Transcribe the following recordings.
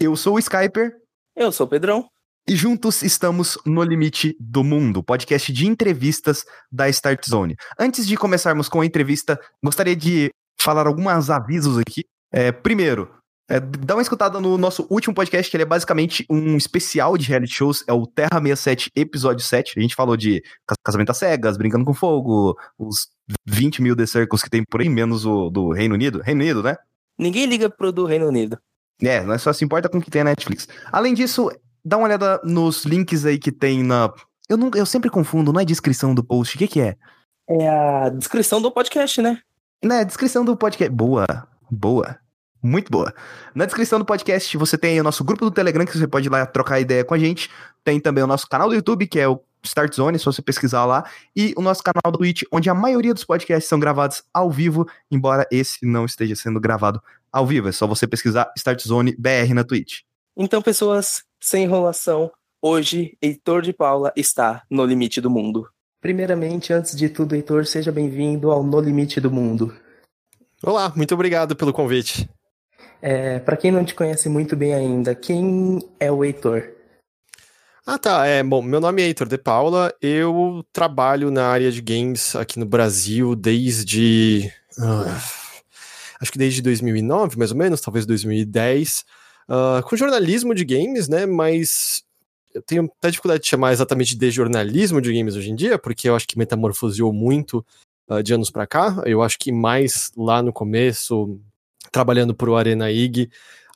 Eu sou o Skyper. Eu sou o Pedrão. E juntos estamos no Limite do Mundo, podcast de entrevistas da Start Zone. Antes de começarmos com a entrevista, gostaria de falar alguns avisos aqui. É, primeiro, é, dá uma escutada no nosso último podcast, que ele é basicamente um especial de reality shows, é o Terra 67, episódio 7. A gente falou de casamento às cegas, brincando com fogo, os 20 mil The Circles que tem por aí, menos o do Reino Unido. Reino Unido, né? Ninguém liga pro do Reino Unido. É, não é só se importa com o que tem na Netflix. Além disso, dá uma olhada nos links aí que tem na. Eu, não, eu sempre confundo, não é descrição do post. O que, que é? É a descrição do podcast, né? Na descrição do podcast. Boa, boa. Muito boa. Na descrição do podcast você tem o nosso grupo do Telegram, que você pode ir lá trocar ideia com a gente. Tem também o nosso canal do YouTube, que é o Start Zone, se você pesquisar lá. E o nosso canal do Twitch, onde a maioria dos podcasts são gravados ao vivo, embora esse não esteja sendo gravado ao vivo. É só você pesquisar Start Zone BR na Twitch. Então, pessoas, sem enrolação, hoje Heitor de Paula está no limite do mundo. Primeiramente, antes de tudo, Heitor, seja bem-vindo ao No Limite do Mundo. Olá, muito obrigado pelo convite. É, para quem não te conhece muito bem ainda, quem é o Heitor? Ah, tá. É, bom, meu nome é Heitor de Paula. Eu trabalho na área de games aqui no Brasil desde. Uh, acho que desde 2009, mais ou menos, talvez 2010. Uh, com jornalismo de games, né? Mas eu tenho até dificuldade de chamar exatamente de jornalismo de games hoje em dia, porque eu acho que metamorfoseou muito uh, de anos para cá. Eu acho que mais lá no começo, trabalhando para o Arena IG,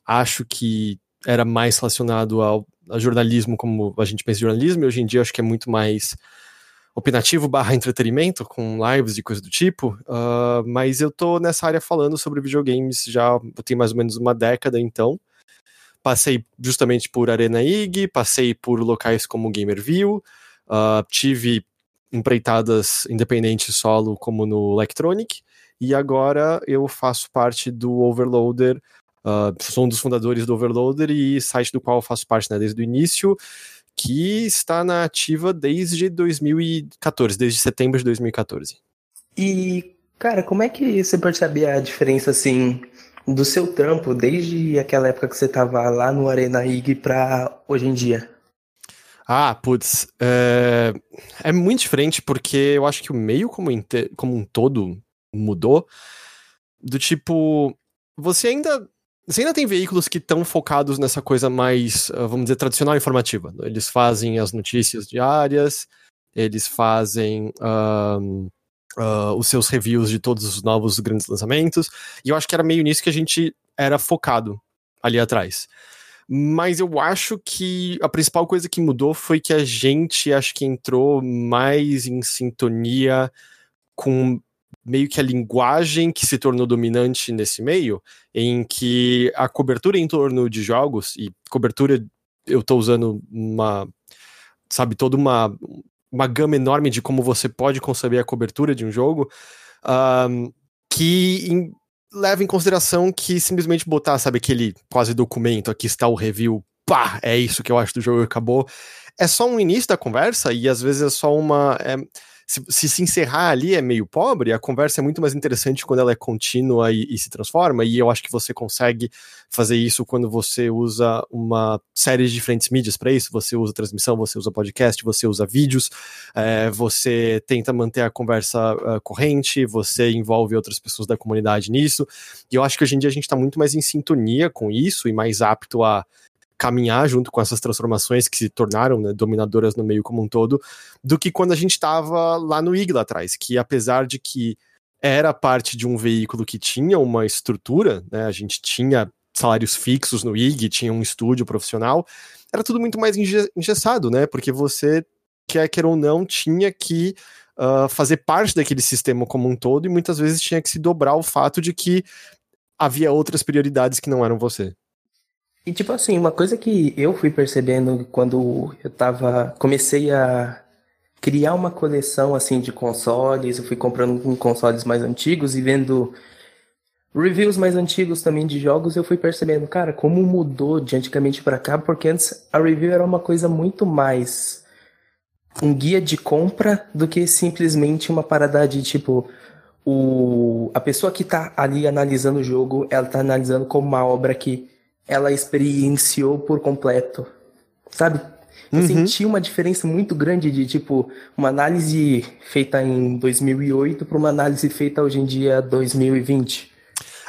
acho que era mais relacionado ao, ao, jornalismo, como a gente pensa em jornalismo, e hoje em dia acho que é muito mais opinativo barra entretenimento, com lives e coisa do tipo, uh, mas eu tô nessa área falando sobre videogames já tem mais ou menos uma década, então, passei justamente por Arena IG, passei por locais como Gamerview, uh, tive empreitadas independentes solo como no Electronic, e agora eu faço parte do Overloader, uh, sou um dos fundadores do Overloader e site do qual eu faço parte né, desde o início, que está na ativa desde 2014, desde setembro de 2014. E, cara, como é que você percebe a diferença, assim, do seu trampo desde aquela época que você estava lá no Arena IG para hoje em dia? Ah, putz, é... é muito diferente porque eu acho que o meio como, como um todo mudou. Do tipo, você ainda você ainda tem veículos que estão focados nessa coisa mais, ah, vamos dizer, tradicional informativa. Eles fazem as notícias diárias, eles fazem um, uh, ah, os seus reviews de todos os novos grandes lançamentos, e eu acho que era meio nisso que a gente era focado ali atrás. Mas eu acho que a principal coisa que mudou foi que a gente acho que entrou mais em sintonia com meio que a linguagem que se tornou dominante nesse meio, em que a cobertura em torno de jogos, e cobertura eu estou usando uma, sabe, toda uma, uma gama enorme de como você pode conceber a cobertura de um jogo, um, que em, leva em consideração que simplesmente botar, sabe, aquele quase documento, aqui está o review, pá, é isso que eu acho do jogo, acabou, é só um início da conversa e às vezes é só uma. É, se, se, se encerrar ali é meio pobre, a conversa é muito mais interessante quando ela é contínua e, e, se transforma, e eu acho que você consegue fazer isso quando você usa uma série de diferentes mídias para isso, você usa transmissão, você usa podcast, você usa vídeos, é, você tenta manter a conversa uh, corrente, você envolve outras pessoas da comunidade nisso, e eu acho que hoje em dia a gente está muito mais em sintonia com isso e mais apto a caminhar junto com essas transformações que se tornaram né, dominadoras no meio como um todo, do que quando a gente estava lá no IG lá atrás, que apesar de que era parte de um veículo que tinha uma estrutura, né, a gente tinha salários fixos no IG, tinha um estúdio profissional, era tudo muito mais engessado, né, porque você, quer ou não, tinha que uh, fazer parte daquele sistema como um todo e muitas vezes tinha que se dobrar o fato de que havia outras prioridades que não eram você. E tipo assim, uma coisa que eu fui percebendo quando eu tava. comecei a criar uma coleção assim de consoles, eu fui comprando consoles mais antigos e vendo reviews mais antigos também de jogos, eu fui percebendo, cara, como mudou de antigamente para cá, porque antes a review era uma coisa muito mais um guia de compra do que simplesmente uma parada de tipo o a pessoa que tá ali analisando o jogo, ela tá analisando como uma obra que ela experienciou por completo, sabe? Eu uhum. senti uma diferença muito grande de, tipo, uma análise feita em 2008 para uma análise feita hoje em dia 2020.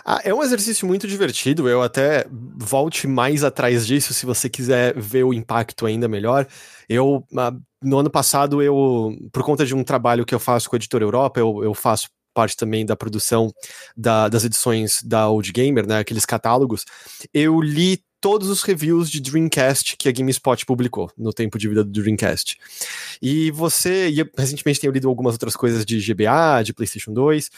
Ah, é um exercício muito divertido. Eu até volte mais atrás disso se você quiser ver o impacto ainda melhor. Eu, ah, no ano passado, eu, por conta de um trabalho que eu faço com a Editora Europa, eu, eu faço parte também da produção da, das edições da Old Gamer, né, aqueles catálogos, eu li todos os reviews de Dreamcast que a GameSpot publicou no tempo de vida do Dreamcast. E você, e recentemente tenho lido algumas outras coisas de GBA, de PlayStation 2,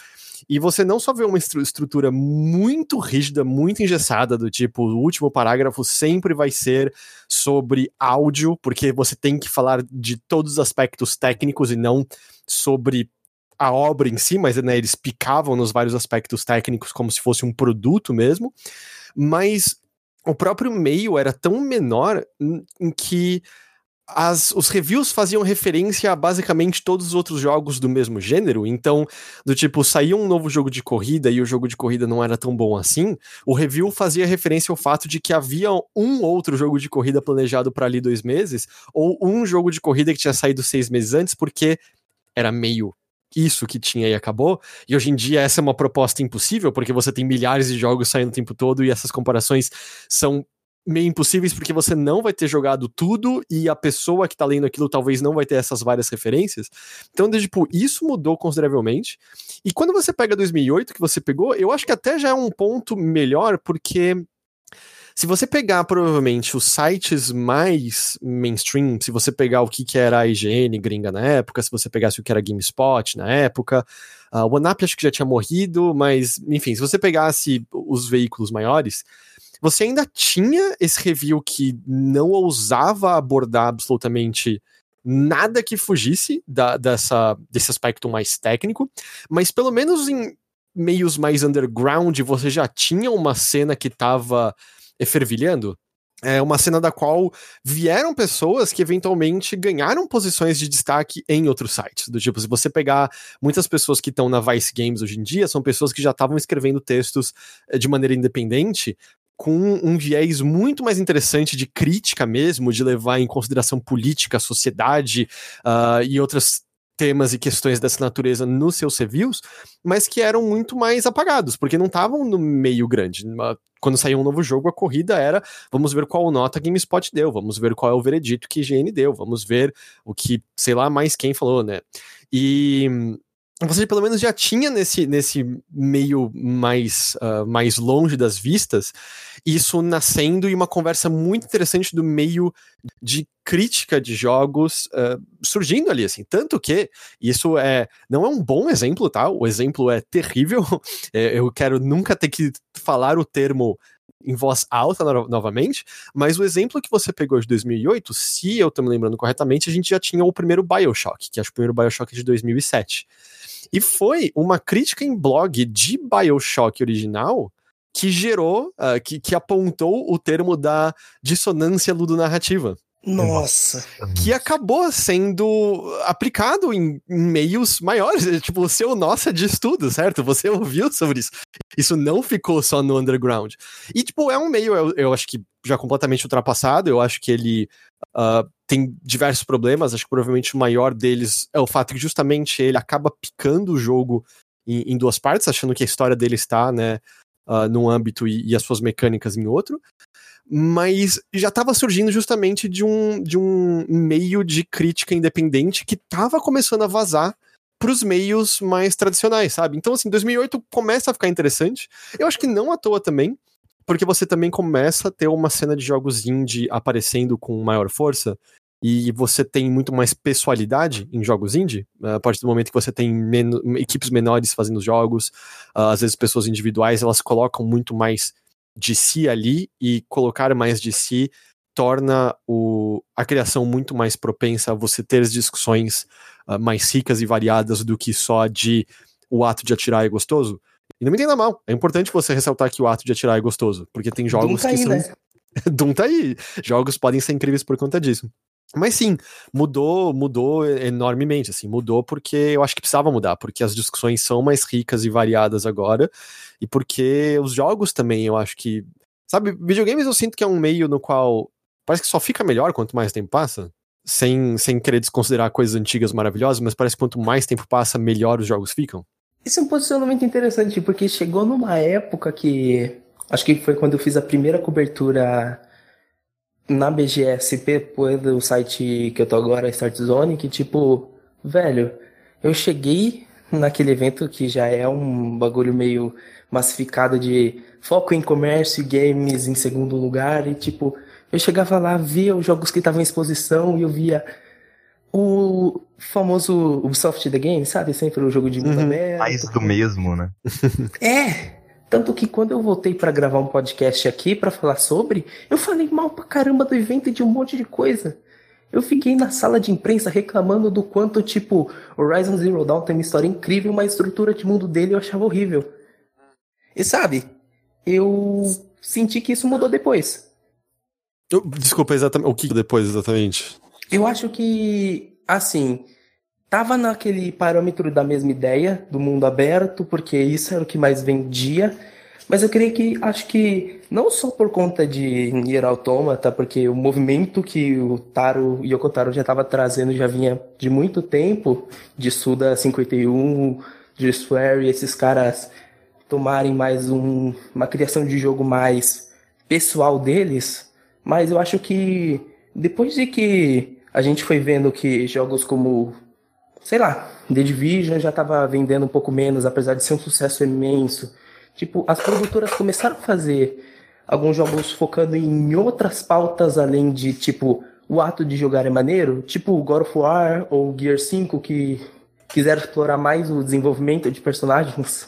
e você não só vê uma estrutura muito rígida, muito engessada, do tipo, o último parágrafo sempre vai ser sobre áudio, porque você tem que falar de todos os aspectos técnicos e não sobre a obra em si, mas né, eles picavam nos vários aspectos técnicos como se fosse um produto mesmo. Mas o próprio meio era tão menor em que as, os reviews faziam referência a basicamente todos os outros jogos do mesmo gênero, então, do tipo, saía um novo jogo de corrida e o jogo de corrida não era tão bom assim, o review fazia referência ao fato de que havia um outro jogo de corrida planejado para ali dois meses, ou um jogo de corrida que tinha saído seis meses antes, porque era meio isso que tinha e acabou. E hoje em dia essa é uma proposta impossível, porque você tem milhares de jogos saindo o tempo todo e essas comparações são meio impossíveis porque você não vai ter jogado tudo e a pessoa que tá lendo aquilo talvez não vai ter essas várias referências. Então, tipo, isso mudou consideravelmente. E quando você pega 2008 que você pegou, eu acho que até já é um ponto melhor porque se você pegar provavelmente os sites mais mainstream, se você pegar o que, que era a IGN gringa na época, se você pegasse o que era GameSpot na época, uh, o OneUp acho que já tinha morrido, mas enfim, se você pegasse os veículos maiores, você ainda tinha esse review que não ousava abordar absolutamente nada que fugisse da, dessa, desse aspecto mais técnico, mas pelo menos em meios mais underground você já tinha uma cena que estava efervilhando, é uma cena da qual vieram pessoas que eventualmente ganharam posições de destaque em outros sites. Do tipo, se você pegar muitas pessoas que estão na Vice Games hoje em dia, são pessoas que já estavam escrevendo textos eh, de maneira independente, com um viés muito mais interessante de crítica mesmo, de levar em consideração política, sociedade uh, e outras temas e questões dessa natureza nos seus reviews, mas que eram muito mais apagados, porque não estavam no meio grande. Quando saía um novo jogo, a corrida era vamos ver qual nota a GameSpot deu, vamos ver qual é o veredito que IGN deu, vamos ver o que, sei lá, mais quem falou, né? E você pelo menos já tinha nesse, nesse meio mais, uh, mais longe das vistas isso nascendo e uma conversa muito interessante do meio de crítica de jogos uh, surgindo ali, assim. Tanto que isso é não é um bom exemplo, tá? O exemplo é terrível. É, eu quero nunca ter que falar o termo em voz alta no novamente, mas o exemplo que você pegou de 2008, se eu tô me lembrando corretamente, a gente já tinha o primeiro BioShock, que acho que o primeiro BioShock é de 2007. E foi uma crítica em blog de BioShock original que gerou, uh, que, que apontou o termo da dissonância ludonarrativa. Nossa. Que acabou sendo aplicado em, meios maiores. Tipo, o seu nossa de estudo, certo? Você ouviu sobre isso. Isso não ficou só no underground. E, tipo, é um meio, eu, eu acho que já completamente ultrapassado. Eu acho que ele uh, tem diversos problemas. Acho que provavelmente o maior deles é o fato que justamente ele acaba picando o jogo em, em duas partes, achando que a história dele está, né, uh, num âmbito e, e as suas mecânicas em outro mas já estava surgindo justamente de um, de um meio de crítica independente que estava começando a vazar para os meios mais tradicionais, sabe? Então, assim, 2008 começa a ficar interessante. Eu acho que não à toa também, porque você também começa a ter uma cena de jogos indie aparecendo com maior força e você tem muito mais pessoalidade em jogos indie, a partir do momento que você tem men equipes menores fazendo jogos, uh, às vezes pessoas individuais, elas colocam muito mais de si ali e colocar mais de si torna o, a criação muito mais propensa a você ter discussões uh, mais ricas e variadas do que só de o ato de atirar é gostoso. E não me entenda mal, é importante você ressaltar que o ato de atirar é gostoso, porque tem jogos tá que aí, são. Né? Doom tá aí. Jogos podem ser incríveis por conta disso. Mas sim, mudou, mudou enormemente, assim, mudou porque eu acho que precisava mudar, porque as discussões são mais ricas e variadas agora, e porque os jogos também, eu acho que Sabe, videogames eu sinto que é um meio no qual parece que só fica melhor quanto mais tempo passa. Sem, sem querer desconsiderar coisas antigas maravilhosas, mas parece que quanto mais tempo passa, melhor os jogos ficam. Esse é um posicionamento interessante, porque chegou numa época que. Acho que foi quando eu fiz a primeira cobertura na BGS pelo site que eu tô agora, Start Zone, que tipo, velho, eu cheguei naquele evento que já é um bagulho meio massificado de foco em comércio e games em segundo lugar, e tipo, eu chegava lá, via os jogos que estavam em exposição e eu via o famoso Ubisoft The Game, sabe? Sempre o jogo de mundo uhum. aberto. Mais do mesmo, né? é! Tanto que quando eu voltei para gravar um podcast aqui para falar sobre, eu falei mal pra caramba do evento e de um monte de coisa. Eu fiquei na sala de imprensa reclamando do quanto, tipo, Horizon Zero Dawn tem uma história incrível, mas a estrutura de mundo dele eu achava horrível. E sabe, eu senti que isso mudou depois. Desculpa, exatamente. O que depois, exatamente? Eu acho que, assim, tava naquele parâmetro da mesma ideia do mundo aberto, porque isso era o que mais vendia. Mas eu creio que acho que não só por conta de Nier Automata, porque o movimento que o Taro e Yokotaro já estava trazendo já vinha de muito tempo, de Suda 51, de Swear e esses caras tomarem mais um, uma criação de jogo mais pessoal deles. Mas eu acho que depois de que a gente foi vendo que jogos como sei lá, The Division já estava vendendo um pouco menos, apesar de ser um sucesso imenso. Tipo, as produtoras começaram a fazer alguns jogos focando em outras pautas além de, tipo, o ato de jogar é maneiro, tipo God of War ou Gear 5, que quiseram explorar mais o desenvolvimento de personagens.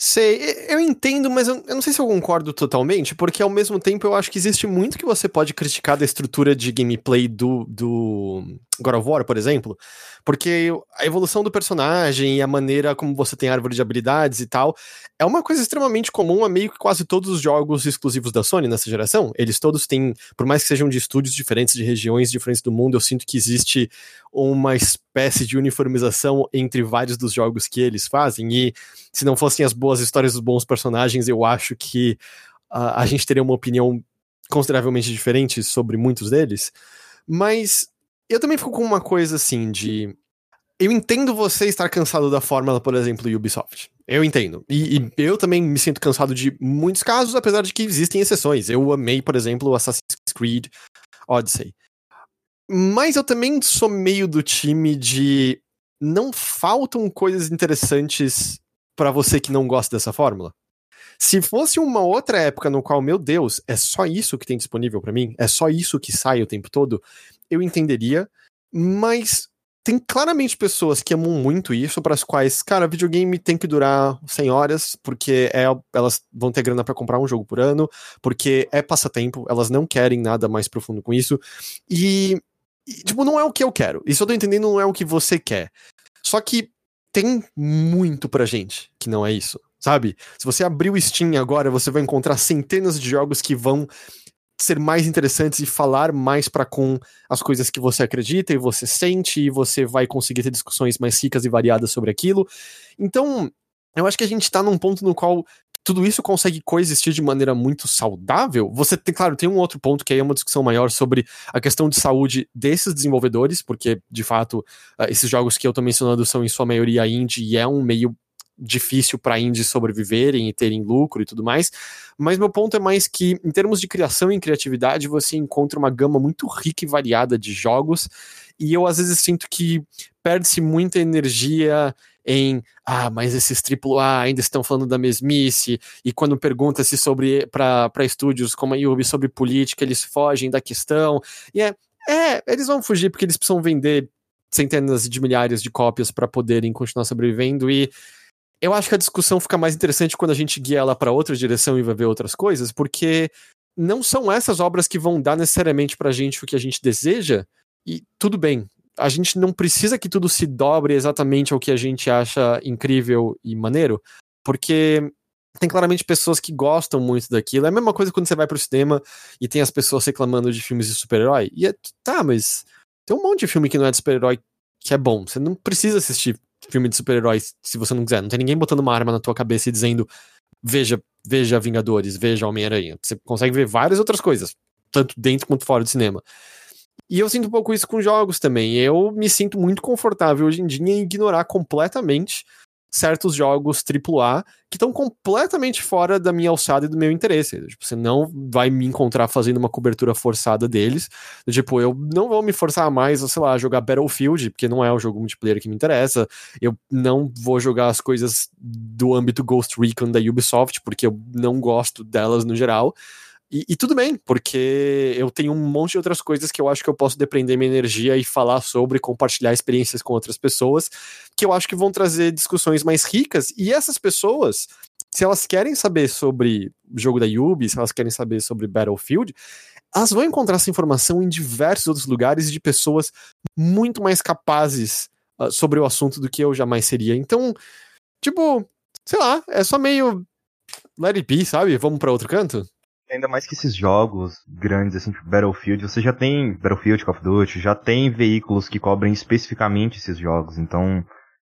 Sei, eu entendo, mas eu, não sei se eu concordo totalmente, porque ao mesmo tempo eu acho que existe muito que você pode criticar da estrutura de gameplay do, do God of War, por exemplo, porque a evolução do personagem e a maneira como você tem árvore de habilidades e tal é uma coisa extremamente comum a meio que quase todos os jogos exclusivos da Sony nessa geração. Eles todos têm, por mais que sejam de estúdios diferentes, de regiões diferentes do mundo, eu sinto que existe uma espécie de uniformização entre vários dos jogos que eles fazem. E se não fossem as boas histórias dos bons personagens, eu acho que uh, a gente teria uma opinião consideravelmente diferente sobre muitos deles. Mas eu também fico com uma coisa assim de. Eu entendo você estar cansado da fórmula, por exemplo, Ubisoft. Eu entendo. E, e, eu também me sinto cansado de muitos casos, apesar de que existem exceções. Eu amei, por exemplo, Assassin's Creed Odyssey. Mas eu também sou meio do time de. Não faltam coisas interessantes para você que não gosta dessa fórmula. Se fosse uma outra época no qual, meu Deus, é só isso que tem disponível para mim, é só isso que sai o tempo todo, eu entenderia, mas tem claramente pessoas que amam muito isso, para as quais, cara, videogame tem que durar 100 horas, porque é, elas vão ter grana para comprar um jogo por ano, porque é passatempo, elas não querem nada mais profundo com isso, e, e, tipo, não é o que eu quero. Isso eu tô entendendo, não é o que você quer. Só que tem muito pra gente que não é isso, sabe? Se você abrir o Steam agora, você vai encontrar centenas de jogos que vão ser mais interessantes e falar mais para com as coisas que você acredita e você sente e você vai conseguir ter discussões mais ricas e variadas sobre aquilo. Então, eu acho que a gente está num ponto no qual tudo isso consegue coexistir de maneira muito saudável. Você tem, claro, tem um outro ponto que aí é uma discussão maior sobre a questão de saúde desses desenvolvedores, porque de fato ah, esses jogos que eu tô mencionando são em sua maioria indie e é um meio difícil para indies sobreviverem e terem lucro e tudo mais. Mas meu ponto é mais que, em termos de criação e criatividade, você encontra uma gama muito rica e variada de jogos. E eu às vezes sinto que perde-se muita energia em ah, mas esses AAA ainda estão falando da mesmice, e quando pergunta-se sobre para estúdios como a Yubi sobre política, eles fogem da questão. E é, é, eles vão fugir porque eles precisam vender centenas de milhares de cópias para poderem continuar sobrevivendo e eu acho que a discussão fica mais interessante quando a gente guia ela para outra direção e vai ver outras coisas, porque não são essas obras que vão dar necessariamente pra gente o que a gente deseja, e tudo bem. A gente não precisa que tudo se dobre exatamente ao que a gente acha incrível e maneiro, porque tem claramente pessoas que gostam muito daquilo. É a mesma coisa quando você vai pro cinema e tem as pessoas reclamando de filmes de super-herói. E é, tá, mas tem um monte de filme que não é de super-herói que é bom. Você não precisa assistir filme de super-heróis se você não quiser. Não tem ninguém botando uma arma na tua cabeça e dizendo, veja, veja Vingadores, veja Homem-Aranha. Você consegue ver várias outras coisas, tanto dentro quanto fora do cinema. E eu sinto um pouco isso com jogos também. Eu me sinto muito confortável hoje em dia em ignorar completamente certos jogos AAA que estão completamente fora da minha alçada e do meu interesse. Tipo, você não vai me encontrar fazendo uma cobertura forçada deles. Tipo, eu não vou me forçar mais a, sei lá, jogar Battlefield, porque não é o jogo multiplayer que me interessa. Eu não vou jogar as coisas do âmbito Ghost Recon da Ubisoft, porque eu não gosto delas no geral. E, e, tudo bem, porque eu tenho um monte de outras coisas que eu acho que eu posso depender minha energia e falar sobre, compartilhar experiências com outras pessoas, que eu acho que vão trazer discussões mais ricas. E essas pessoas, se elas querem saber sobre o jogo da Yubi, se elas querem saber sobre Battlefield, elas vão encontrar essa informação em diversos outros lugares de pessoas muito mais capazes uh, sobre o assunto do que eu jamais seria. Então, tipo, sei lá, é só meio let it be, sabe? Vamos para outro canto? Ainda mais que esses jogos grandes, assim, tipo Battlefield, você já tem Battlefield, Call of Duty, já tem veículos que cobrem especificamente esses jogos. Então,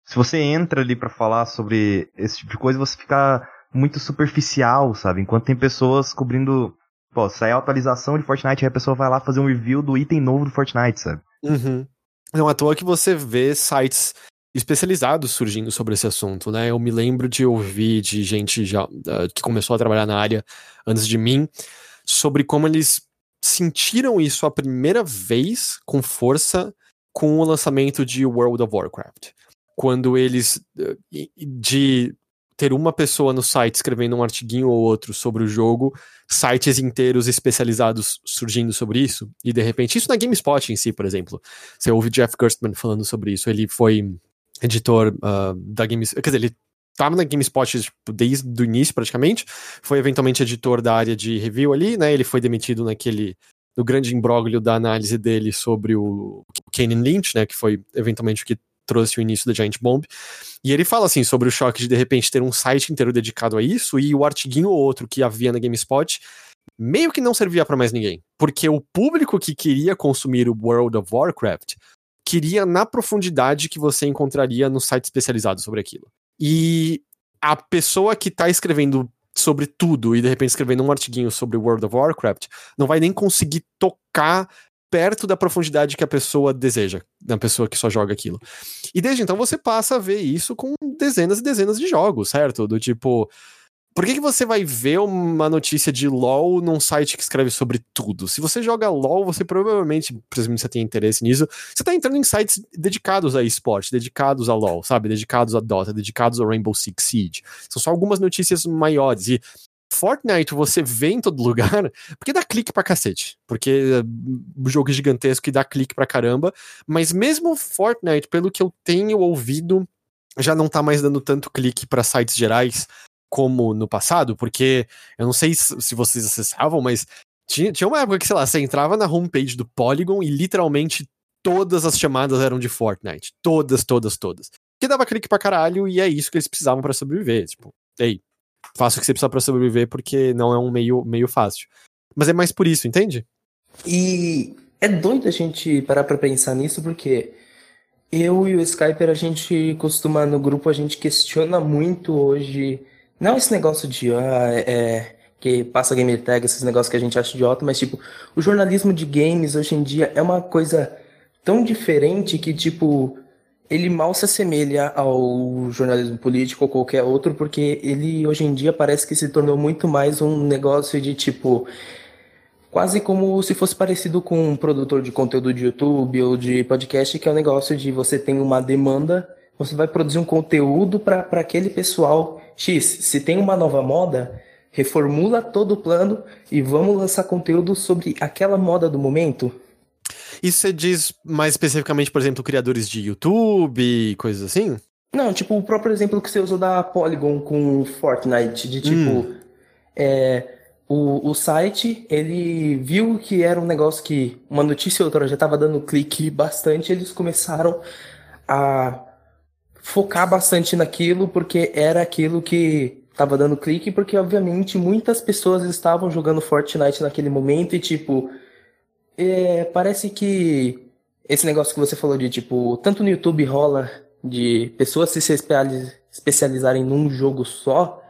se você entra ali para falar sobre esse tipo de coisa, você fica muito superficial, sabe? Enquanto tem pessoas cobrindo. Pô, sai a atualização de Fortnite, aí a pessoa vai lá fazer um review do item novo do Fortnite, sabe? Uhum. Não à toa que você vê sites especializados surgindo sobre esse assunto, né? Eu me lembro de ouvir de gente já uh, que começou a trabalhar na área antes de mim sobre como eles sentiram isso a primeira vez com força com o lançamento de World of Warcraft. Quando eles uh, de ter uma pessoa no site escrevendo um artiguinho ou outro sobre o jogo, sites inteiros especializados surgindo sobre isso, e de repente, isso na GameSpot em si, por exemplo. Você ouve Jeff Gerstmann falando sobre isso, ele foi editor uh, da GameSpot. Quer dizer, ele estava na GameSpot tipo, desde o início, praticamente. Foi eventualmente editor da área de review ali, né? Ele foi demitido naquele. no grande imbróglio da análise dele sobre o Kane Lynch, né? Que foi eventualmente o que trouxe o início da Giant Bomb. E ele fala assim sobre o choque de de repente ter um site inteiro dedicado a isso e o artiguinho ou outro que havia na GameSpot meio que não servia para mais ninguém, porque o público que queria consumir o World of Warcraft queria na profundidade que você encontraria no site especializado sobre aquilo. E a pessoa que tá escrevendo sobre tudo e de repente escrevendo um artiguinho sobre World of Warcraft não vai nem conseguir tocar perto da profundidade que a pessoa deseja, da pessoa que só joga aquilo. E desde então você passa a ver isso com dezenas e dezenas de jogos, certo? Do tipo, por que, que você vai ver uma notícia de LoL num site que escreve sobre tudo? Se você joga LoL, você provavelmente, presumindo que você tem interesse nisso, você tá entrando em sites dedicados a esporte, dedicados a LoL, sabe? Dedicados a Dota, dedicados a Rainbow Six Siege. São só algumas notícias maiores. E Fortnite você vê em todo lugar, porque dá clique pra cacete. Porque o jogo é gigantesco e dá clique pra caramba. Mas mesmo Fortnite, pelo que eu tenho ouvido, já não tá mais dando tanto clique para sites gerais como no passado, porque eu não sei se vocês acessavam, mas tinha, tinha uma época que, sei lá, você entrava na homepage do Polygon e literalmente todas as chamadas eram de Fortnite. Todas, todas, todas. Que dava clique pra caralho e é isso que eles precisavam para sobreviver. Tipo, ei, faça o que você precisa pra sobreviver porque não é um meio, meio fácil. Mas é mais por isso, entende? E é doido a gente parar pra pensar nisso porque eu e o Skyper, a gente costuma no grupo, a gente questiona muito hoje não esse negócio de ah, é, que passa game tag, esses negócios que a gente acha idiota, mas tipo, o jornalismo de games hoje em dia é uma coisa tão diferente que tipo ele mal se assemelha ao jornalismo político ou qualquer outro, porque ele hoje em dia parece que se tornou muito mais um negócio de tipo quase como se fosse parecido com um produtor de conteúdo de YouTube ou de podcast, que é o um negócio de você tem uma demanda você vai produzir um conteúdo para aquele pessoal X. Se tem uma nova moda, reformula todo o plano e vamos lançar conteúdo sobre aquela moda do momento. Isso você diz mais especificamente, por exemplo, criadores de YouTube e coisas assim? Não, tipo o próprio exemplo que você usou da Polygon com Fortnite, de tipo, hum. é, o, o site, ele viu que era um negócio que uma notícia ou outra já estava dando clique bastante, eles começaram a focar bastante naquilo, porque era aquilo que tava dando clique, porque obviamente muitas pessoas estavam jogando Fortnite naquele momento e tipo. É, parece que esse negócio que você falou de tipo, tanto no YouTube rola de pessoas se especializarem num jogo só.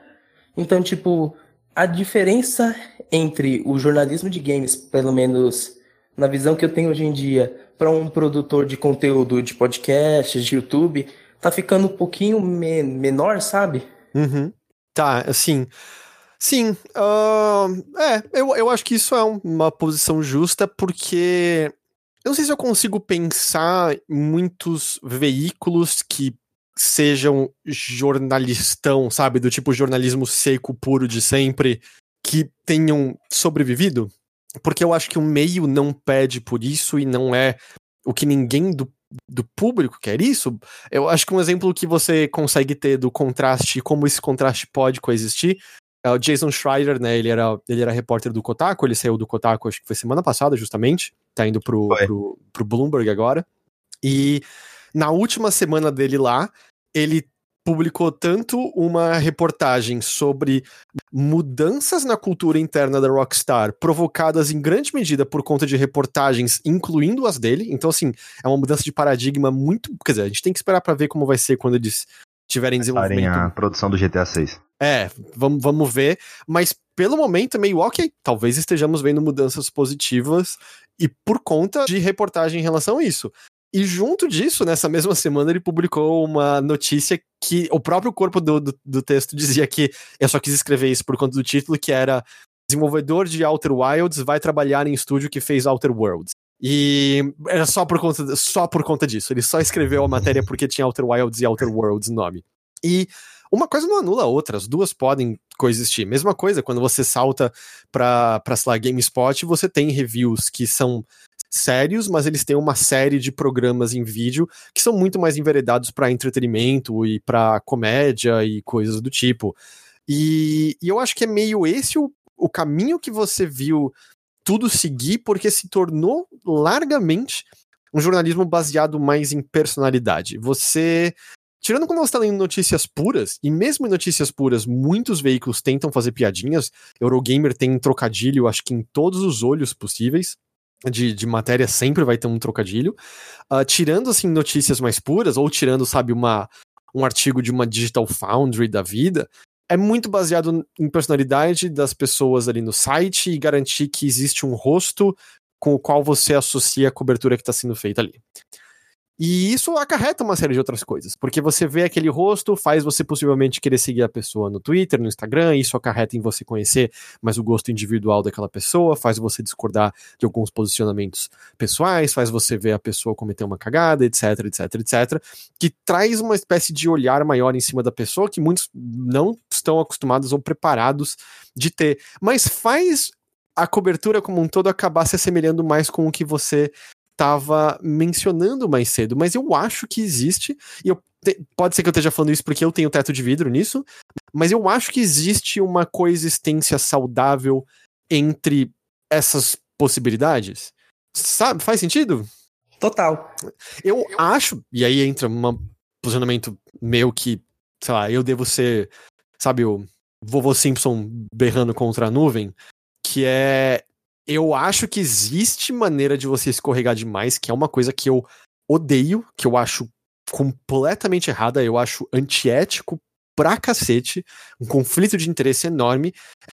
Então, tipo, A diferença entre o jornalismo de games, pelo menos na visão que eu tenho hoje em dia, para um produtor de conteúdo de podcasts, de YouTube, tá ficando um pouquinho me menor, sabe? Uhum. Tá, assim. Sim, uh, é, eu, eu acho que isso é uma posição justa, porque eu não sei se eu consigo pensar muitos veículos que sejam jornalistão, sabe? Do tipo jornalismo seco, puro de sempre, que tenham sobrevivido. Porque eu acho que o meio não pede por isso e não é o que ninguém do, do público quer isso. Eu acho que um exemplo que você consegue ter do contraste, como esse contraste pode coexistir, é o Jason Schreier, né? Ele era, ele era repórter do Kotaku, ele saiu do Kotaku, acho que foi semana passada, justamente. Tá indo pro, pro, pro Bloomberg agora. E na última semana dele lá, ele publicou tanto uma reportagem sobre mudanças na cultura interna da Rockstar, provocadas em grande medida por conta de reportagens, incluindo as dele. Então, assim, é uma mudança de paradigma muito. Quer dizer, a gente tem que esperar para ver como vai ser quando eles tiverem desenvolvimento. a produção do GTA 6. É, vamos, vamos ver. Mas pelo momento é meio ok. Talvez estejamos vendo mudanças positivas e por conta de reportagem em relação a isso. E junto disso, nessa mesma semana, ele publicou uma notícia que o próprio corpo do, do, do, texto dizia que eu só quis escrever isso por conta do título, que era desenvolvedor de Outer Wilds vai trabalhar em estúdio que fez Outer Worlds. E era só por conta, só por conta disso. Ele só escreveu a matéria porque tinha Outer Wilds e Outer Worlds no nome. E uma coisa não anula a outra, as duas podem coexistir. Mesma coisa, quando você salta pra, pra sei lá, GameSpot, você tem reviews que são sérios, mas eles têm uma série de programas em vídeo que são muito mais enveredados para entretenimento e para comédia e coisas do tipo. E, e, eu acho que é meio esse o, o caminho que você viu tudo seguir, porque se tornou largamente um jornalismo baseado mais em personalidade. Você Tirando quando você está lendo notícias puras, e mesmo em notícias puras, muitos veículos tentam fazer piadinhas. Eurogamer tem trocadilho, acho que em todos os olhos possíveis de, de matéria sempre vai ter um trocadilho. Uh, tirando, assim, notícias mais puras, ou tirando, sabe, uma, um artigo de uma Digital Foundry da vida, é muito baseado em personalidade das pessoas ali no site e garantir que existe um rosto com o qual você associa a cobertura que está sendo feita ali. E isso acarreta uma série de outras coisas, porque você vê aquele rosto, faz você possivelmente querer seguir a pessoa no Twitter, no Instagram, isso acarreta em você conhecer mais o gosto individual daquela pessoa, faz você discordar de alguns posicionamentos pessoais, faz você ver a pessoa cometer uma cagada, etc, etc, etc, que traz uma espécie de olhar maior em cima da pessoa que muitos não estão acostumados ou preparados de ter, mas faz a cobertura como um todo acabar se assemelhando mais com o que você estava mencionando mais cedo, mas eu acho que existe, e eu, pode ser que eu esteja falando isso porque eu tenho teto de vidro nisso, mas eu acho que existe uma coexistência saudável entre essas possibilidades. Sabe, faz sentido? Total. Eu acho, e aí entra um posicionamento meu que, sei lá, eu devo ser, sabe, o vovô Simpson berrando contra a nuvem, que é eu acho que existe maneira de você escorregar demais, que é uma coisa que eu odeio, que eu acho completamente errada, eu acho antiético pra cacete, um conflito de interesse enorme,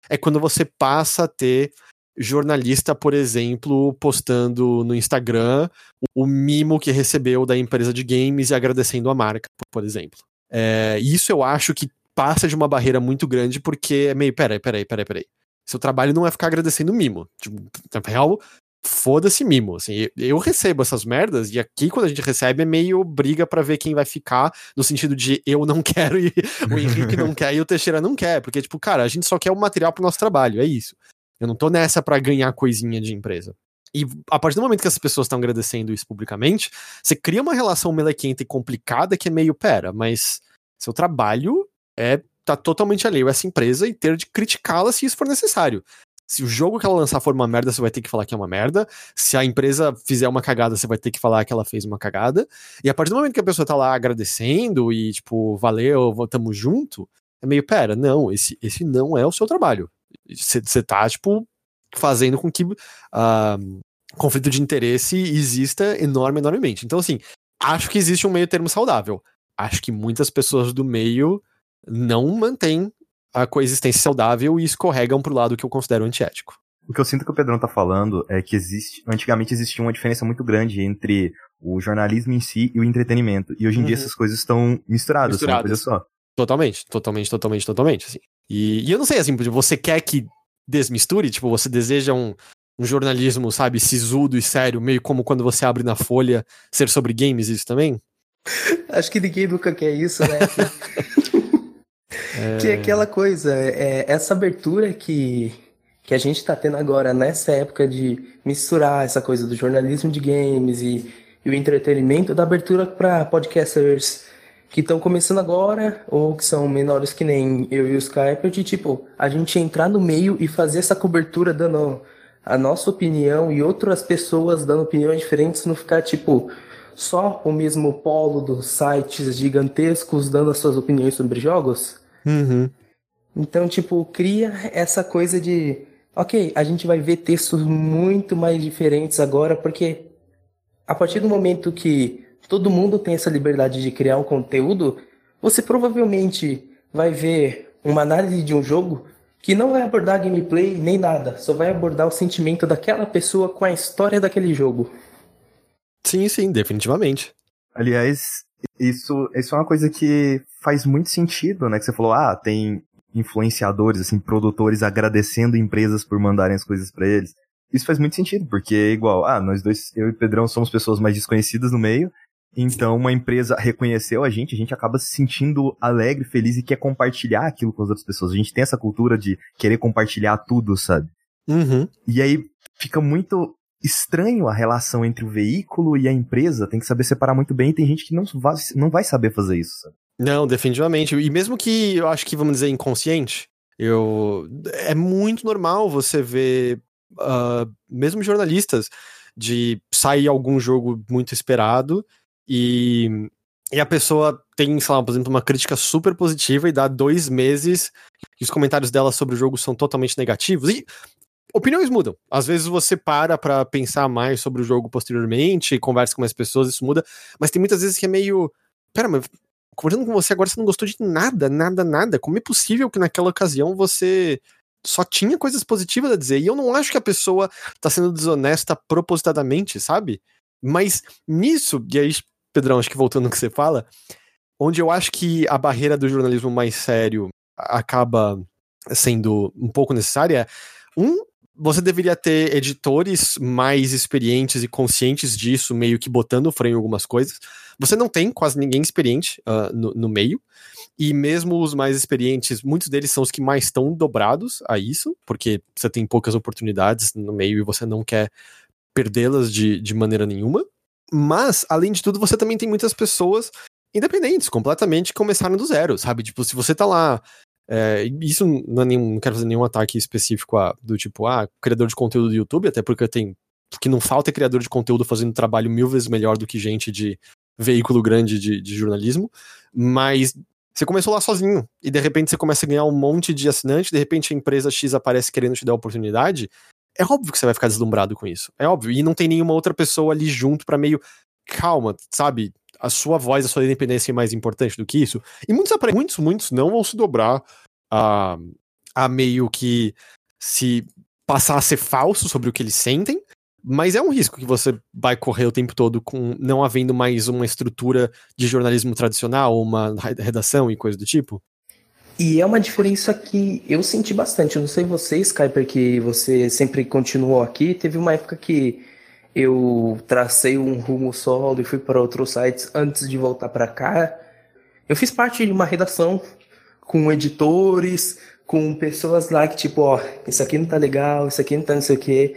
é quando você passa a ter jornalista, por exemplo, postando no Instagram o mimo que recebeu da empresa de games e agradecendo a marca, por exemplo. É, isso eu acho que passa de uma barreira muito grande, porque é meio, peraí, peraí, peraí, peraí. Seu trabalho não é ficar agradecendo mimo. Tipo, na real, foda-se mimo. Assim, eu recebo essas merdas e aqui quando a gente recebe é meio briga para ver quem vai ficar, no sentido de eu não quero e o Henrique não quer e o Teixeira não quer, porque tipo, cara, a gente só quer o material pro nosso trabalho, é isso. Eu não tô nessa para ganhar coisinha de empresa. E a partir do momento que as pessoas estão agradecendo isso publicamente, você cria uma relação melequenta e complicada que é meio, pera, mas seu trabalho é tá totalmente alheio a essa empresa e ter de criticá-la se isso for necessário. Se o jogo que ela lançar for uma merda, você vai ter que falar que é uma merda. Se a empresa fizer uma cagada, você vai ter que falar que ela fez uma cagada. E a partir do momento que a pessoa tá lá agradecendo e, tipo, valeu, tamo junto, é meio, pera, não, esse, esse não é o seu trabalho. Você tá, tipo, fazendo com que uh, conflito de interesse exista enorme, enormemente. Então, assim, acho que existe um meio termo saudável. Acho que muitas pessoas do meio não mantém a coexistência saudável e escorregam pro lado que eu considero antiético. O que eu sinto que o Pedrão tá falando é que existe, antigamente existia uma diferença muito grande entre o jornalismo em si e o entretenimento. E hoje em uhum. dia essas coisas estão misturadas, misturadas. uma coisa só. Totalmente, totalmente, totalmente, totalmente, assim. E, e eu não sei, assim, você quer que desmisture? Tipo, você deseja um, um jornalismo, sabe, sisudo e sério, meio como quando você abre na Folha ser sobre games, isso também? Acho que ninguém nunca quer isso, né? é... Que é aquela coisa, é, essa abertura que, que a gente tá tendo agora nessa época de misturar essa coisa do jornalismo de games e, e o entretenimento, da abertura para podcasters que estão começando agora ou que são menores que nem eu e o Skype, de tipo, a gente entrar no meio e fazer essa cobertura dando a nossa opinião e outras pessoas dando opiniões diferentes, não ficar tipo só o mesmo polo dos sites gigantescos dando as suas opiniões sobre jogos. Uhum. Então, tipo, cria essa coisa de, ok, a gente vai ver textos muito mais diferentes agora, porque a partir do momento que todo mundo tem essa liberdade de criar um conteúdo, você provavelmente vai ver uma análise de um jogo que não vai abordar gameplay nem nada, só vai abordar o sentimento daquela pessoa com a história daquele jogo. Sim, sim, definitivamente. Aliás, isso, isso é uma coisa que faz muito sentido, né? Que você falou, ah, tem influenciadores, assim, produtores agradecendo empresas por mandarem as coisas para eles. Isso faz muito sentido, porque é igual, ah, nós dois, eu e Pedrão somos pessoas mais desconhecidas no meio, então uma empresa reconheceu a gente, a gente acaba se sentindo alegre, feliz e quer compartilhar aquilo com as outras pessoas. A gente tem essa cultura de querer compartilhar tudo, sabe? Uhum. E aí fica muito estranho a relação entre o veículo e a empresa, tem que saber separar muito bem, e tem gente que não vai, não vai saber fazer isso. Sabe? Não, definitivamente. E mesmo que eu acho que, vamos dizer, inconsciente, eu é muito normal você ver, uh, mesmo jornalistas, de sair algum jogo muito esperado e, e a pessoa tem, sei lá, por exemplo, uma crítica super positiva e dá dois meses e os comentários dela sobre o jogo são totalmente negativos. E opiniões mudam. Às vezes você para pra pensar mais sobre o jogo posteriormente, conversa com mais pessoas, isso muda. Mas tem muitas vezes que é meio. Pera, mas conversando com você agora você não gostou de nada, nada, nada. Como é possível que naquela ocasião você só tinha coisas positivas a dizer? E eu não acho que a pessoa tá sendo desonesta propositadamente, sabe? Mas nisso, e aí, Pedrão, acho que voltando no que você fala, onde eu acho que a barreira do jornalismo mais sério acaba sendo um pouco necessária é, um, você deveria ter editores mais experientes e conscientes disso, meio que botando freio em algumas coisas. Você não tem quase ninguém experiente uh, no, no, meio. E mesmo os mais experientes, muitos deles são os que mais estão dobrados a isso, porque você tem poucas oportunidades no meio e você não quer perdê-las de, de maneira nenhuma. Mas, além de tudo, você também tem muitas pessoas independentes, completamente, começaram do zero, sabe? Tipo, se você tá lá é, isso não, é nenhum, não quero fazer nenhum ataque específico a, do tipo, ah, criador de conteúdo do YouTube, até porque tem. que não falta é criador de conteúdo fazendo trabalho mil vezes melhor do que gente de veículo grande de, de jornalismo. Mas você começou lá sozinho e de repente você começa a ganhar um monte de assinantes, de repente a empresa X aparece querendo te dar oportunidade. É óbvio que você vai ficar deslumbrado com isso. É óbvio. E não tem nenhuma outra pessoa ali junto para meio. Calma, sabe? A sua voz, a sua independência é mais importante do que isso. E muitos, muitos, muitos não vão se dobrar a, a meio que se passar a ser falso sobre o que eles sentem, mas é um risco que você vai correr o tempo todo com não havendo mais uma estrutura de jornalismo tradicional, uma redação e coisa do tipo. E é uma diferença que eu senti bastante. Eu não sei você, Skyper, que você sempre continuou aqui. Teve uma época que eu tracei um rumo solo e fui para outros sites antes de voltar para cá. Eu fiz parte de uma redação com editores, com pessoas lá que tipo, ó, isso aqui não tá legal, isso aqui não tá não sei o quê.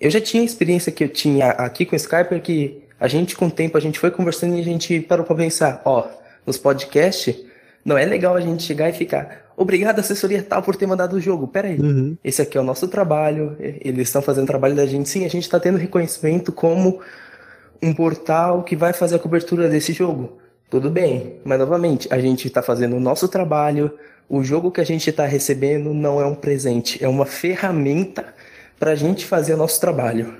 Eu já tinha a experiência que eu tinha aqui com o Skype, que a gente com o tempo a gente foi conversando e a gente parou para pensar, ó, nos podcasts não é legal a gente chegar e ficar, obrigado assessoria tal por ter mandado o jogo. Pera aí, uhum. esse aqui é o nosso trabalho, eles estão fazendo o trabalho da gente. Sim, a gente está tendo reconhecimento como um portal que vai fazer a cobertura desse jogo. Tudo bem, mas novamente, a gente está fazendo o nosso trabalho, o jogo que a gente está recebendo não é um presente, é uma ferramenta para a gente fazer o nosso trabalho.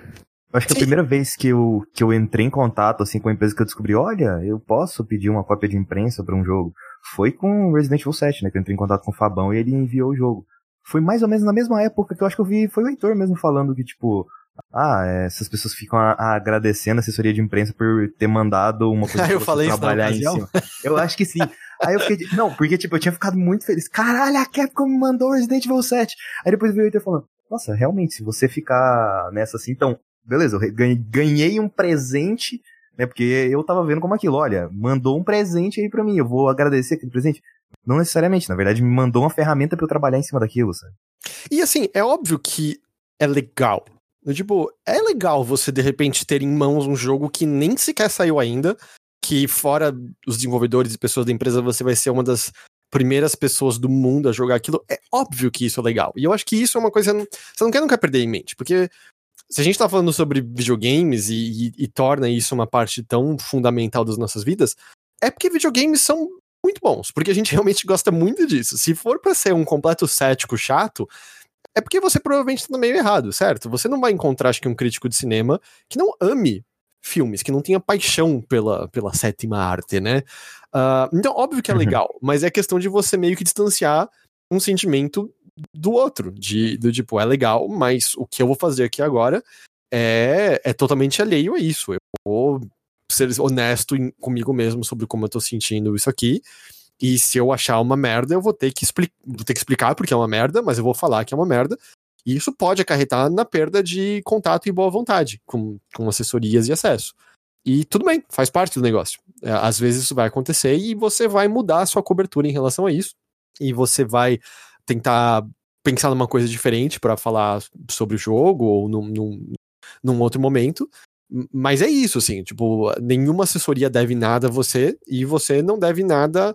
Acho que a primeira vez que eu, que eu entrei em contato assim com a empresa que eu descobri, olha, eu posso pedir uma cópia de imprensa para um jogo, foi com Resident Evil 7, né? Que eu entrei em contato com o Fabão e ele enviou o jogo. Foi mais ou menos na mesma época que eu acho que eu vi, foi o Heitor mesmo falando que, tipo, ah, é, essas pessoas ficam a, a agradecendo a assessoria de imprensa por ter mandado uma coisa eu falei trabalhar isso em cima. Eu acho que sim. Aí eu fiquei, não, porque tipo, eu tinha ficado muito feliz. Caralho, a Capcom me mandou Resident Evil 7. Aí depois veio o Heitor falando, nossa, realmente, se você ficar nessa assim, então, beleza, eu ganhei um presente, né? Porque eu tava vendo como aquilo, olha, mandou um presente aí pra mim, eu vou agradecer aquele presente. Não necessariamente, na verdade, me mandou uma ferramenta para eu trabalhar em cima daquilo, sabe? E assim, é óbvio que é legal. Tipo, é legal você de repente ter em mãos um jogo que nem sequer saiu ainda, que fora os desenvolvedores e pessoas da empresa, você vai ser uma das primeiras pessoas do mundo a jogar aquilo. É óbvio que isso é legal. E eu acho que isso é uma coisa você não quer nunca perder em mente, porque se a gente tá falando sobre videogames e, e, e torna isso uma parte tão fundamental das nossas vidas, é porque videogames são muito bons, porque a gente realmente gosta muito disso. Se for para ser um completo cético chato, é porque você provavelmente tá no meio errado, certo? Você não vai encontrar, acho que, um crítico de cinema que não ame filmes, que não tenha paixão pela, pela sétima arte, né? Uh, então, óbvio que é uhum. legal, mas é questão de você meio que distanciar um sentimento do outro, de, do tipo, é legal, mas o que eu vou fazer aqui agora é, é totalmente alheio a isso. Eu vou ser honesto em, comigo mesmo sobre como eu tô sentindo isso aqui. E se eu achar uma merda, eu vou ter que, vou ter que explicar porque é uma merda, mas eu vou falar que é uma merda. E isso pode acarretar na perda de contato e boa vontade com, com assessorias e acesso. E tudo bem, faz parte do negócio. É, às vezes isso vai acontecer e você vai mudar a sua cobertura em relação a isso. E você vai tentar pensar numa coisa diferente para falar sobre o jogo ou num, num, num outro momento. Mas é isso, assim, tipo, nenhuma assessoria deve nada a você e você não deve nada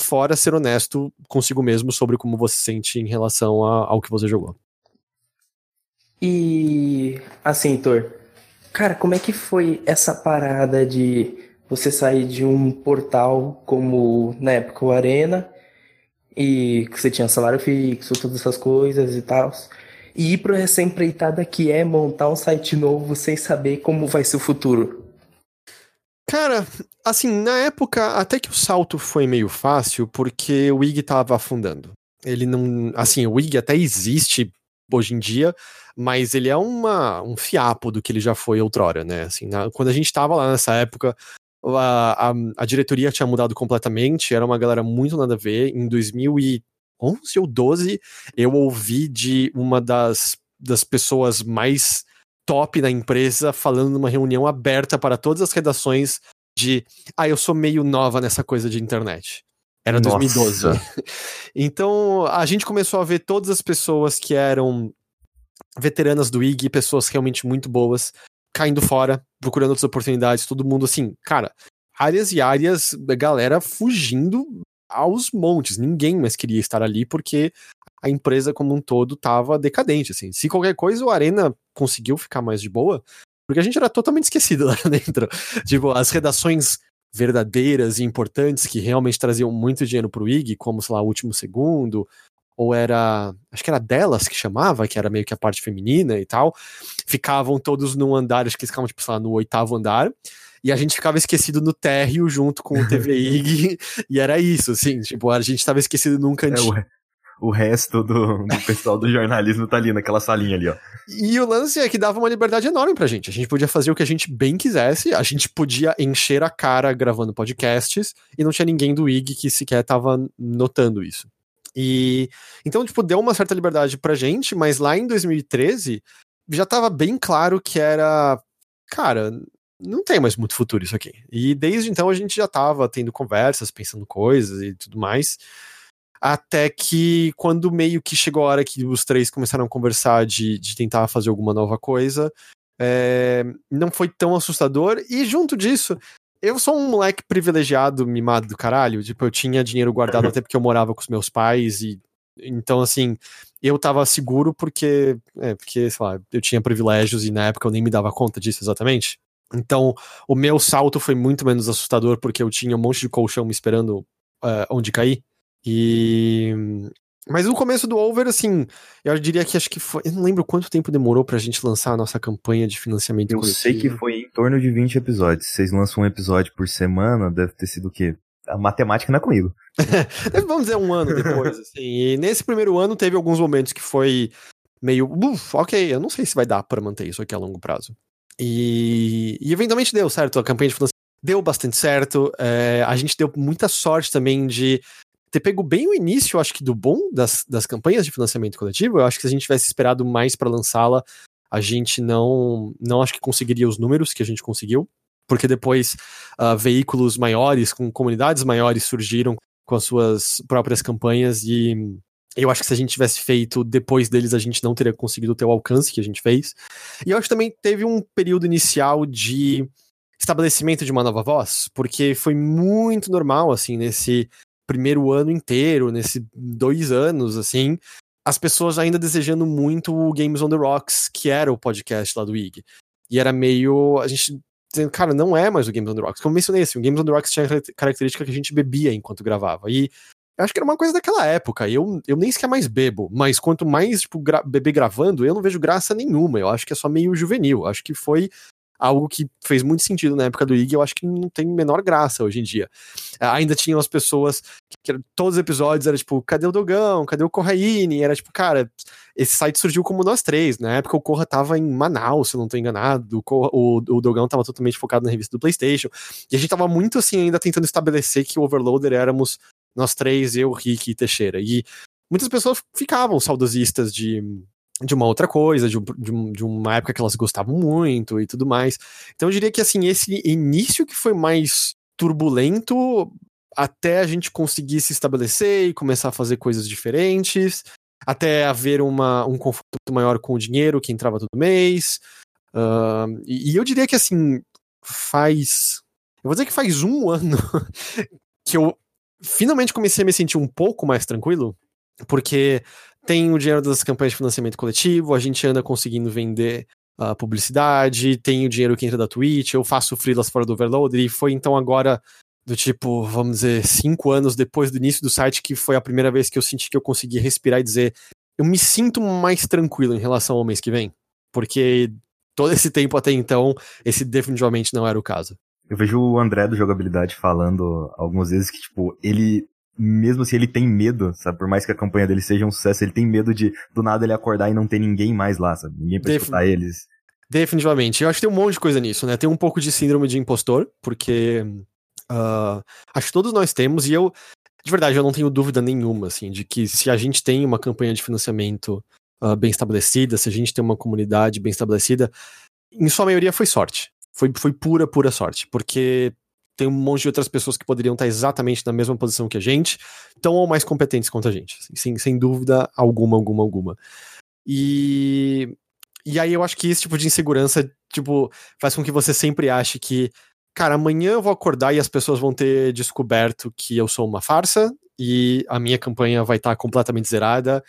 fora ser honesto consigo mesmo sobre como você se sente em relação a, ao que você jogou. E assim, Thor, cara, como é que foi essa parada de você sair de um portal como na época o Arena e que você tinha salário fixo, todas essas coisas e tal, e ir para essa empreitada que é montar um site novo sem saber como vai ser o futuro? Cara, assim, na época, até que o salto foi meio fácil, porque o IG tava afundando. Ele não. Assim, o IG até existe hoje em dia, mas ele é uma, um fiapo do que ele já foi outrora, né? Assim, na, quando a gente tava lá nessa época, a, a, a, diretoria tinha mudado completamente, era uma galera muito nada a ver. Em 2000 e 11 ou 12, eu ouvi de uma das, das pessoas mais top na empresa falando numa reunião aberta para todas as redações de ah, eu sou meio nova nessa coisa de internet. Era Nossa. 2012. então, a gente começou a ver todas as pessoas que eram veteranas do IG, pessoas realmente muito boas, caindo fora, procurando outras oportunidades, todo mundo assim, cara, áreas e áreas, galera fugindo aos montes. Ninguém mais queria estar ali porque a empresa como um todo tava decadente, assim. Se qualquer coisa o Arena conseguiu ficar mais de boa, porque a gente era totalmente esquecido lá dentro. tipo, as redações verdadeiras e importantes que realmente traziam muito dinheiro pro IG, como, sei lá, o Último Segundo, ou era, acho que era delas que chamava, que era meio que a parte feminina e tal, ficavam todos num andar, acho que eles ficavam, tipo, sei lá, no oitavo andar, e a gente ficava esquecido no térreo junto com o TVIG, e era isso, assim, tipo, a gente tava esquecido num cantinho. É, o, o resto do, do pessoal do jornalismo tá ali naquela salinha ali, ó. E o lance é que dava uma liberdade enorme pra gente. A gente podia fazer o que a gente bem quisesse, a gente podia encher a cara gravando podcasts, e não tinha ninguém do IG que sequer tava notando isso. E então, tipo, deu uma certa liberdade pra gente, mas lá em 2013 já tava bem claro que era, cara, não tem mais muito futuro isso aqui. E desde então a gente já tava tendo conversas, pensando coisas e tudo mais. Até que quando meio que chegou a hora que os três começaram a conversar de, de tentar fazer alguma nova coisa, é, não foi tão assustador. E junto disso, eu sou um moleque privilegiado, mimado do caralho. Tipo, eu tinha dinheiro guardado até porque eu morava com os meus pais e então, assim, eu tava seguro porque, é, porque, sei lá, eu tinha privilégios e na época eu nem me dava conta disso exatamente. Então, o meu salto foi muito menos assustador porque eu tinha um monte de colchão me esperando uh, onde cair. E. Mas no começo do Over, assim, eu diria que acho que foi. Eu não lembro quanto tempo demorou pra gente lançar a nossa campanha de financiamento. Eu sei que foi em torno de 20 episódios. Vocês lançam um episódio por semana, deve ter sido o quê? a matemática não é comigo. Vamos dizer um ano depois, assim. E nesse primeiro ano teve alguns momentos que foi meio, ok, eu não sei se vai dar para manter isso aqui a longo prazo. E, e eventualmente deu certo, a campanha de financiamento deu bastante certo. É, a gente deu muita sorte também de ter pego bem o início, acho que, do bom das, das campanhas de financiamento coletivo. Eu acho que se a gente tivesse esperado mais para lançá-la, a gente não, não acho que conseguiria os números que a gente conseguiu. Porque depois uh, veículos maiores, com comunidades maiores, surgiram com as suas próprias campanhas e eu acho que se a gente tivesse feito depois deles, a gente não teria conseguido ter o alcance que a gente fez. E eu acho que também teve um período inicial de estabelecimento de uma nova voz, porque foi muito normal, assim, nesse primeiro ano inteiro, nesse dois anos, assim, as pessoas ainda desejando muito o Games on the Rocks, que era o podcast lá do IG. E era meio. A gente dizendo, cara, não é mais o Games on the Rocks. Como eu mencionei, assim, o Games on the Rocks tinha a característica que a gente bebia enquanto gravava. E eu acho que era uma coisa daquela época. Eu, eu nem sequer mais bebo, mas quanto mais, tipo, gra beber gravando, eu não vejo graça nenhuma. Eu acho que é só meio juvenil. Eu acho que foi algo que fez muito sentido na época do IG, eu acho que não tem menor graça hoje em dia. Ainda tinham as pessoas que, que todos os episódios era tipo, cadê o Dogão? Cadê o Corraine? Era tipo, cara, esse site surgiu como nós três. Na época o Corra tava em Manaus, se eu não tô enganado. O, Corra, o, o Dogão tava totalmente focado na revista do PlayStation. E a gente tava muito assim ainda tentando estabelecer que o Overloader éramos nós três, eu, Rick e Teixeira. E muitas pessoas ficavam saudosistas de, de uma outra coisa, de, de, de, uma época que elas gostavam muito e tudo mais. Então eu diria que assim, esse início que foi mais turbulento até a gente conseguir se estabelecer e começar a fazer coisas diferentes, até haver uma, um conflito maior com o dinheiro que entrava todo mês. Uh, e, e eu diria que assim, faz. Eu vou dizer que faz um ano que eu finalmente comecei a me sentir um pouco mais tranquilo, porque tem o dinheiro das campanhas de financiamento coletivo, a gente anda conseguindo vender uh, publicidade, tem o dinheiro que entra da Twitch, eu faço freelas fora do Overloader, e foi então agora do tipo, vamos dizer, cinco anos depois do início do site que foi a primeira vez que eu senti que eu consegui respirar e dizer eu me sinto mais tranquilo em relação ao mês que vem, porque todo esse tempo até então, esse definitivamente não era o caso. Eu vejo o André do Jogabilidade falando algumas vezes que, tipo, ele, mesmo se assim, ele tem medo, sabe? Por mais que a campanha dele seja um sucesso, ele tem medo de, do nada, ele acordar e não ter ninguém mais lá, sabe? Ninguém pra Defin escutar eles. Definitivamente. Eu acho que tem um monte de coisa nisso, né? Tem um pouco de síndrome de impostor, porque uh, acho que todos nós temos, e eu, de verdade, eu não tenho dúvida nenhuma, assim, de que se a gente tem uma campanha de financiamento uh, bem estabelecida, se a gente tem uma comunidade bem estabelecida, em sua maioria foi sorte. Foi, foi pura, pura sorte, porque tem um monte de outras pessoas que poderiam estar exatamente na mesma posição que a gente, tão ou mais competentes quanto a gente, assim, sem, sem dúvida alguma, alguma, alguma. E, e aí eu acho que esse tipo de insegurança, tipo, faz com que você sempre ache que, cara, amanhã eu vou acordar e as pessoas vão ter descoberto que eu sou uma farsa e a minha campanha vai estar completamente zerada.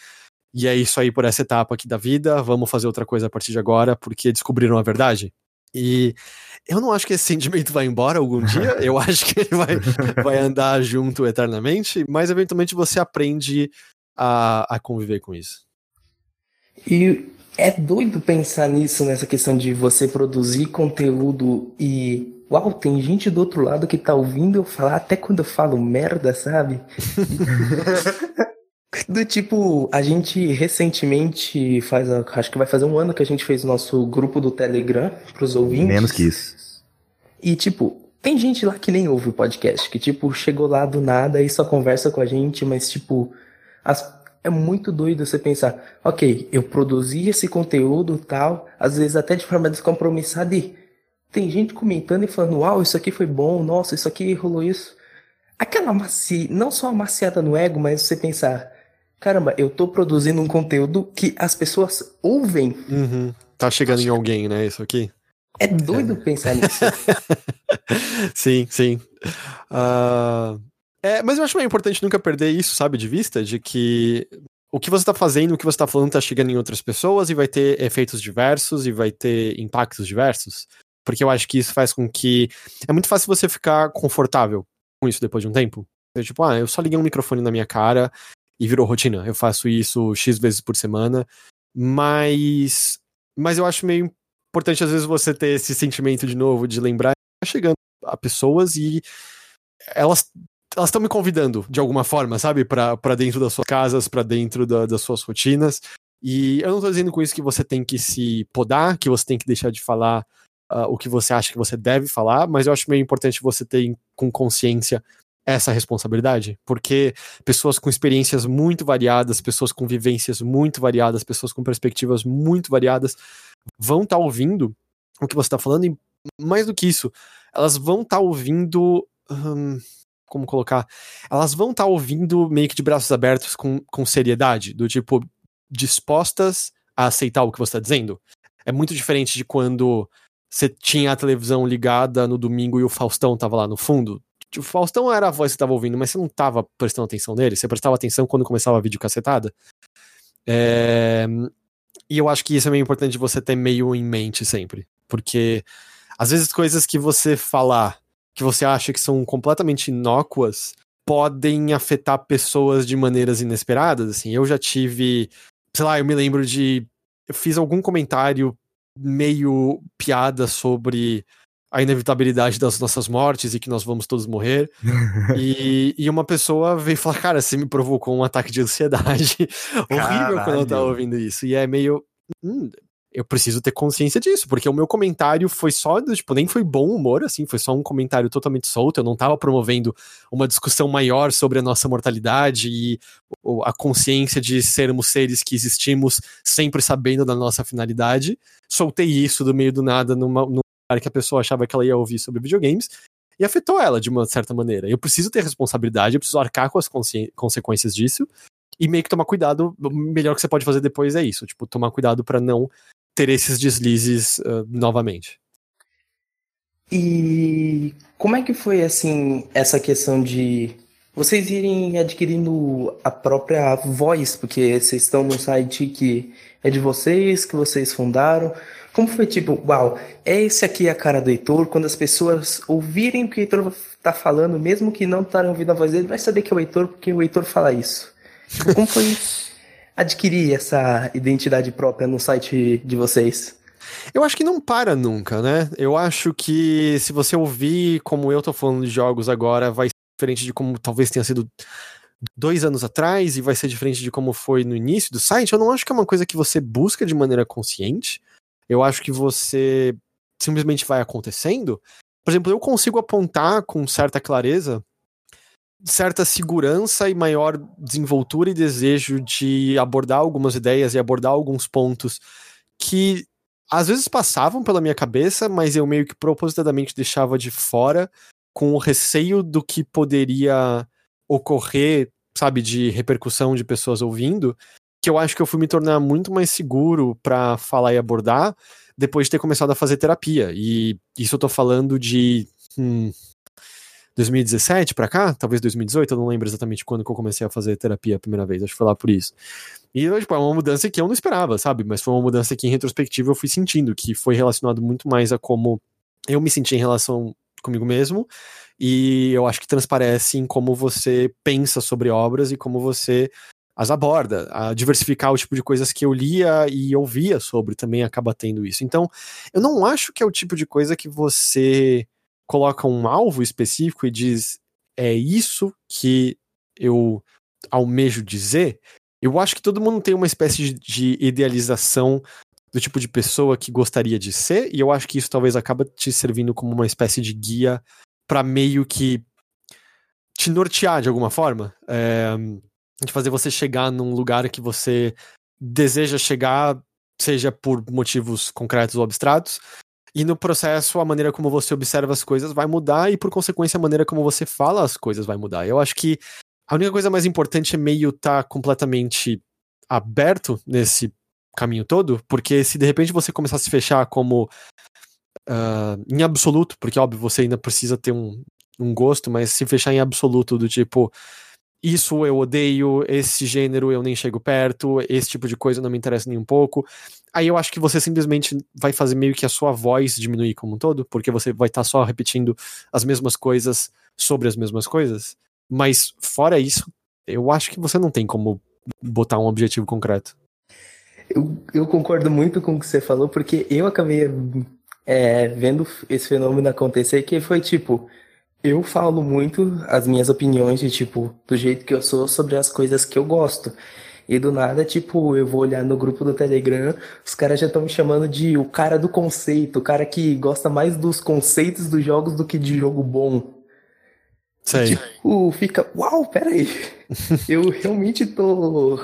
E é isso aí por essa etapa aqui da vida, vamos fazer outra coisa a partir de agora, porque descobriram a verdade. E eu não acho que esse sentimento vai embora algum dia, eu acho que ele vai, vai andar junto eternamente, mas eventualmente você aprende a, a conviver com isso. E é doido pensar nisso, nessa questão de você produzir conteúdo e. Uau, tem gente do outro lado que tá ouvindo eu falar até quando eu falo merda, sabe? Do tipo, a gente recentemente faz, acho que vai fazer um ano que a gente fez o nosso grupo do Telegram pros ouvintes. Menos que isso. E tipo, tem gente lá que nem ouve o podcast, que tipo, chegou lá do nada e só conversa com a gente, mas tipo, as, é muito doido você pensar, ok, eu produzi esse conteúdo tal, às vezes até de forma descompromissada e tem gente comentando e falando, uau, isso aqui foi bom, nossa, isso aqui rolou isso. Aquela macia, não só a maciada no ego, mas você pensar, caramba, eu tô produzindo um conteúdo que as pessoas ouvem. Uhum. Tá chegando em alguém, né? Isso aqui. É doido é. pensar nisso. sim, sim. Uh, é, mas eu acho meio importante nunca perder isso, sabe, de vista, de que o que você tá fazendo, o que você tá falando tá chegando em outras pessoas e vai ter efeitos diversos e vai ter impactos diversos. Porque eu acho que isso faz com que. É muito fácil você ficar confortável com isso depois de um tempo. Eu, tipo, ah, eu só liguei um microfone na minha cara e virou rotina. Eu faço isso X vezes por semana, mas mas eu acho meio importante às vezes você ter esse sentimento de novo de lembrar tá chegando a pessoas e elas elas estão me convidando de alguma forma, sabe? para dentro das suas casas, para dentro da, das suas rotinas. E eu não tô dizendo com isso que você tem que se podar, que você tem que deixar de falar uh, o que você acha que você deve falar, mas eu acho meio importante você ter com consciência essa responsabilidade, porque pessoas com experiências muito variadas, pessoas com vivências muito variadas, pessoas com perspectivas muito variadas vão estar tá ouvindo o que você está falando e mais do que isso, elas vão estar tá ouvindo. Hum, como colocar? Elas vão estar tá ouvindo meio que de braços abertos com, com seriedade, do tipo, dispostas a aceitar o que você está dizendo. É muito diferente de quando você tinha a televisão ligada no domingo e o Faustão tava lá no fundo. O Faustão era a voz que você tava ouvindo, mas você não tava prestando atenção nele, você prestava atenção quando começava a vídeo cacetada. É... E eu acho que isso é meio importante você ter meio em mente sempre. Porque às vezes coisas que você falar, que você acha que são completamente inócuas, podem afetar pessoas de maneiras inesperadas. Assim, eu já tive. Sei lá, eu me lembro de. Eu fiz algum comentário meio piada sobre a inevitabilidade das nossas mortes e que nós vamos todos morrer. e, e uma pessoa veio falar: Cara, você me provocou um ataque de ansiedade horrível quando eu tava ouvindo isso. E é meio. Hum, eu preciso ter consciência disso, porque o meu comentário foi só, tipo, nem foi bom humor, assim, foi só um comentário totalmente solto, eu não tava promovendo uma discussão maior sobre a nossa mortalidade e a consciência de sermos seres que existimos sempre sabendo da nossa finalidade. Soltei isso do meio do nada numa, num que a pessoa achava que ela ia ouvir sobre videogames e afetou ela de uma certa maneira. Eu preciso ter responsabilidade, eu preciso arcar com as consequências disso e meio que tomar cuidado. O melhor que você pode fazer depois é isso, tipo, tomar cuidado para não ter esses deslizes uh, novamente. E como é que foi assim essa questão de vocês irem adquirindo a própria voz, porque vocês estão num site que é de vocês, que vocês fundaram. Como foi tipo, uau, é esse aqui a cara do Heitor, quando as pessoas ouvirem o que o Heitor tá falando, mesmo que não estarem ouvindo a voz dele, vai saber que é o Heitor, porque o Heitor fala isso. Tipo, como foi adquirir essa identidade própria no site de vocês? Eu acho que não para nunca, né? Eu acho que se você ouvir como eu tô falando de jogos agora, vai ser diferente de como talvez tenha sido dois anos atrás e vai ser diferente de como foi no início do site. Eu não acho que é uma coisa que você busca de maneira consciente. Eu acho que você simplesmente vai acontecendo. Por exemplo, eu consigo apontar com certa clareza certa segurança e maior desenvoltura e desejo de abordar algumas ideias e abordar alguns pontos que às vezes passavam pela minha cabeça, mas eu meio que propositadamente deixava de fora com o receio do que poderia ocorrer, sabe, de repercussão de pessoas ouvindo, que eu acho que eu fui me tornar muito mais seguro para falar e abordar depois de ter começado a fazer terapia. E isso eu tô falando de hum, 2017 para cá, talvez 2018, eu não lembro exatamente quando que eu comecei a fazer terapia a primeira vez, acho que foi lá por isso. E tipo, é uma mudança que eu não esperava, sabe? Mas foi uma mudança que em retrospectiva eu fui sentindo, que foi relacionado muito mais a como eu me senti em relação comigo mesmo, e eu acho que transparece em como você pensa sobre obras e como você as aborda, a diversificar o tipo de coisas que eu lia e ouvia sobre também acaba tendo isso. Então, eu não acho que é o tipo de coisa que você coloca um alvo específico e diz é isso que eu almejo dizer, eu acho que todo mundo tem uma espécie de idealização do tipo de pessoa que gostaria de ser, e eu acho que isso talvez acaba te servindo como uma espécie de guia para meio que te nortear de alguma forma. É, de fazer você chegar num lugar que você deseja chegar, seja por motivos concretos ou abstratos, e no processo, a maneira como você observa as coisas vai mudar, e por consequência, a maneira como você fala as coisas vai mudar. Eu acho que a única coisa mais importante é meio estar tá completamente aberto nesse caminho todo, porque se de repente você começar a se fechar como uh, em absoluto, porque óbvio você ainda precisa ter um, um gosto, mas se fechar em absoluto do tipo isso eu odeio, esse gênero eu nem chego perto, esse tipo de coisa não me interessa nem um pouco. Aí eu acho que você simplesmente vai fazer meio que a sua voz diminuir como um todo, porque você vai estar tá só repetindo as mesmas coisas sobre as mesmas coisas. Mas fora isso, eu acho que você não tem como botar um objetivo concreto. Eu, eu concordo muito com o que você falou, porque eu acabei é, vendo esse fenômeno acontecer, que foi tipo, eu falo muito as minhas opiniões de tipo, do jeito que eu sou sobre as coisas que eu gosto. E do nada, tipo, eu vou olhar no grupo do Telegram, os caras já estão me chamando de o cara do conceito, o cara que gosta mais dos conceitos dos jogos do que de jogo bom. Sei. Tipo, fica, uau, peraí. eu realmente tô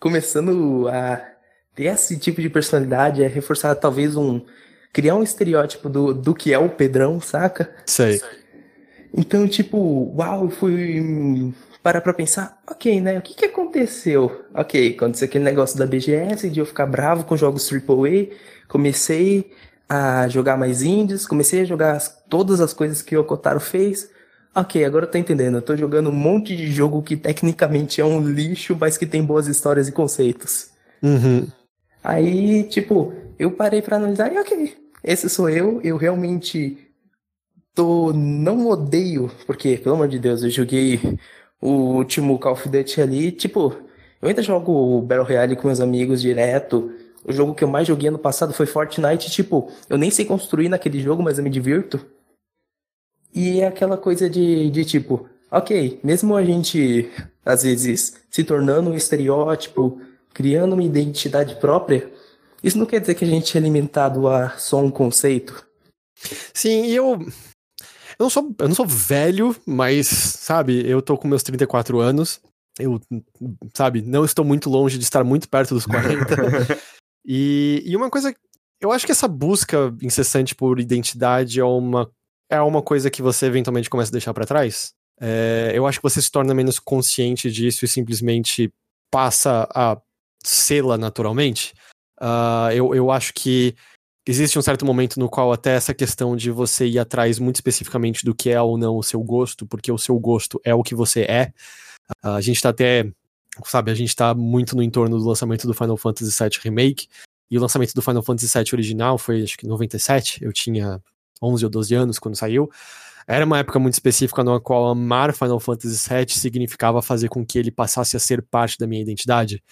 começando a ter esse tipo de personalidade, a reforçar talvez um. criar um estereótipo do, do que é o Pedrão, saca? Sei. Então, tipo, uau, eu fui parar pra pensar, ok, né? O que que aconteceu? Ok, aconteceu aquele negócio da BGS, de eu ficar bravo com jogos AAA, comecei a jogar mais indies, comecei a jogar as, todas as coisas que o Kotaro fez. Ok, agora eu tô entendendo. Eu tô jogando um monte de jogo que tecnicamente é um lixo, mas que tem boas histórias e conceitos. Uhum. Aí, tipo, eu parei pra analisar e ok, esse sou eu, eu realmente tô. não odeio, porque, pelo amor de Deus, eu joguei o último Call of Duty ali, tipo, eu ainda jogo o Battle Royale com meus amigos direto. O jogo que eu mais joguei ano passado foi Fortnite, tipo, eu nem sei construir naquele jogo, mas eu me divirto. E é aquela coisa de, de tipo, ok, mesmo a gente, às vezes, se tornando um estereótipo, criando uma identidade própria, isso não quer dizer que a gente é limitado a só um conceito. Sim, e eu. Eu não, sou, eu não sou velho, mas, sabe, eu tô com meus 34 anos. Eu, sabe, não estou muito longe de estar muito perto dos 40. e, e uma coisa. Eu acho que essa busca incessante por identidade é uma, é uma coisa que você eventualmente começa a deixar para trás. É, eu acho que você se torna menos consciente disso e simplesmente passa a sê-la naturalmente. Uh, eu, eu acho que existe um certo momento no qual até essa questão de você ir atrás muito especificamente do que é ou não o seu gosto, porque o seu gosto é o que você é. A gente tá até, sabe, a gente tá muito no entorno do lançamento do Final Fantasy VII Remake, e o lançamento do Final Fantasy VII original foi, acho que 97, eu tinha 11 ou 12 anos quando saiu. Era uma época muito específica na qual amar Final Fantasy VII significava fazer com que ele passasse a ser parte da minha identidade.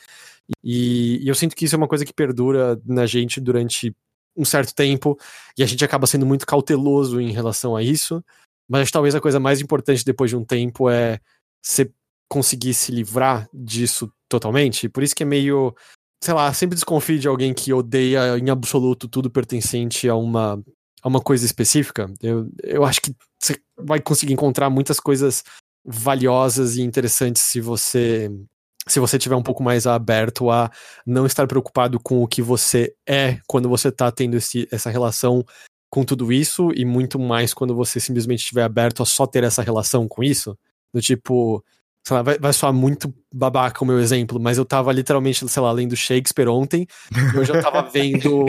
E, e, eu sinto que isso é uma coisa que perdura na gente durante um certo tempo, e a gente acaba sendo muito cauteloso em relação a isso. Mas talvez a coisa mais importante depois de um tempo é você conseguir se livrar disso totalmente. Por isso que é meio. Sei lá, sempre desconfie de alguém que odeia em absoluto tudo pertencente a uma, a uma coisa específica. Eu, eu acho que você vai conseguir encontrar muitas coisas valiosas e interessantes se você se você tiver um pouco mais aberto a não estar preocupado com o que você é quando você está tendo esse, essa relação com tudo isso e muito mais quando você simplesmente estiver aberto a só ter essa relação com isso. Do tipo, sei lá, vai, vai soar muito babaca o meu exemplo, mas eu tava literalmente, sei lá, lendo Shakespeare ontem, e hoje eu tava vendo.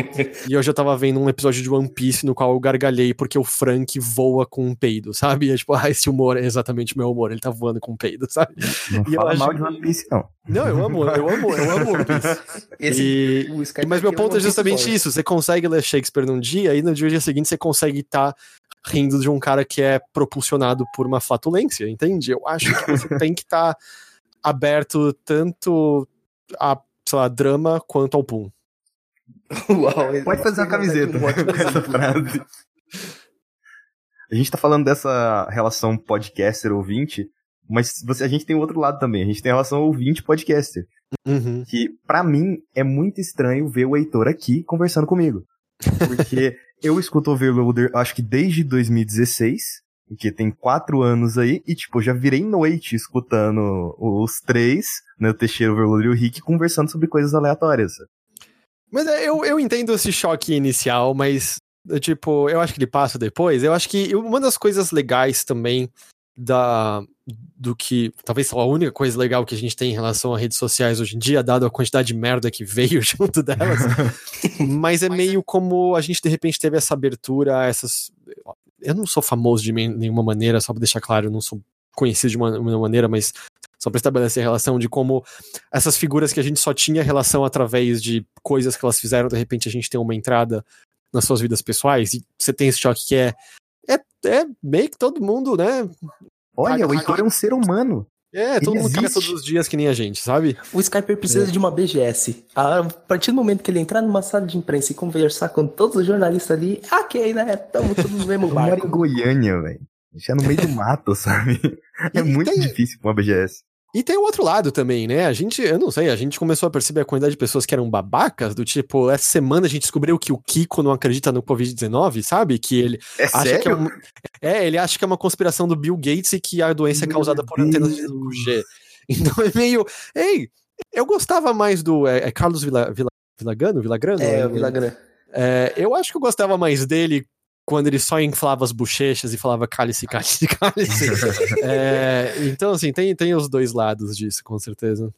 e hoje eu tava vendo um episódio de One Piece no qual eu gargalhei porque o Frank voa com um peido, sabe? E é tipo, ah, esse humor é exatamente o meu humor, ele tá voando com um peido, sabe? Não E eu fala acho mal de One Piece, não. Não, eu amo, eu amo, eu amo One Piece. Esse, E- Mas meu aqui ponto é justamente isso: você consegue ler Shakespeare num dia, e no dia seguinte você consegue estar rindo de um cara que é propulsionado por uma flatulência, entende? Eu acho que você tem que estar aberto tanto a, sei lá, drama quanto ao pum. Uau, Pode fazer uma camiseta ótimo com essa frase. A gente tá falando dessa relação podcaster-ouvinte, mas você, a gente tem o outro lado também. A gente tem a relação ouvinte-podcaster. Uhum. Que, pra mim, é muito estranho ver o Heitor aqui conversando comigo. Porque eu escuto Overloader, acho que desde 2016, que tem quatro anos aí, e tipo, já virei noite escutando os três, né, o Teixeira, o Overloader e o Rick, conversando sobre coisas aleatórias. Mas é, eu, eu entendo esse choque inicial, mas, é, tipo, eu acho que ele passa depois. Eu acho que uma das coisas legais também da do que talvez a única coisa legal que a gente tem em relação a redes sociais hoje em dia, dado a quantidade de merda que veio junto delas, mas é meio como a gente de repente teve essa abertura a essas. Eu não sou famoso de nenhuma maneira, só pra deixar claro, eu não sou conhecido de uma, uma maneira, mas só pra estabelecer a relação de como essas figuras que a gente só tinha relação através de coisas que elas fizeram, de repente a gente tem uma entrada nas suas vidas pessoais, e você tem esse choque que é. É, é meio que todo mundo, né? Olha, o Heitor é um ser humano. É, todo Ele mundo caga existe. todos os dias que nem a gente, sabe? O Skyper precisa de uma BGS. A partir do momento que ele entrar numa sala de imprensa e conversar com todos os jornalistas ali, ok, né? Tamo todos no mesmo Eu moro em barco. Goiânia, velho. A gente é no meio do mato, sabe? É E muito tem- difícil pra uma BGS. E tem o outro lado também, né? A gente, eu não sei, a gente começou a perceber a quantidade de pessoas que eram babacas, do tipo, essa semana a gente descobriu que o Kiko não acredita no Covid-19, sabe? Que ele É acha sério? que é um. É, ele acha que é uma conspiração do Bill Gates e que a doença é Meu causada por antenas de Deus. 5G. Então é meio. Ei, eu gostava mais do. É, é Carlos Vila, Vila, Vilagano? Vilagrano? É, o Villagrán. É, eu acho que eu gostava mais dele quando ele só inflava as bochechas e falava cálice, cálice, cálice. É, então, assim, tem, tem os dois lados disso, com certeza.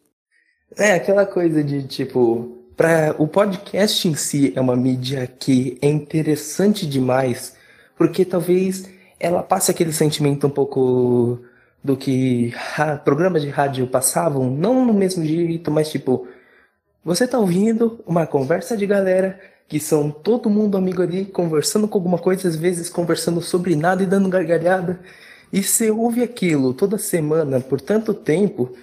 É, aquela coisa de tipo. Pra, o podcast em si é uma mídia que é interessante demais, porque talvez ela passe aquele sentimento um pouco do que ra- programas de rádio passavam, não no mesmo jeito, mas tipo, você tá ouvindo uma conversa de galera que são todo mundo amigo ali, conversando com alguma coisa, às vezes conversando sobre nada e dando gargalhada, e você ouve aquilo toda semana por tanto tempo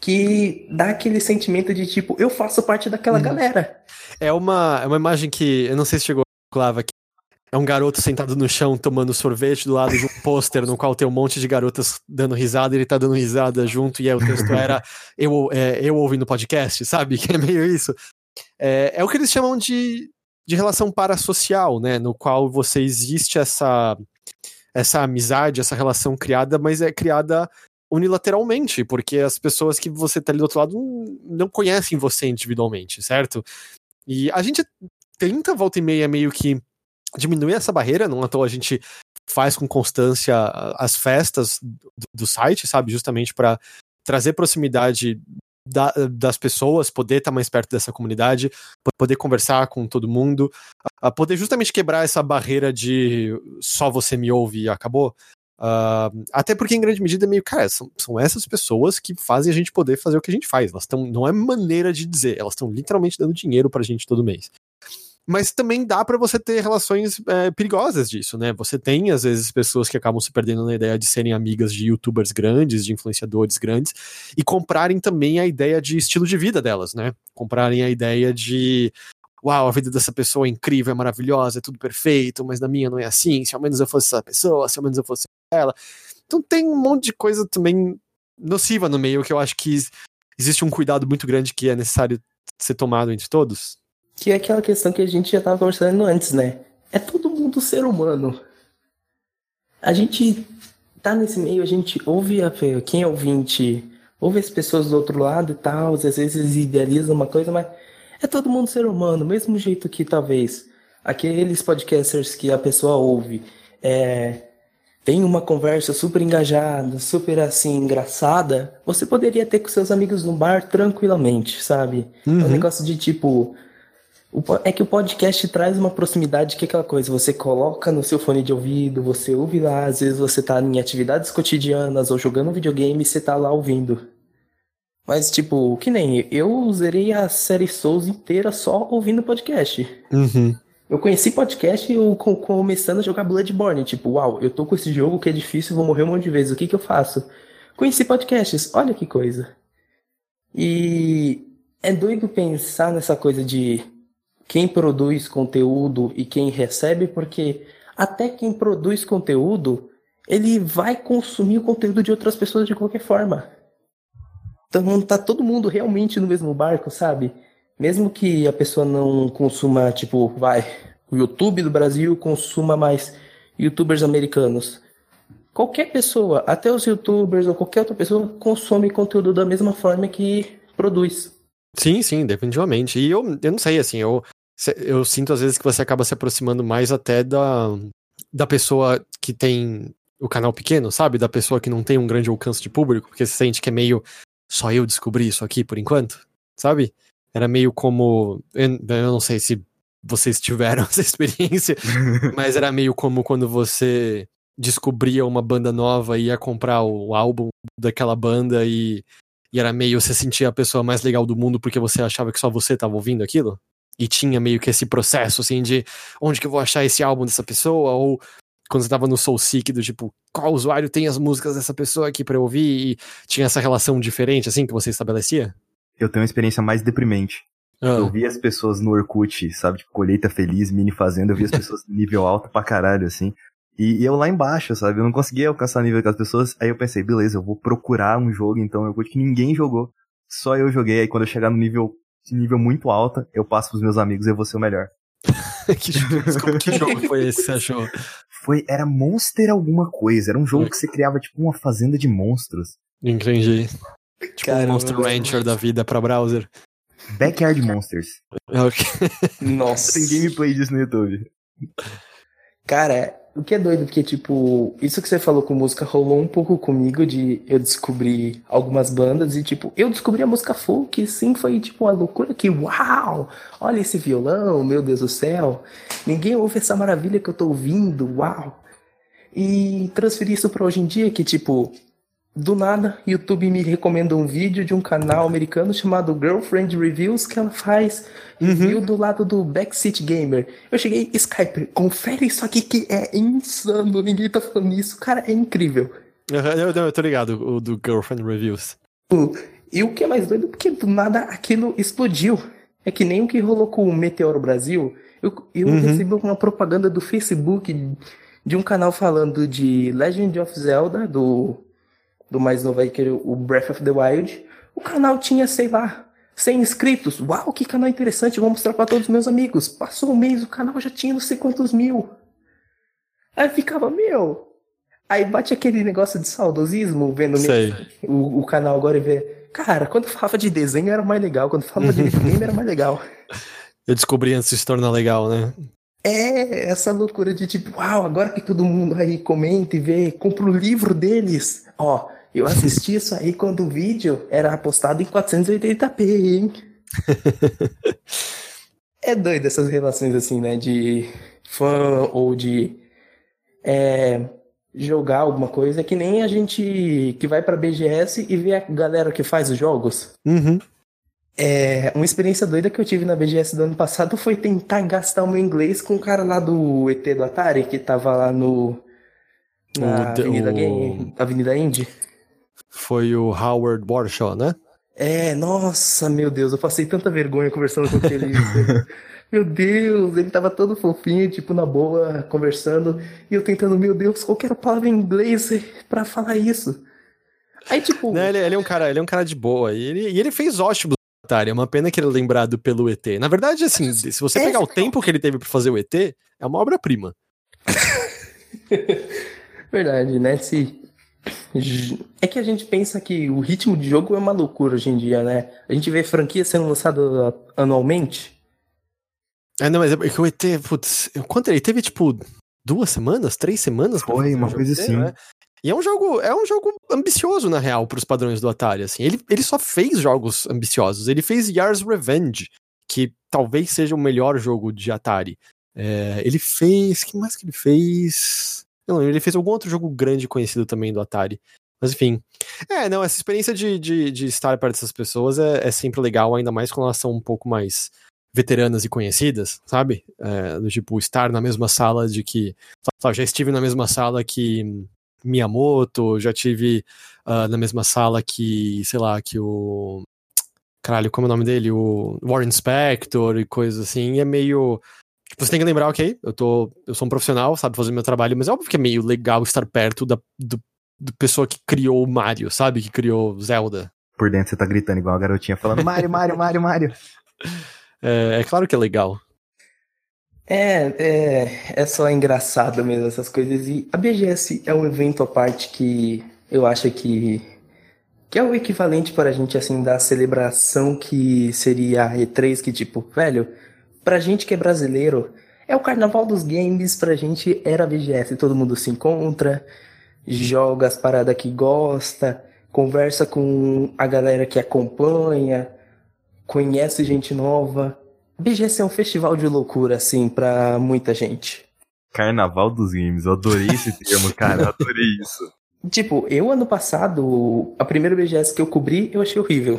que dá aquele sentimento de tipo, eu faço parte daquela galera. É uma, é uma imagem que, eu não sei se chegou a Clava aqui. É um garoto sentado no chão tomando sorvete do lado de um pôster no qual tem um monte de garotas dando risada ele tá dando risada junto, e aí o texto era eu, é, eu ouvindo podcast, sabe? Que é meio isso. É, é o que eles chamam de, de relação parasocial, né? No qual você existe essa, essa amizade, essa relação criada, mas é criada unilateralmente, porque as pessoas que você tá ali do outro lado não conhecem você individualmente, certo? E a gente tenta, volta e meia, meio que diminuir essa barreira, não à toa a gente faz com constância as festas do, site, sabe? Justamente para trazer proximidade da- das pessoas, poder estar mais perto dessa comunidade, po- poder conversar com todo mundo, a, poder justamente quebrar essa barreira de só você me ouve e acabou. Ah, até porque, em grande medida, é meio, cara, são, são essas pessoas que fazem a gente poder fazer o que a gente faz. Elas estão, não é maneira de dizer, elas estão literalmente dando dinheiro pra gente todo mês. Mas também dá pra você ter relações é, perigosas disso, né? Você tem, às vezes, pessoas que acabam se perdendo na ideia de serem amigas de youtubers grandes, de influenciadores grandes, e comprarem também a ideia de estilo de vida delas, né? Comprarem a ideia de. Uau, a vida dessa pessoa é incrível, é maravilhosa, é tudo perfeito, mas na minha não é assim. Se ao menos eu fosse essa pessoa, se ao menos eu fosse ela. Então tem um monte de coisa também nociva no meio que eu acho que existe um cuidado muito grande que é necessário ser tomado entre todos. Que é aquela questão que a gente já tava conversando antes, né? É todo mundo ser humano. A gente tá nesse meio, a gente ouve a, quem é ouvinte, ouve as pessoas do outro lado e tal, às vezes idealiza uma coisa, mas é todo mundo ser humano, mesmo jeito que talvez aqueles podcasters que a pessoa ouve é, tem uma conversa super engajada, super assim, engraçada, você poderia ter com seus amigos no bar tranquilamente, sabe? É um Uhum. negócio de tipo. É que o podcast traz uma proximidade que é aquela coisa, você coloca no seu fone de ouvido, você ouve lá, às vezes você tá em atividades cotidianas ou jogando videogame e você tá lá ouvindo. Mas, tipo, que nem eu zerei a série Souls inteira só ouvindo podcast. Uhum. Eu conheci podcast eu co- começando a jogar Bloodborne. Tipo, uau, eu tô com esse jogo que é difícil, vou morrer um monte de vezes. O que que eu faço? Conheci podcasts, olha que coisa. E é doido pensar nessa coisa de quem produz conteúdo e quem recebe, porque até quem produz conteúdo, ele vai consumir o conteúdo de outras pessoas de qualquer forma. Então tá todo mundo realmente no mesmo barco, sabe? Mesmo que a pessoa não consuma, tipo, vai, o YouTube do Brasil consuma mais youtubers americanos. Qualquer pessoa, até os youtubers ou qualquer outra pessoa, consome conteúdo da mesma forma que produz. Sim, sim, definitivamente. E eu, eu não sei, assim, eu, eu sinto às vezes que você acaba se aproximando mais até da, da pessoa que tem o canal pequeno, sabe? Da pessoa que não tem um grande alcance de público, porque você sente que é meio só eu descobri isso aqui por enquanto, sabe? Era meio como. Eu, eu não sei se vocês tiveram essa experiência, mas era meio como quando você descobria uma banda nova e ia comprar o álbum daquela banda e, e era meio você sentia a pessoa mais legal do mundo porque você achava que só você estava ouvindo aquilo. E tinha meio que esse processo assim de onde que eu vou achar esse álbum dessa pessoa ou quando você tava no Soul Seek do tipo, qual usuário tem as músicas dessa pessoa aqui pra eu ouvir e tinha essa relação diferente assim que você estabelecia? Eu tenho uma experiência mais deprimente. Eu Ah, vi as pessoas no Orkut, sabe, tipo, colheita feliz, mini fazenda, eu vi as pessoas nível alto pra caralho, assim. E, e, eu lá embaixo, sabe? Eu não conseguia alcançar o nível das pessoas. Aí eu pensei, beleza, eu vou procurar um jogo, então eu vou que ninguém jogou. Só eu joguei. Aí quando eu chegar no nível, nível muito alto, eu passo pros meus amigos e eu vou ser o melhor. que, jogo, que jogo foi esse que você achou? Foi, era Monster alguma coisa. Era um jogo que você criava tipo uma fazenda de monstros. Entendi. Tipo Caramba. um Monster Rancher da vida pra browser. Backyard Monsters. Okay. Nossa. Tem gameplay disso no YouTube. Cara, o que é doido, porque, tipo, isso que você falou com música rolou um pouco comigo de eu descobrir algumas bandas e, tipo, eu descobri a música folk, sim, foi, tipo, uma loucura que, uau, olha esse violão, meu Deus do céu, ninguém ouve essa maravilha que eu tô ouvindo, uau. E transferir isso pra hoje em dia, que, tipo, do nada, YouTube me recomenda um vídeo de um canal americano chamado Girlfriend Reviews, que ela faz uhum. review do lado do Backseat Gamer. Eu cheguei, Skype, confere isso aqui que é insano, ninguém tá falando isso. Cara, é incrível. Eu, eu, eu tô ligado, o do Girlfriend Reviews. E o que é mais doido, porque do nada aquilo explodiu. É que nem o que rolou com o Meteoro Brasil. Eu, eu uhum. recebi uma propaganda do Facebook de um canal falando de Legend of Zelda, do do mais novo aí, que é o Breath of the Wild, o canal tinha, sei lá, 100 inscritos. Uau, que canal interessante, vou mostrar para todos os meus amigos. Passou um mês, o canal já tinha não sei quantos mil. Aí ficava, meu. Aí bate aquele negócio de saudosismo, vendo o, o, canal agora e ver. Cara, quando falava de desenho era mais legal, quando falava de videogame era mais legal. Eu descobri antes de se tornar legal, né? É, essa loucura de tipo, uau, agora que todo mundo aí comenta e vê, compra o livro deles. Ó, eu assisti isso aí quando o vídeo era postado em 480p, hein? é doido essas relações assim, né? De fã ou de é, jogar alguma coisa. Que nem a gente que vai pra BGS e vê a galera que faz os jogos. Uhum. É, uma experiência doida que eu tive na BGS do ano passado foi tentar gastar o meu inglês com o cara lá do ET do Atari, que tava lá no. Na o, Avenida, o... Game, Avenida Indy foi o Howard Warshaw, né? É, nossa, meu Deus, eu passei tanta vergonha conversando com ele. meu Deus, ele tava todo fofinho, tipo, na boa, conversando, e eu tentando, meu Deus, qual que era a palavra em inglês para falar isso? Aí, tipo. Não, ele, ele, é um cara, ele é um cara de boa, e ele, e ele fez ótimos é uma pena que ele é lembrado pelo ET. Na verdade, assim, se você pegar o tempo que ele teve para fazer o ET, é uma obra-prima. Verdade, né? Se é que a gente pensa que o ritmo de jogo é uma loucura hoje em dia, né? A gente vê franquia sendo lançada anualmente. É, não, mas é que o ET, putz, quanto ele teve, tipo, duas semanas, três semanas? Foi, uma coisa assim. Né? E é um jogo, é um jogo ambicioso, na real, para os padrões do Atari, assim. Ele, ele só fez jogos ambiciosos. Ele fez Yars Revenge, que talvez seja o melhor jogo de Atari. É, ele fez. que mais que ele fez? Não ele fez algum outro jogo grande conhecido também do Atari. Mas enfim. É, não, essa experiência de, de, de estar perto dessas pessoas é, é, sempre legal, ainda mais quando elas são um pouco mais veteranas e conhecidas, sabe? É, do tipo, estar na mesma sala de que. Já estive na mesma sala que Miyamoto, já tive uh, na mesma sala que, sei lá, que o. Caralho, como é o nome dele? O Warren Spector e coisas assim. É meio. Tipo, você tem que lembrar, ok, eu tô. Eu sou um profissional, sabe fazer meu trabalho, mas é óbvio que é meio legal estar perto da do, do pessoa que criou o Mario, sabe? Que criou Zelda. Por dentro você tá gritando igual a garotinha falando Mario, Mario, Mario, Mario. É, é claro que é legal. É, é, é só engraçado mesmo essas coisas. E a BGS é um evento à parte que eu acho que, que é o equivalente para a gente, assim, da celebração que seria a E3, que tipo, velho, Pra gente que é brasileiro, é o carnaval dos games, pra gente era a BGS. Todo mundo se encontra, joga as paradas que gosta, conversa com a galera que acompanha, conhece gente nova. BGS é um festival de loucura, assim, pra muita gente. Carnaval dos games, eu adorei esse termo, cara, eu adorei isso. Tipo, eu ano passado, a primeira BGS que eu cobri, eu achei horrível.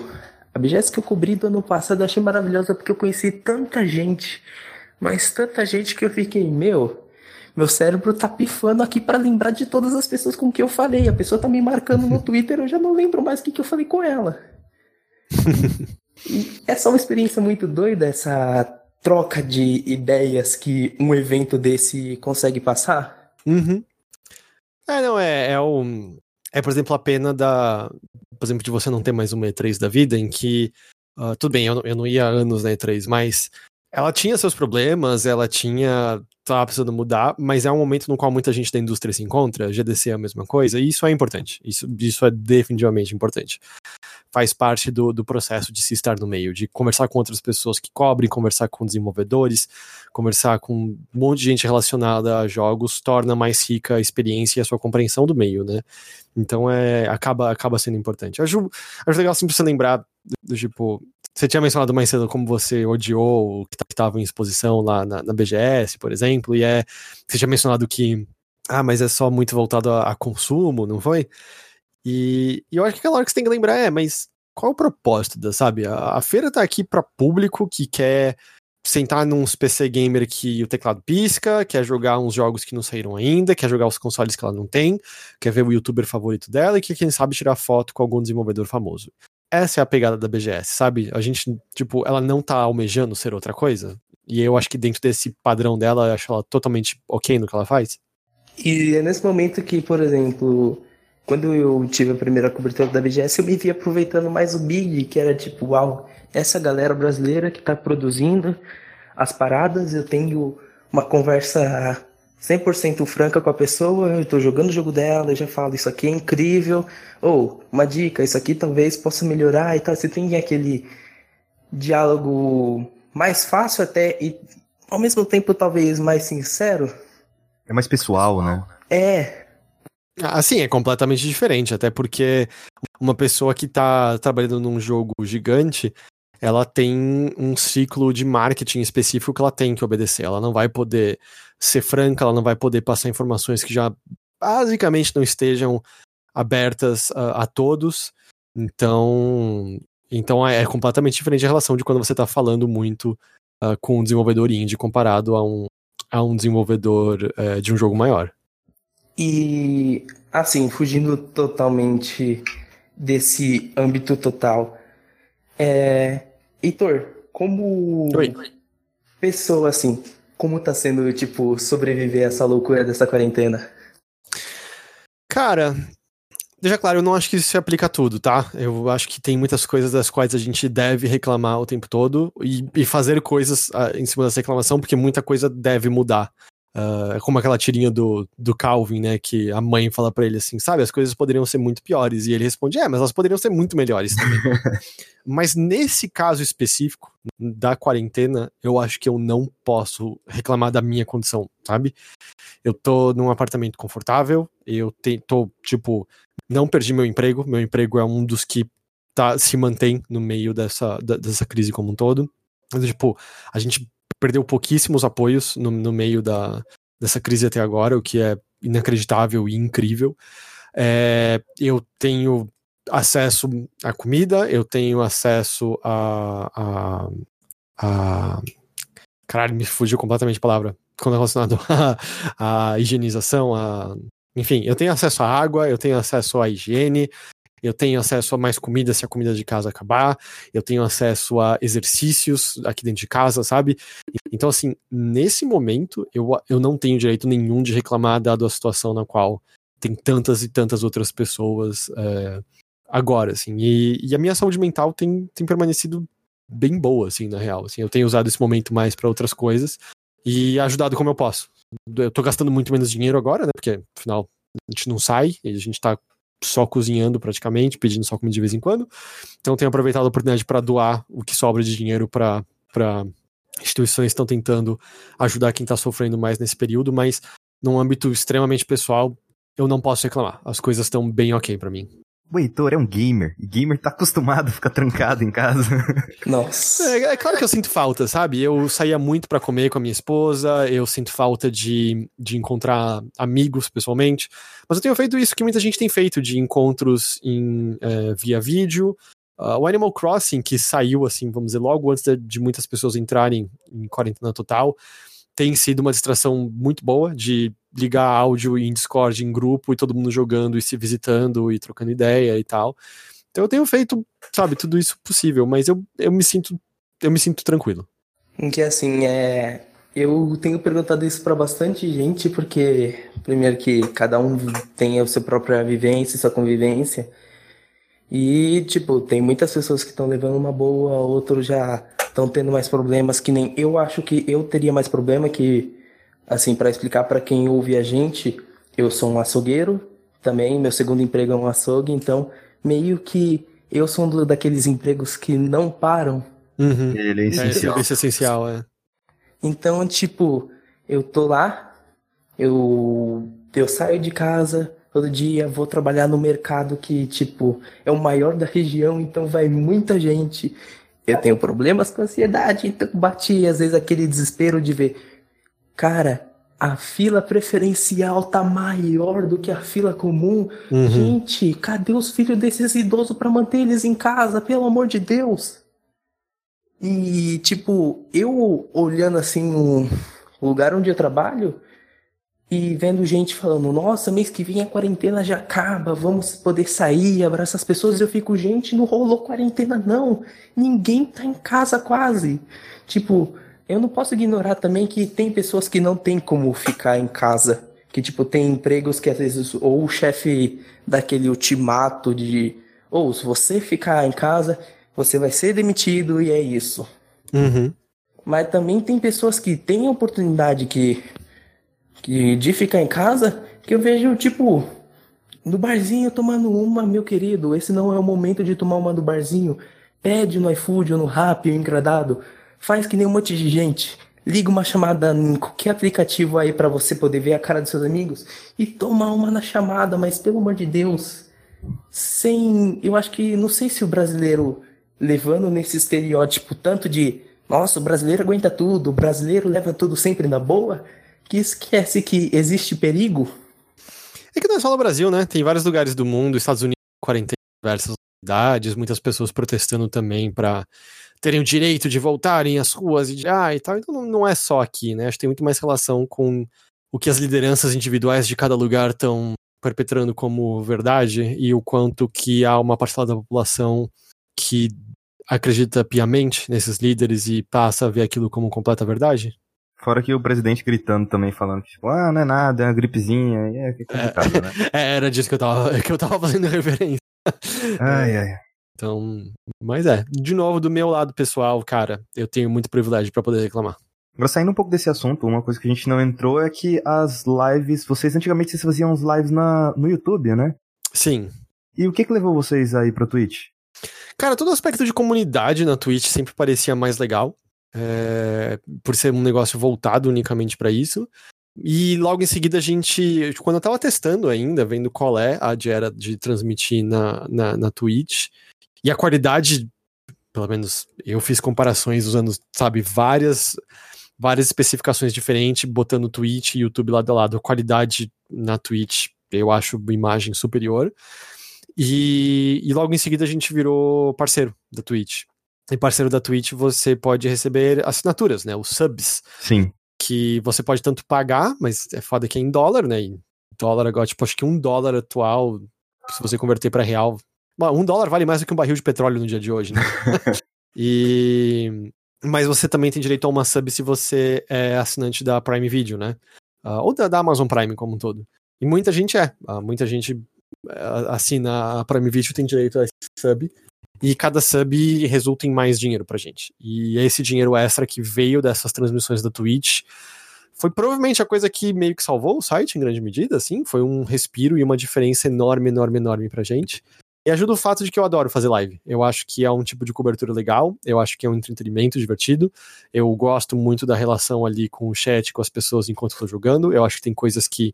A BGS que eu cobri do ano passado eu achei maravilhosa porque eu conheci tanta gente, mas tanta gente que eu fiquei, meu, meu cérebro tá pifando aqui para lembrar de todas as pessoas com que eu falei. A pessoa tá me marcando no Twitter, eu já não lembro mais o que, que eu falei com ela. e é só uma experiência muito doida essa troca de ideias que um evento desse consegue passar. Uhum. É, não, é, é o. É, por exemplo, a pena da. Por exemplo, de você não ter mais uma E3 da vida, em que. Uh, tudo bem, eu, eu não ia há anos na E3, mas ela tinha seus problemas, ela tinha. Tava precisando mudar, mas é um momento no qual muita gente da indústria se encontra, GDC é a mesma coisa, e isso é importante. Isso, isso é definitivamente importante. Faz parte do, do processo de se estar no meio, de conversar com outras pessoas que cobrem, conversar com desenvolvedores, conversar com um monte de gente relacionada a jogos, torna mais rica a experiência e a sua compreensão do meio, né? Então é, acaba, acaba sendo importante. Acho, acho legal sempre você lembrar do tipo, você tinha mencionado mais cedo como você odiou o que estava em exposição lá na, na, BGS, por exemplo, e é. Você tinha mencionado que. Ah, mas é só muito voltado a, a consumo, não foi? E, e, eu acho que aquela hora que você tem que lembrar é, mas qual é o propósito da, sabe? A, a feira tá aqui para público que quer sentar num PC gamer que o teclado pisca, quer jogar uns jogos que não saíram ainda, quer jogar os consoles que ela não tem, quer ver o youtuber favorito dela e que quem sabe tirar foto com algum desenvolvedor famoso essa é a pegada da BGS, sabe? A gente, tipo, ela não tá almejando ser outra coisa. E eu acho que dentro desse padrão dela, eu acho ela totalmente ok no que ela faz. E é nesse momento que, por exemplo, quando eu tive a primeira cobertura da BGS, eu me vi aproveitando mais o Big, que era tipo, uau, essa galera brasileira que tá produzindo as paradas, eu tenho uma conversa 100% franca com a pessoa, eu tô jogando o jogo dela, eu já falo, isso aqui é incrível, ou uma dica, isso aqui talvez possa melhorar e tal. Você tem aquele diálogo mais fácil até e ao mesmo tempo talvez mais sincero. É mais pessoal, né? É. Assim, é completamente diferente, até porque uma pessoa que tá trabalhando num jogo gigante, ela tem um ciclo de marketing específico que ela tem que obedecer. Ela não vai poder ser franca, ela não vai poder passar informações que já basicamente não estejam abertas a, a todos. Então, então é, é, completamente diferente a relação de quando você está falando muito uh, com um desenvolvedor indie comparado a um, a um desenvolvedor uh, de um jogo maior. E assim, fugindo totalmente desse âmbito total, é, Heitor, como Oi. pessoa, assim, como tá sendo, tipo, sobreviver a essa loucura dessa quarentena? Cara, deixa claro, eu não acho que isso se aplica a tudo, tá? Eu acho que tem muitas coisas das quais a gente deve reclamar o tempo todo e, e fazer coisas uh, em cima dessa reclamação, porque muita coisa deve mudar. Uh, é como aquela tirinha do, do Calvin, né? Que a mãe fala para ele assim, sabe, as coisas poderiam ser muito piores. E ele responde, é, mas elas poderiam ser muito melhores também. mas nesse caso específico, da quarentena, eu acho que eu não posso reclamar da minha condição, sabe? Eu tô num apartamento confortável, eu te, tô, tipo, não perdi meu emprego, meu emprego é um dos que tá, se mantém no meio dessa, da, dessa crise como um todo. Mas, tipo, a gente perdeu pouquíssimos apoios no, no meio da, dessa crise até agora, o que é inacreditável e incrível. É, eu tenho acesso à comida, eu tenho acesso a, a, a. Caralho, me fugiu completamente a palavra. Quando é relacionado à higienização, a. Enfim, eu tenho acesso à água, eu tenho acesso à higiene, eu tenho acesso a mais comida se a comida de casa acabar, eu tenho acesso a exercícios aqui dentro de casa, sabe? Então, assim, nesse momento, eu, eu não tenho direito nenhum de reclamar, dado a situação na qual tem tantas e tantas outras pessoas é, agora, assim. E, e, a minha saúde mental tem, tem permanecido bem boa, assim, na real. Assim, eu tenho usado esse momento mais para outras coisas e ajudado como eu posso. Eu tô gastando muito menos dinheiro agora, né? Porque, afinal, a gente não sai, e a gente tá só cozinhando praticamente, pedindo só comida de vez em quando. Então tenho aproveitado a oportunidade para doar o que sobra de dinheiro para instituições que estão tentando ajudar quem está sofrendo mais nesse período, mas num âmbito extremamente pessoal, eu não posso reclamar. As coisas estão bem ok para mim. O Heitor é um gamer. E gamer tá acostumado a ficar trancado em casa. Nossa. É, é claro que eu sinto falta, sabe? Eu saía muito para comer com a minha esposa, eu sinto falta de, de encontrar amigos pessoalmente. Mas eu tenho feito isso que muita gente tem feito, de encontros em, é, via vídeo. Uh, o Animal Crossing, que saiu, assim, vamos dizer, logo antes de, de muitas pessoas entrarem em quarentena total, tem sido uma distração muito boa de ligar áudio em Discord em grupo e todo mundo jogando e se visitando e trocando ideia e tal. Então eu tenho feito, sabe, tudo isso possível, mas eu, eu me sinto eu me sinto tranquilo. Que assim, é Eu tenho perguntado isso para bastante gente, porque, primeiro, que cada um tem a sua própria vivência, sua convivência. E, tipo, tem muitas pessoas que estão levando uma boa, outros já estão tendo mais problemas, que nem eu acho que eu teria mais problema que, assim, para explicar para quem ouve a gente, eu sou um açougueiro também, meu segundo emprego é um açougue, então meio que eu sou um daqueles empregos que não param. Uhum. Ele é É, essencial. serviço essencial, é. Então, tipo, eu tô lá, eu, eu saio de casa todo dia, vou trabalhar no mercado que, tipo, é o maior da região, então vai muita gente. Eu tenho problemas com ansiedade, então bati às vezes aquele desespero de ver, cara, a fila preferencial tá maior do que a fila comum. Uhum. Gente, cadê os filhos desses idosos para manter eles em casa, pelo amor de Deus? E, tipo, eu olhando assim no lugar onde eu trabalho e vendo gente falando: Nossa, mês que vem a quarentena já acaba, vamos poder sair, abraçar as pessoas. Eu fico: Gente, não rolou quarentena, não. Ninguém tá em casa quase. Tipo, eu não posso ignorar também que tem pessoas que não tem como ficar em casa. Que, tipo, tem empregos que às vezes, ou o chefe daquele ultimato de, ou se você ficar em casa, você vai ser demitido e é isso. Uhum. Mas também tem pessoas que têm a oportunidade que, que de ficar em casa, que eu vejo, tipo, no barzinho tomando uma, meu querido, esse não é o momento de tomar uma do barzinho. Pede no iFood ou no Rappi, ou engradado. Faz que nem um monte de gente. Liga uma chamada em qualquer aplicativo aí pra você poder ver a cara dos seus amigos e toma uma na chamada, mas pelo amor de Deus, sem, eu acho que não sei se o brasileiro levando nesse estereótipo tanto de, nossa, o brasileiro aguenta tudo, o brasileiro leva tudo sempre na boa, que esquece que existe perigo. É que não é só no Brasil, né? Tem vários lugares do mundo, Estados Unidos, quarentena diversas cidades, muitas pessoas protestando também para terem o direito de voltarem às ruas e de ah, e tal. Então não, é só aqui, né? Acho que tem muito mais relação com o que as lideranças individuais de cada lugar estão perpetrando como verdade e o quanto que há uma parcela da população que acredita piamente nesses líderes e passa a ver aquilo como completa verdade. Fora que o presidente gritando também, falando que, tipo, ah, não é nada, é uma gripezinha. E é complicado, né? É, era disso que eu tava, que eu tava fazendo referência. Ai, ai. Então, mas é, de novo, do meu lado pessoal, cara, eu tenho muito privilégio pra poder reclamar. Agora, saindo um pouco desse assunto, uma coisa que a gente não entrou é que as lives, vocês antigamente vocês faziam as lives na, no YouTube, né? Sim. E o que que levou vocês aí pra Twitch? Cara, todo aspecto de comunidade na Twitch sempre parecia mais legal, é, por ser um negócio voltado unicamente pra isso. E logo em seguida a gente, quando eu tava testando ainda, vendo qual é a de era de transmitir na, na, na Twitch, e a qualidade, pelo menos eu fiz comparações usando, sabe, várias várias especificações diferentes, botando Twitch e YouTube lado a lado. A qualidade na Twitch, eu acho imagem superior. E, e logo em seguida a gente virou parceiro da Twitch. E parceiro da Twitch você pode receber assinaturas, né? Os subs. Sim. Que você pode tanto pagar, mas é foda que é em dólar, né? E dólar agora, tipo, acho que um dólar atual, se você converter para real. Bom, um dólar vale mais do que um barril de petróleo no dia de hoje, né? e. Mas você também tem direito a uma sub se você é assinante da Prime Video, né? Uh, ou da, da, Amazon Prime como um todo. E muita gente é. Uh, muita gente uh, assina a Prime Video tem direito a esse sub. E cada sub resulta em mais dinheiro pra gente. E esse dinheiro extra que veio dessas transmissões da Twitch foi provavelmente a coisa que meio que salvou o site em grande medida, assim. Foi um respiro e uma diferença enorme, enorme, enorme pra gente. Ajuda o fato de que eu adoro fazer live. Eu acho que é um tipo de cobertura legal, eu acho que é um entretenimento divertido. Eu gosto muito da relação ali com o chat, com as pessoas enquanto estou jogando. Eu acho que tem coisas que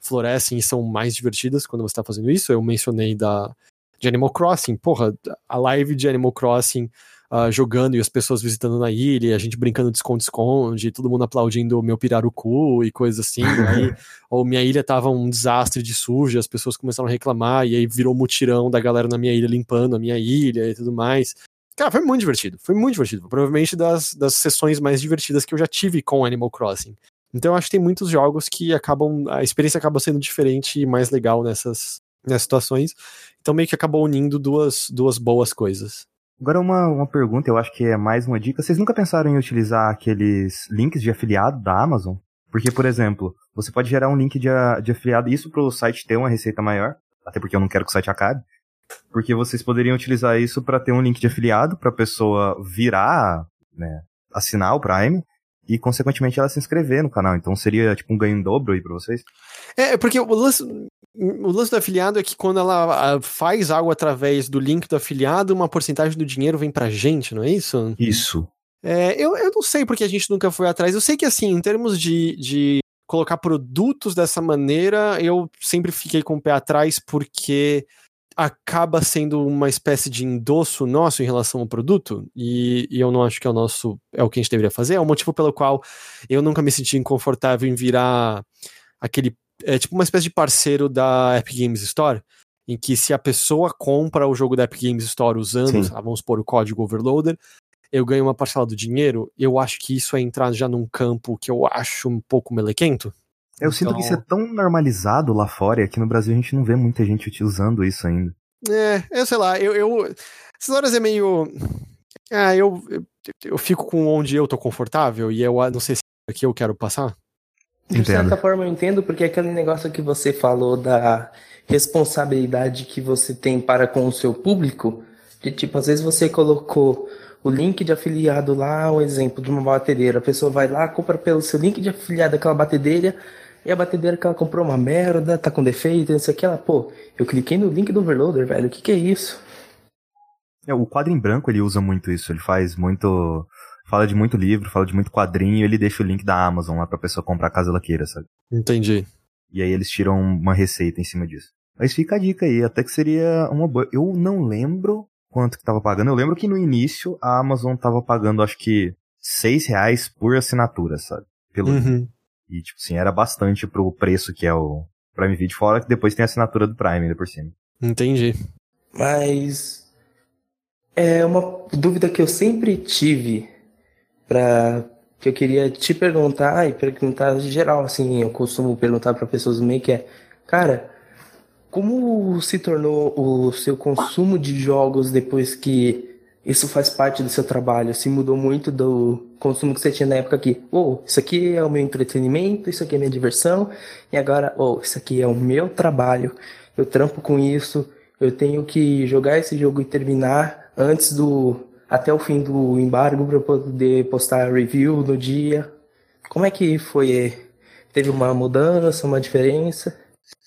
florescem e são mais divertidas quando você está fazendo isso. Eu mencionei da de Animal Crossing. Porra, a live de Animal Crossing uh, jogando e as pessoas visitando na ilha, a gente brincando de esconde-esconde, todo mundo aplaudindo o meu pirarucu e coisas assim. aí, ou minha ilha tava um desastre de suja, as pessoas começaram a reclamar, e aí virou mutirão da galera na minha ilha limpando a minha ilha e tudo mais. Cara, foi muito divertido, foi muito divertido. Provavelmente das, das sessões mais divertidas que eu já tive com Animal Crossing. Então eu acho que tem muitos jogos que acabam. A experiência acaba sendo diferente e mais legal nessas, nessas situações. Então meio que acabou unindo duas, duas boas coisas. Agora uma, uma pergunta, eu acho que é mais uma dica. Vocês nunca pensaram em utilizar aqueles links de afiliado da Amazon? Porque, por exemplo, você pode gerar um link de, de afiliado, isso para o site ter uma receita maior, até porque eu não quero que o site acabe. Porque vocês poderiam utilizar isso para ter um link de afiliado para a pessoa virar, né, assinar o Prime e, consequentemente, ela se inscrever no canal. Então seria tipo um ganho em dobro aí para vocês. É, porque o lance, o lance do afiliado é que quando ela faz algo através do link do afiliado, uma porcentagem do dinheiro vem pra gente, não é isso? Isso. É, eu, eu não sei porque a gente nunca foi atrás. Eu sei que, assim, em termos de, de colocar produtos dessa maneira, eu sempre fiquei com o pé atrás porque acaba sendo uma espécie de endosso nosso em relação ao produto, e, e, eu não acho que é o nosso, é o que a gente deveria fazer, é o motivo pelo qual eu nunca me senti confortável em virar aquele, é tipo uma espécie de parceiro da Epic Games Store, em que se a pessoa compra o jogo da Epic Games Store usando, vamos pôr o código Overloader, eu ganho uma parcela do dinheiro, eu acho que isso é entrar já num campo que eu acho um pouco melequento. Eu então... sinto que isso é então tão normalizado lá fora e aqui no Brasil a gente não vê muita gente usando isso ainda. É, eu sei lá, eu. eu essas horas é meio. Ah, eu, eu, eu fico com onde eu tô confortável e eu não sei se é aqui eu quero passar. De certa forma eu entendo, porque aquele negócio que você falou da responsabilidade que você tem para com o seu público, de tipo, às vezes você colocou o link de afiliado lá, um exemplo de uma batedeira, a pessoa vai lá, compra pelo seu link de afiliado aquela batedeira, e a batedeira que ela comprou uma merda, tá com defeito, isso aqui, ela, pô, eu cliquei no link do overloader, velho, o que que é isso? É, o quadro em branco ele usa muito isso, ele faz muito. Fala de muito livro, fala de muito quadrinho, ele deixa o link da Amazon lá pra pessoa comprar caso ela queira, sabe? Entendi. E aí eles tiram uma receita em cima disso. Mas fica a dica aí, até que seria uma boa. Eu não lembro quanto que tava pagando. Eu lembro que no início a Amazon tava pagando, acho que, seis reais por assinatura, sabe? Pelo. Uhum. E, tipo assim, era bastante pro preço que é o Prime Video, fora que depois tem a assinatura do Prime ainda por cima. Entendi. Mas. É uma dúvida que eu sempre tive para que eu queria te perguntar e perguntar geral, assim, eu costumo perguntar para pessoas meio que é, cara, como se tornou o seu consumo de jogos depois que isso faz parte do seu trabalho? Se mudou muito do consumo que você tinha na época que, oh, isso aqui é o meu entretenimento, isso aqui é minha diversão, e agora, oh, isso aqui é o meu trabalho, eu trampo com isso, eu tenho que jogar esse jogo e terminar antes do até o fim do embargo para poder postar review no dia. Como é que foi? Teve uma mudança, uma diferença?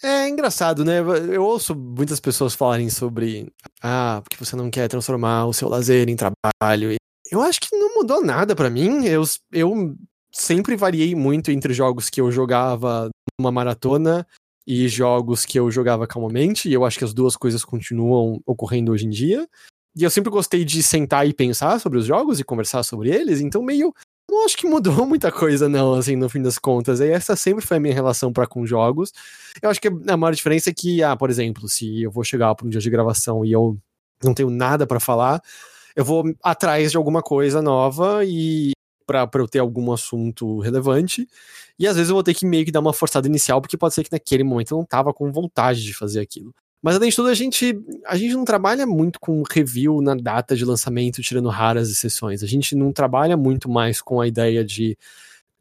É engraçado, né? Eu ouço muitas pessoas falarem sobre ah, porque você não quer transformar o seu lazer em trabalho. Eu acho que não mudou nada para mim. Eu, eu sempre variei muito entre jogos que eu jogava numa maratona e jogos que eu jogava calmamente, e eu acho que as duas coisas continuam ocorrendo hoje em dia. E eu sempre gostei de sentar e pensar sobre os jogos e conversar sobre eles, então meio não acho que mudou muita coisa, não, assim, no fim das contas. E essa sempre foi a minha relação para com jogos. Eu acho que a maior diferença é que, ah, por exemplo, se eu vou chegar para um dia de gravação e eu não tenho nada para falar, eu vou atrás de alguma coisa nova e para eu ter algum assunto relevante. E às vezes eu vou ter que meio que dar uma forçada inicial, porque pode ser que naquele momento eu não tava com vontade de fazer aquilo. Mas além de tudo, a gente, a gente não trabalha muito com review na data de lançamento, tirando raras exceções. A gente não trabalha muito mais com a ideia de,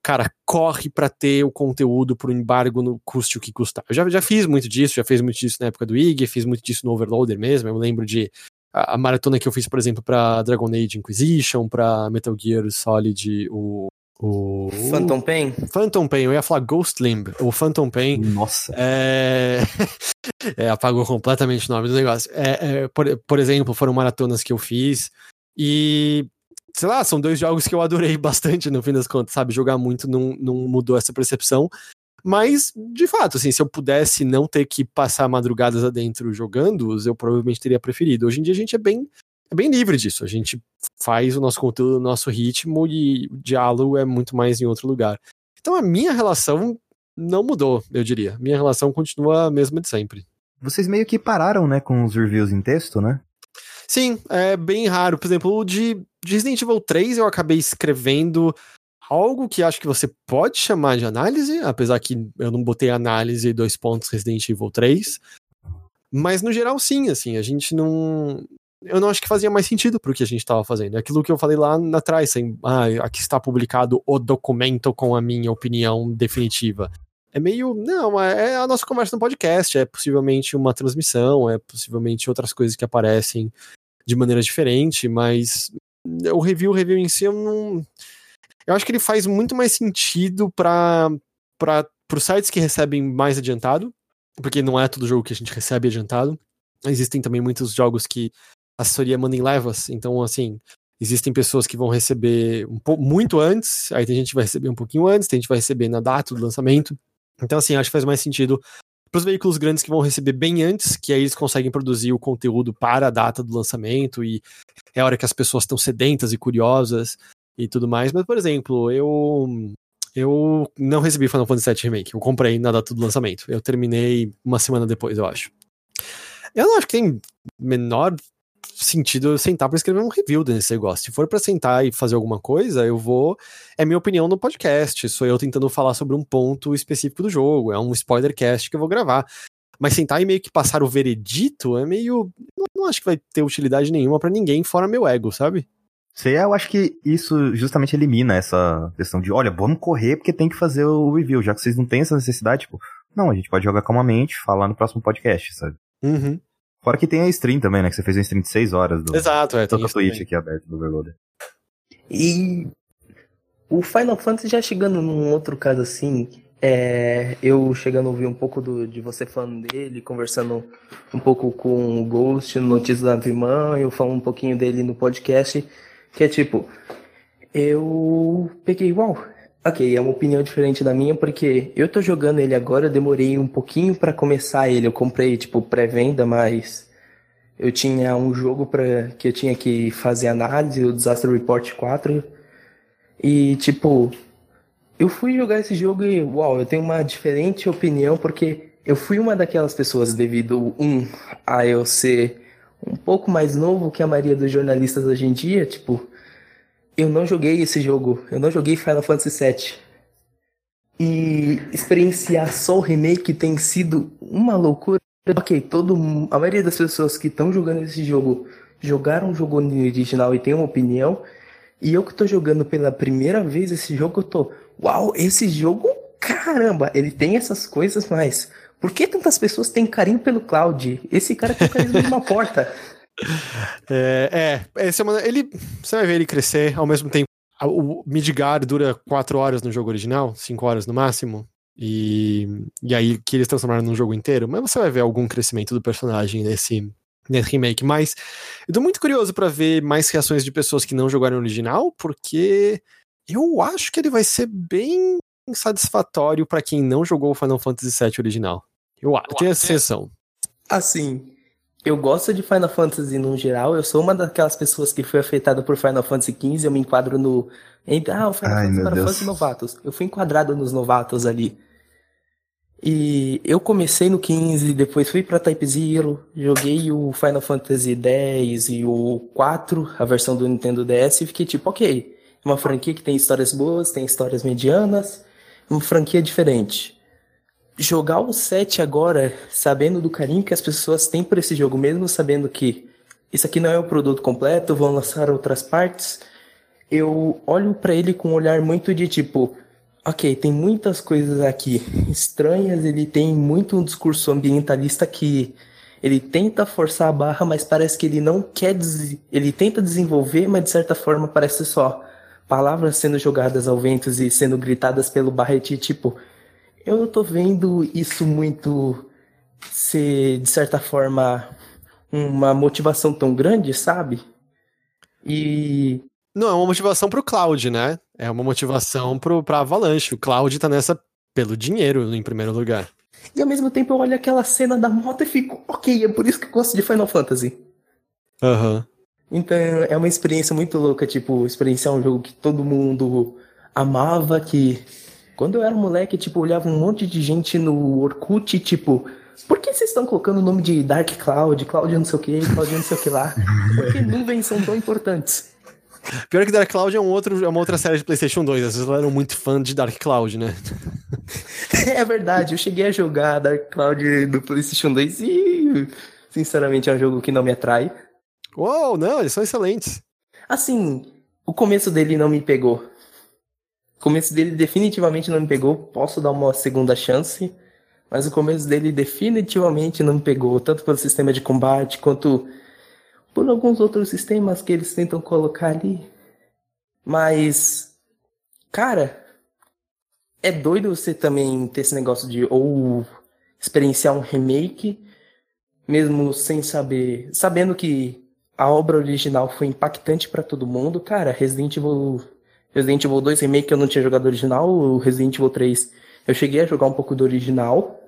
cara, corre para ter o conteúdo pro embargo no custe o que custar. Eu já, já fiz muito disso, já fiz muito disso na época do IG, fiz muito disso no Overloader mesmo. Eu lembro de a, a maratona que eu fiz, por exemplo, para Dragon Age Inquisition, para Metal Gear Solid, o o... Phantom Pain? Phantom Pain, eu ia falar Ghost Limb. O Phantom Pain. Nossa. É... é apagou completamente o nome do negócio. É, é, por, por exemplo, foram maratonas que eu fiz. E, sei lá, são dois jogos que eu adorei bastante no fim das contas, sabe? Jogar muito não, não mudou essa percepção. Mas, de fato, assim, se eu pudesse não ter que passar madrugadas adentro jogando-os, eu provavelmente teria preferido. Hoje em dia a gente é bem é bem livre disso. A gente faz o nosso conteúdo no nosso ritmo e o diálogo é muito mais em outro lugar. Então a minha relação não mudou, eu diria. Minha relação continua a mesma de sempre. Vocês meio que pararam, né, com os reviews em texto, né? Sim, é bem raro. Por exemplo, o de, de Resident Evil 3 eu acabei escrevendo algo que acho que você pode chamar de análise, apesar que eu não botei análise dois pontos Resident Evil 3. Mas no geral, sim, assim, a gente não eu não acho que fazia mais sentido pro que a gente tava fazendo. É aquilo que eu falei lá atrás, assim, ah, aqui está publicado o documento com a minha opinião definitiva. É meio, não, é, é a nossa conversa no podcast, é possivelmente uma transmissão, é possivelmente outras coisas que aparecem de maneira diferente, mas o review, o review em si, eu não. Eu acho que ele faz muito mais sentido para os sites que recebem mais adiantado, porque não é todo jogo que a gente recebe adiantado. Existem também muitos jogos que a assessoria manda em levas, então assim, existem pessoas que vão receber um pouco muito antes, aí tem gente que vai receber um pouquinho antes, tem gente que vai receber na data do lançamento. Então assim, acho que faz mais sentido para os veículos grandes que vão receber bem antes, que aí eles conseguem produzir o conteúdo para a data do lançamento e é a hora que as pessoas estão sedentas e curiosas e tudo mais. Mas, por exemplo, eu eu não recebi Final Fantasy VII Remake. Eu comprei na data do lançamento. Eu terminei uma semana depois, eu acho. Eu não acho que tem menor sentido eu sentar para escrever um review desse negócio. Se for para sentar e fazer alguma coisa, eu vou. É minha opinião no podcast. Sou eu tentando falar sobre um ponto específico do jogo. É um spoiler cast que eu vou gravar. Mas sentar e meio que passar o veredito é meio. Não, não acho que vai ter utilidade nenhuma para ninguém, fora meu ego, sabe? Sei, eu acho que isso justamente elimina essa questão de, olha, vamos correr porque tem que fazer o review, já que vocês não têm essa necessidade, tipo, não, a gente pode jogar calmamente, falar no próximo podcast, sabe? Uhum. Fora que tem a stream também, né? Que você fez uma stream de 6 horas do. Exato, é. Tem a Twitch aqui aberto do Overloader. E o Final Fantasy já chegando num outro caso assim, é, eu chegando a ouvir um pouco do, de você falando dele, conversando um pouco com o Ghost no Notícias da Irmã, eu falo um pouquinho dele no podcast, que é tipo, eu peguei, uau, ok, é uma opinião diferente da minha, porque eu tô jogando ele agora, eu demorei um pouquinho para começar ele, eu comprei, tipo, pré-venda, mas eu tinha um jogo para que eu tinha que fazer análise, o Disaster Report 4, e, tipo, eu fui jogar esse jogo e, uau, eu tenho uma diferente opinião, porque eu fui uma daquelas pessoas devido, um, a eu ser um pouco mais novo que a maioria dos jornalistas hoje em dia, tipo, eu não joguei esse jogo, eu não joguei Final Fantasy VII. E experienciar só o remake tem sido uma loucura. Ok, todo, a maioria das pessoas que estão jogando esse jogo jogaram o jogo original e tem uma opinião. E eu que tô jogando pela primeira vez esse jogo, eu tô, uau, esse jogo, caramba, ele tem essas coisas, mas por que tantas pessoas têm carinho pelo Cloud? Esse cara tem carisma de uma porta. É, é esse é uma, ele, você vai ver ele crescer ao mesmo tempo. O Midgar dura 4 horas no jogo original, 5 horas no máximo. E, e aí que eles transformaram num jogo inteiro. Mas você vai ver algum crescimento do personagem nesse, nesse remake. Mas eu tô muito curioso para ver mais reações de pessoas que não jogaram o original, porque eu acho que ele vai ser bem satisfatório para quem não jogou o Final Fantasy VII original. Eu, eu tenho essa sensação. Assim, eu gosto de Final Fantasy no geral. Eu sou uma daquelas pessoas que foi afetada por Final Fantasy XV. Eu me enquadro no. Ah, o Final Ai, Fantasy Final Fantasy novatos. Eu fui enquadrado nos novatos ali. E eu comecei no 15, depois fui pra Type Zero, joguei o Final Fantasy X e o 4, a versão do Nintendo DS, e fiquei tipo, ok, é uma franquia que tem histórias boas, tem histórias medianas, uma franquia diferente jogar o 7 agora, sabendo do carinho que as pessoas têm por esse jogo, mesmo sabendo que isso aqui não é o produto completo, vão lançar outras partes, eu olho para ele com um olhar muito de tipo, ok, tem muitas coisas aqui estranhas, ele tem muito um discurso ambientalista que ele tenta forçar a barra, mas parece que ele não quer, ele tenta desenvolver, mas de certa forma parece só palavras sendo jogadas ao vento e sendo gritadas pelo Barrett, tipo, eu tô vendo isso muito ser, de certa forma, uma motivação tão grande, sabe? E. Não, é uma motivação pro Cloud, né? É uma motivação pro, pra Avalanche. O Cloud tá nessa pelo dinheiro, em primeiro lugar. E ao mesmo tempo eu olho aquela cena da moto e fico, ok, é por isso que eu gosto de Final Fantasy. Aham. Uhum. Então é uma experiência muito louca, tipo, experienciar um jogo que todo mundo amava, que quando eu era moleque, tipo, olhava um monte de gente no Orkut, tipo, por que vocês estão colocando o nome de Dark Cloud, Cloud não sei o que, Cloud não sei o que lá? Por que nuvens são tão importantes? Pior que Dark Cloud é, um outro, é uma outra série de PlayStation 2. Às vezes eram muito fã de Dark Cloud, né? é verdade, eu cheguei a jogar Dark Cloud do PlayStation 2 e, sinceramente, é um jogo que não me atrai. Uou, não, eles são excelentes. Assim, o começo dele não me pegou. Começo dele definitivamente não me pegou. Posso dar uma segunda chance, mas o começo dele definitivamente não me pegou, tanto pelo sistema de combate quanto por alguns outros sistemas que eles tentam colocar ali. Mas, cara, é doido você também ter esse negócio de ou experienciar um remake, mesmo sem saber, sabendo que a obra original foi impactante para todo mundo. Cara, Resident Evil, Resident Evil 2 Remake eu não tinha jogado original, o Resident Evil 3 eu cheguei a jogar um pouco do original.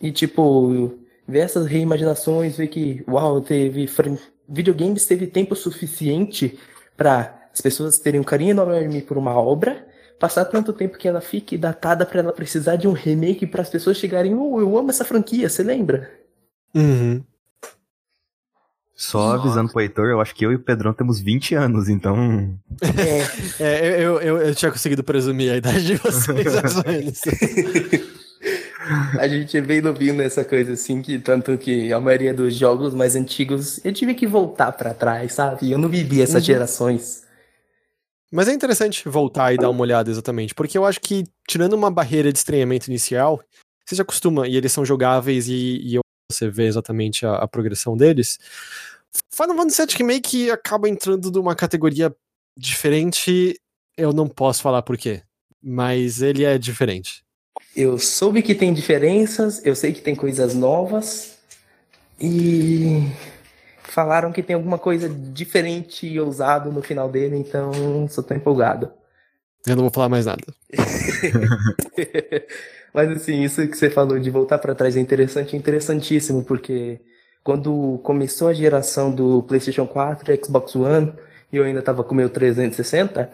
E tipo, ver essas reimaginações, ver que, uau, teve videogames teve tempo suficiente para as pessoas terem um carinho enorme por uma obra, passar tanto tempo que ela fique datada para ela precisar de um remake para as pessoas chegarem, oh, eu amo essa franquia, você lembra? Uhum. Só avisando pro Heitor, eu acho que eu e o Pedrão temos 20 anos, então. É, é eu, eu, eu tinha conseguido presumir a idade de vocês, mais ou menos. A gente é bem novinho nessa coisa, assim, que tanto que a maioria dos jogos mais antigos eu tive que voltar para trás, sabe? Eu não vivi essas uhum. gerações. Mas é interessante voltar e dar uma olhada exatamente, porque eu acho que, tirando uma barreira de estranhamento inicial, você já acostuma, e eles são jogáveis e, e você vê exatamente a, a, progressão deles. Final Fantasy VII Remake acaba entrando numa categoria diferente, eu não posso falar por quê, mas ele é diferente. Eu soube que tem diferenças, eu sei que tem coisas novas e falaram que tem alguma coisa diferente e ousado no final dele, então só tô empolgado. Eu não vou falar mais nada. Mas assim, isso que você falou de voltar para trás é interessante, interessantíssimo, porque quando começou a geração do PlayStation 4 e Xbox One, e eu ainda tava com o meu 360,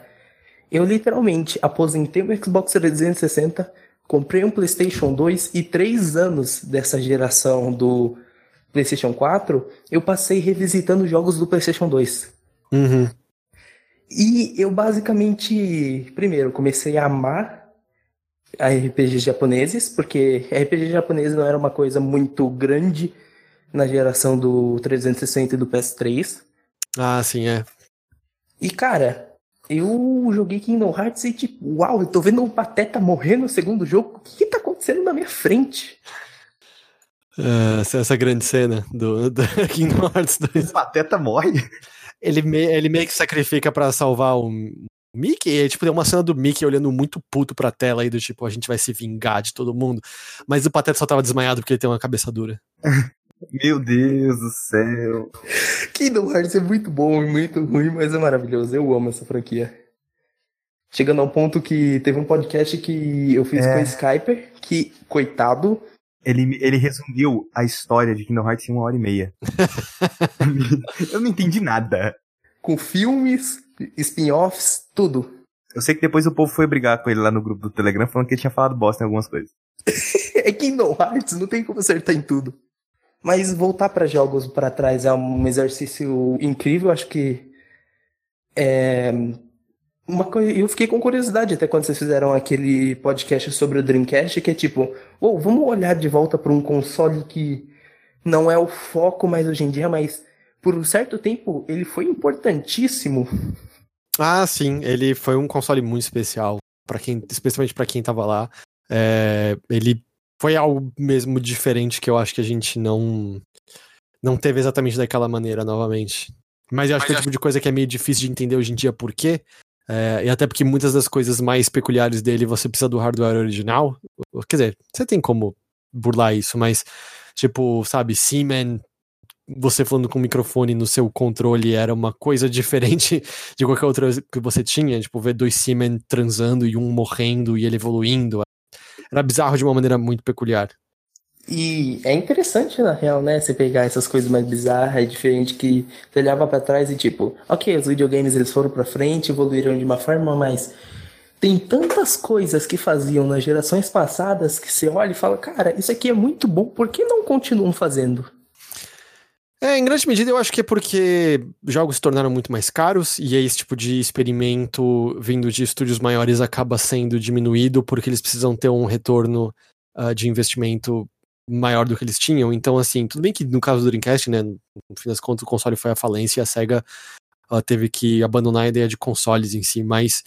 eu literalmente aposentei o Xbox 360 Comprei um PlayStation 2 e três anos dessa geração do PlayStation 4, eu passei revisitando jogos do PlayStation 2. Uhum. E eu basicamente, primeiro, comecei a amar RPGs japoneses, porque RPG japonês não era uma coisa muito grande na geração do 360 e do PS3. Ah, sim, é. E cara, eu joguei Kingdom Hearts e tipo, uau, eu tô vendo o Pateta morrer no segundo jogo. O que, que tá acontecendo na minha frente? Uh, essa grande cena do, do Kingdom Hearts 2. O Pateta morre? Ele, me, ele meio que sacrifica para salvar o Mickey. E, tipo, tem uma cena do Mickey olhando muito puto pra tela aí, do tipo, a gente vai se vingar de todo mundo. Mas o Pateta só tava desmaiado porque ele tem uma cabeça dura. Meu Deus do céu. Kingdom Hearts é muito bom e muito ruim, mas é maravilhoso. Eu amo essa franquia. Chegando ao ponto que teve um podcast que eu fiz é. com o Skyper, que, coitado. Ele, ele resumiu a história de Kingdom Hearts em uma hora e meia. eu não entendi nada. Com filmes, spin-offs, tudo. Eu sei que depois o povo foi brigar com ele lá no grupo do Telegram falando que ele tinha falado bosta em algumas coisas. é Kingdom Hearts, não tem como acertar em tudo. Mas voltar para jogos para trás é um exercício incrível, acho que é uma eu fiquei com curiosidade até quando vocês fizeram aquele podcast sobre o Dreamcast, que é tipo, oh, vamos olhar de volta para um console que não é o foco mais hoje em dia, mas por um certo tempo ele foi importantíssimo. Ah, sim, ele foi um console muito especial para quem, especialmente para quem tava lá. É, ele foi algo mesmo diferente que eu acho que a gente não não teve exatamente daquela maneira novamente. Mas eu acho Mas que é o tipo de coisa que é meio difícil de entender hoje em dia por quê. É, e até porque muitas das coisas mais peculiares dele você precisa do hardware original. Quer dizer, você tem como burlar isso, mas, tipo, sabe, Seaman, você falando com o microfone no seu controle era uma coisa diferente de qualquer outra que você tinha. Tipo, ver dois Seaman transando e um morrendo e ele evoluindo era bizarro de uma maneira muito peculiar. E é interessante, na real, né? Você pegar essas coisas mais bizarras e diferentes que você olhava para trás e tipo, ok, os videogames eles foram para frente, evoluíram de uma forma, mas tem tantas coisas que faziam nas gerações passadas que você olha e fala, cara, isso aqui é muito bom, por que não continuam fazendo? É, em grande medida eu acho que é porque jogos se tornaram muito mais caros e esse tipo de experimento vindo de estúdios maiores acaba sendo diminuído porque eles precisam ter um retorno uh, de investimento maior do que eles tinham. Então, assim, tudo bem que no caso do Dreamcast, né, no fim das contas, o console foi a falência e a SEGA ela teve que abandonar a ideia de consoles em si, mas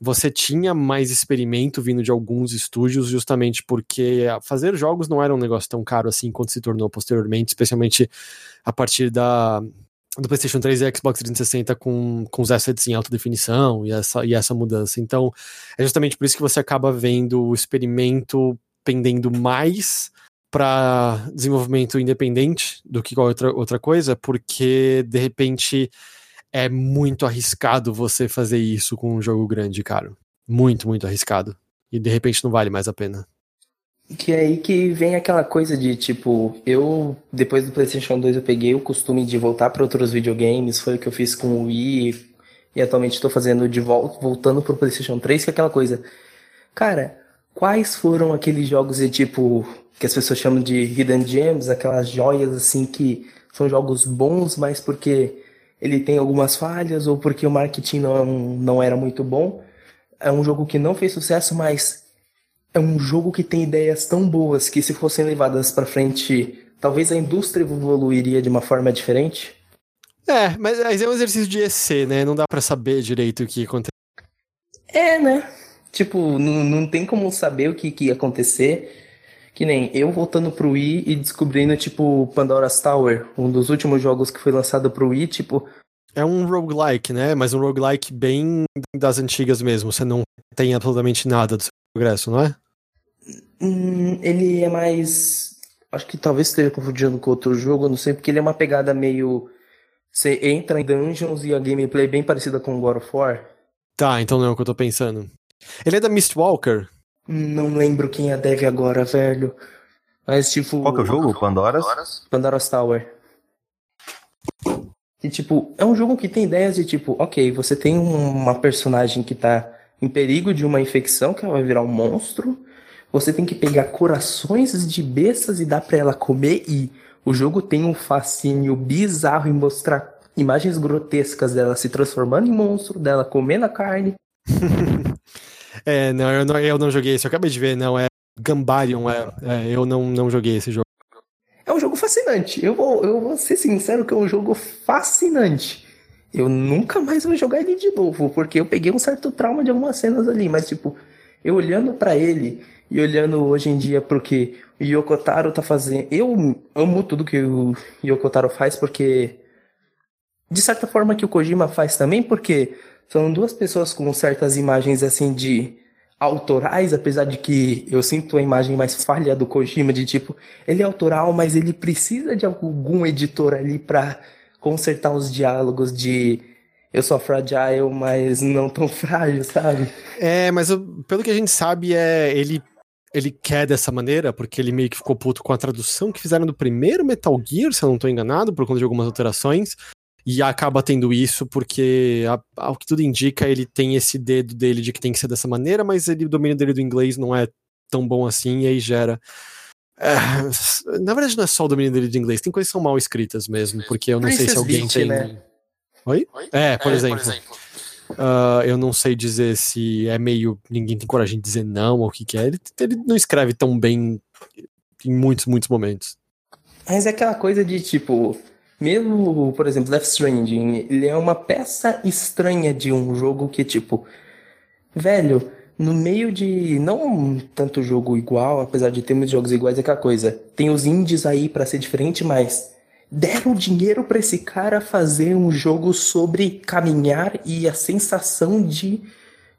você tinha mais experimento vindo de alguns estúdios, justamente porque fazer jogos não era um negócio tão caro assim quanto se tornou posteriormente, especialmente a partir da do PlayStation 3 e Xbox 360 com, com os assets em alta definição e essa, e essa mudança. Então, é justamente por isso que você acaba vendo o experimento pendendo mais para desenvolvimento independente do que qualquer outra, outra coisa, porque de repente é muito arriscado você fazer isso com um jogo grande, cara. Muito, muito arriscado. E de repente não vale mais a pena. Que é aí que vem aquela coisa de tipo, eu depois do PlayStation 2 eu peguei o costume de voltar para outros videogames, foi o que eu fiz com o Wii e atualmente estou fazendo de volta, voltando pro PlayStation 3, que é aquela coisa. Cara, quais foram aqueles jogos de tipo que as pessoas chamam de hidden gems, aquelas joias assim que são jogos bons, mas porque ele tem algumas falhas ou porque o marketing não, não era muito bom. É um jogo que não fez sucesso, mas é um jogo que tem ideias tão boas que se fossem levadas para frente, talvez a indústria evoluiria de uma forma diferente. É, mas é um exercício de EC, né? Não dá para saber direito o que aconteceu. É, né? Tipo, não, não tem como saber o que, que ia acontecer. Que nem eu voltando pro Wii e descobrindo, tipo, Pandora's Tower, um dos últimos jogos que foi lançado pro Wii, tipo. É um roguelike, né? Mas um roguelike bem das antigas mesmo. Você não tem absolutamente nada do seu progresso, não é? Hum, ele é mais. Acho que talvez esteja confundindo com outro jogo, não sei, porque ele é uma pegada meio. Você entra em dungeons e a gameplay é bem parecida com God of War. Tá, então não é o que eu tô pensando. Ele é da Mistwalker? Não lembro quem é dev agora, velho. Mas tipo. Qual que é o jogo? Pandora's? Pandora's Tower. E tipo, é um jogo que tem ideias de tipo, ok, você tem uma personagem que tá em perigo de uma infecção, que ela vai virar um monstro. Você tem que pegar corações de bestas e dar pra ela comer. E o jogo tem um fascínio bizarro em mostrar imagens grotescas dela se transformando em monstro, dela comendo a carne. É, não eu, não, eu não joguei esse, eu acabei de ver, não, é Gambarion, é, é, eu não, não joguei esse jogo. É um jogo fascinante, eu vou, eu vou ser sincero que é um jogo fascinante. Eu nunca mais vou jogar ele de novo, porque eu peguei um certo trauma de algumas cenas ali, mas tipo, eu olhando para ele e olhando hoje em dia pro que o Yokotaro tá fazendo, eu amo tudo que o Yokotaro faz porque de certa forma que o Kojima faz também, porque são duas pessoas com certas imagens assim de autorais, apesar de que eu sinto a imagem mais falha do Kojima de tipo, ele é autoral, mas ele precisa de algum editor ali para consertar os diálogos de eu sou fragile, mas não tão frágil, sabe? É, mas pelo que a gente sabe, é ele ele quer dessa maneira, porque ele meio que ficou puto com a tradução que fizeram do primeiro Metal Gear, se eu não estou enganado, por conta de algumas alterações e acaba tendo isso porque, ao que tudo indica, ele tem esse dedo dele de que tem que ser dessa maneira, mas ele, o domínio dele do inglês não é tão bom assim, e aí gera. É, na verdade, não é só o domínio dele de inglês, tem coisas que são mal escritas mesmo, porque eu não sei se alguém tem. Né? Oi? Oi? É, por é, exemplo. Por exemplo. Uh, eu não sei dizer se é meio. Ninguém tem coragem de dizer não ou o que, que é. Ele, ele não escreve tão bem em muitos, muitos momentos. Mas é aquela coisa de tipo mesmo, por exemplo, Death Stranding, ele é uma peça estranha de um jogo que, tipo, velho, no meio de não tanto jogo igual, apesar de ter muitos jogos iguais, é aquela coisa. Tem os indies aí para ser diferente, mas deram dinheiro para esse cara fazer um jogo sobre caminhar e a sensação de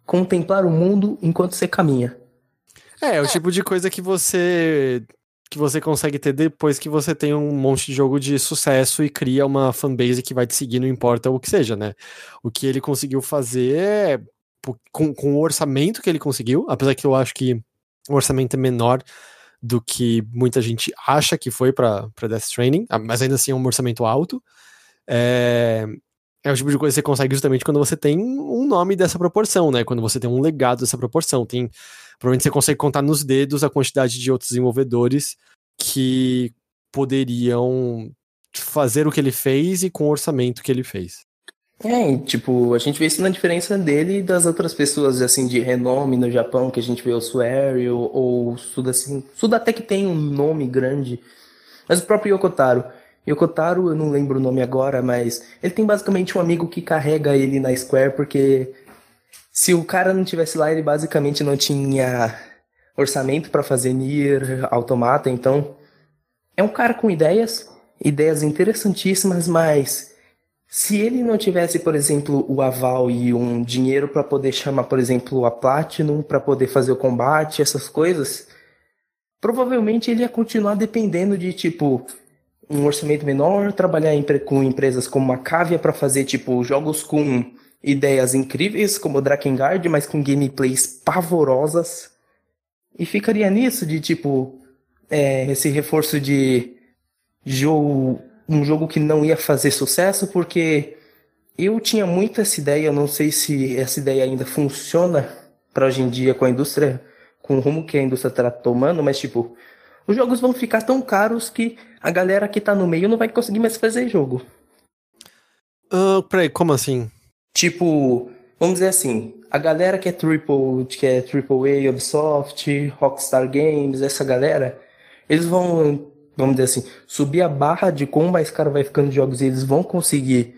contemplar o mundo enquanto você caminha. É, é o tipo de coisa que você que você consegue ter depois que você tem um monte de jogo de sucesso e cria uma fanbase que vai te seguir, não importa o que seja, né? O que ele conseguiu fazer é, com, com o orçamento que ele conseguiu, apesar que eu acho que o orçamento é menor do que muita gente acha que foi para Death Stranding, ah, mas ainda assim é um orçamento alto. É, é o tipo de coisa que você consegue justamente quando você tem um nome dessa proporção, né? Quando você tem um legado dessa proporção. Tem provavelmente você consegue contar nos dedos a quantidade de outros desenvolvedores que poderiam fazer o que ele fez e com o orçamento que ele fez. É, tipo, a gente vê isso na diferença dele e das outras pessoas, assim, de renome no Japão, que a gente vê o Sueri ou, ou Suda, assim. Suda até que tem um nome grande, mas o próprio Yokotaro. Yokotaro, eu não lembro o nome agora, mas ele tem basicamente um amigo que carrega ele na Square, porque se o cara não tivesse lá, ele basicamente não tinha orçamento para fazer Nier Automata, então é um cara com ideias, ideias interessantíssimas, mas se ele não tivesse, por exemplo, o aval e um dinheiro para poder chamar, por exemplo, a Platinum para poder fazer o combate, essas coisas, provavelmente ele ia continuar dependendo de tipo um orçamento menor, trabalhar com empresas como a Cavia para fazer tipo jogos com ideias incríveis como Drakengard, mas com gameplays pavorosas. E ficaria nisso de tipo é, esse reforço de jogo um jogo que não ia fazer sucesso, porque eu tinha muito essa ideia, eu não sei se essa ideia ainda funciona para hoje em dia com a indústria, com o rumo que a indústria está tomando, mas tipo, os jogos vão ficar tão caros que a galera que tá no meio não vai conseguir mais fazer jogo. Uh, peraí, como assim? Tipo, vamos dizer assim, a galera que é triple, que é AAA, Ubisoft, Rockstar Games, essa galera, eles vão vamos dizer assim, subir a barra de quão mais caro vai ficando os jogos e eles vão conseguir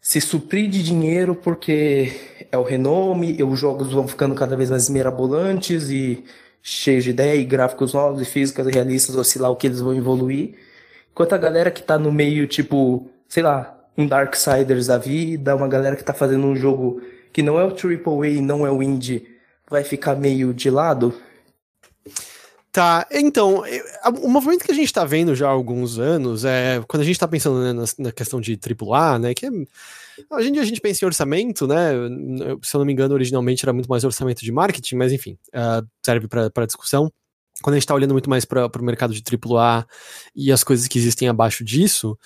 se suprir de dinheiro porque é o renome, e os jogos vão ficando cada vez mais mirabolantes e cheios de ideia e gráficos novos e físicas realistas, ou sei lá o que eles vão evoluir. Enquanto a galera que tá no meio, tipo, sei lá, um Darksiders da vida, uma galera que tá fazendo um jogo que não é o AAA e não é o indie, vai ficar meio de lado. Tá, então, o movimento que a gente está vendo já há alguns anos é quando a gente está pensando né, na, na, questão de AAA, né? Que é, a gente pensa em orçamento, né? Se eu não me engano, originalmente era muito mais orçamento de marketing, mas enfim, uh, serve para discussão. Quando a gente está olhando muito mais para o mercado de AAA e as coisas que existem abaixo disso,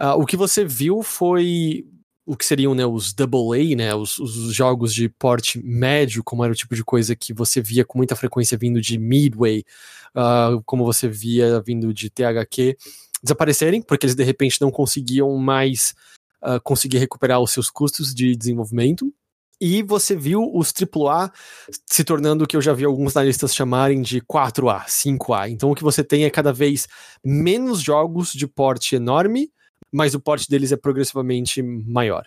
uh, o que você viu foi o que seriam né, os double A, né, os, os, jogos de porte médio, como era o tipo de coisa que você via com muita frequência vindo de Midway, uh, como você via vindo de THQ, desaparecerem, porque eles de repente não conseguiam mais uh, conseguir recuperar os seus custos de desenvolvimento. E você viu os AAA se tornando o que eu já vi alguns analistas chamarem de 4A, 5A. Então o que você tem é cada vez menos jogos de porte enorme, mas o porte deles é progressivamente maior.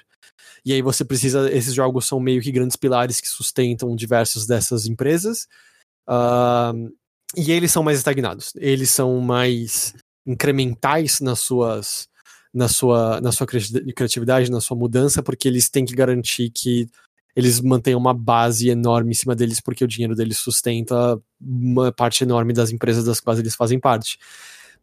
E aí você precisa. Esses jogos são meio que grandes pilares que sustentam diversas dessas empresas. Uh, e eles são mais estagnados. Eles são mais incrementais nas suas. Na sua, na sua criatividade, na sua mudança, porque eles têm que garantir que eles mantenham uma base enorme em cima deles, porque o dinheiro deles sustenta uma parte enorme das empresas das quais eles fazem parte.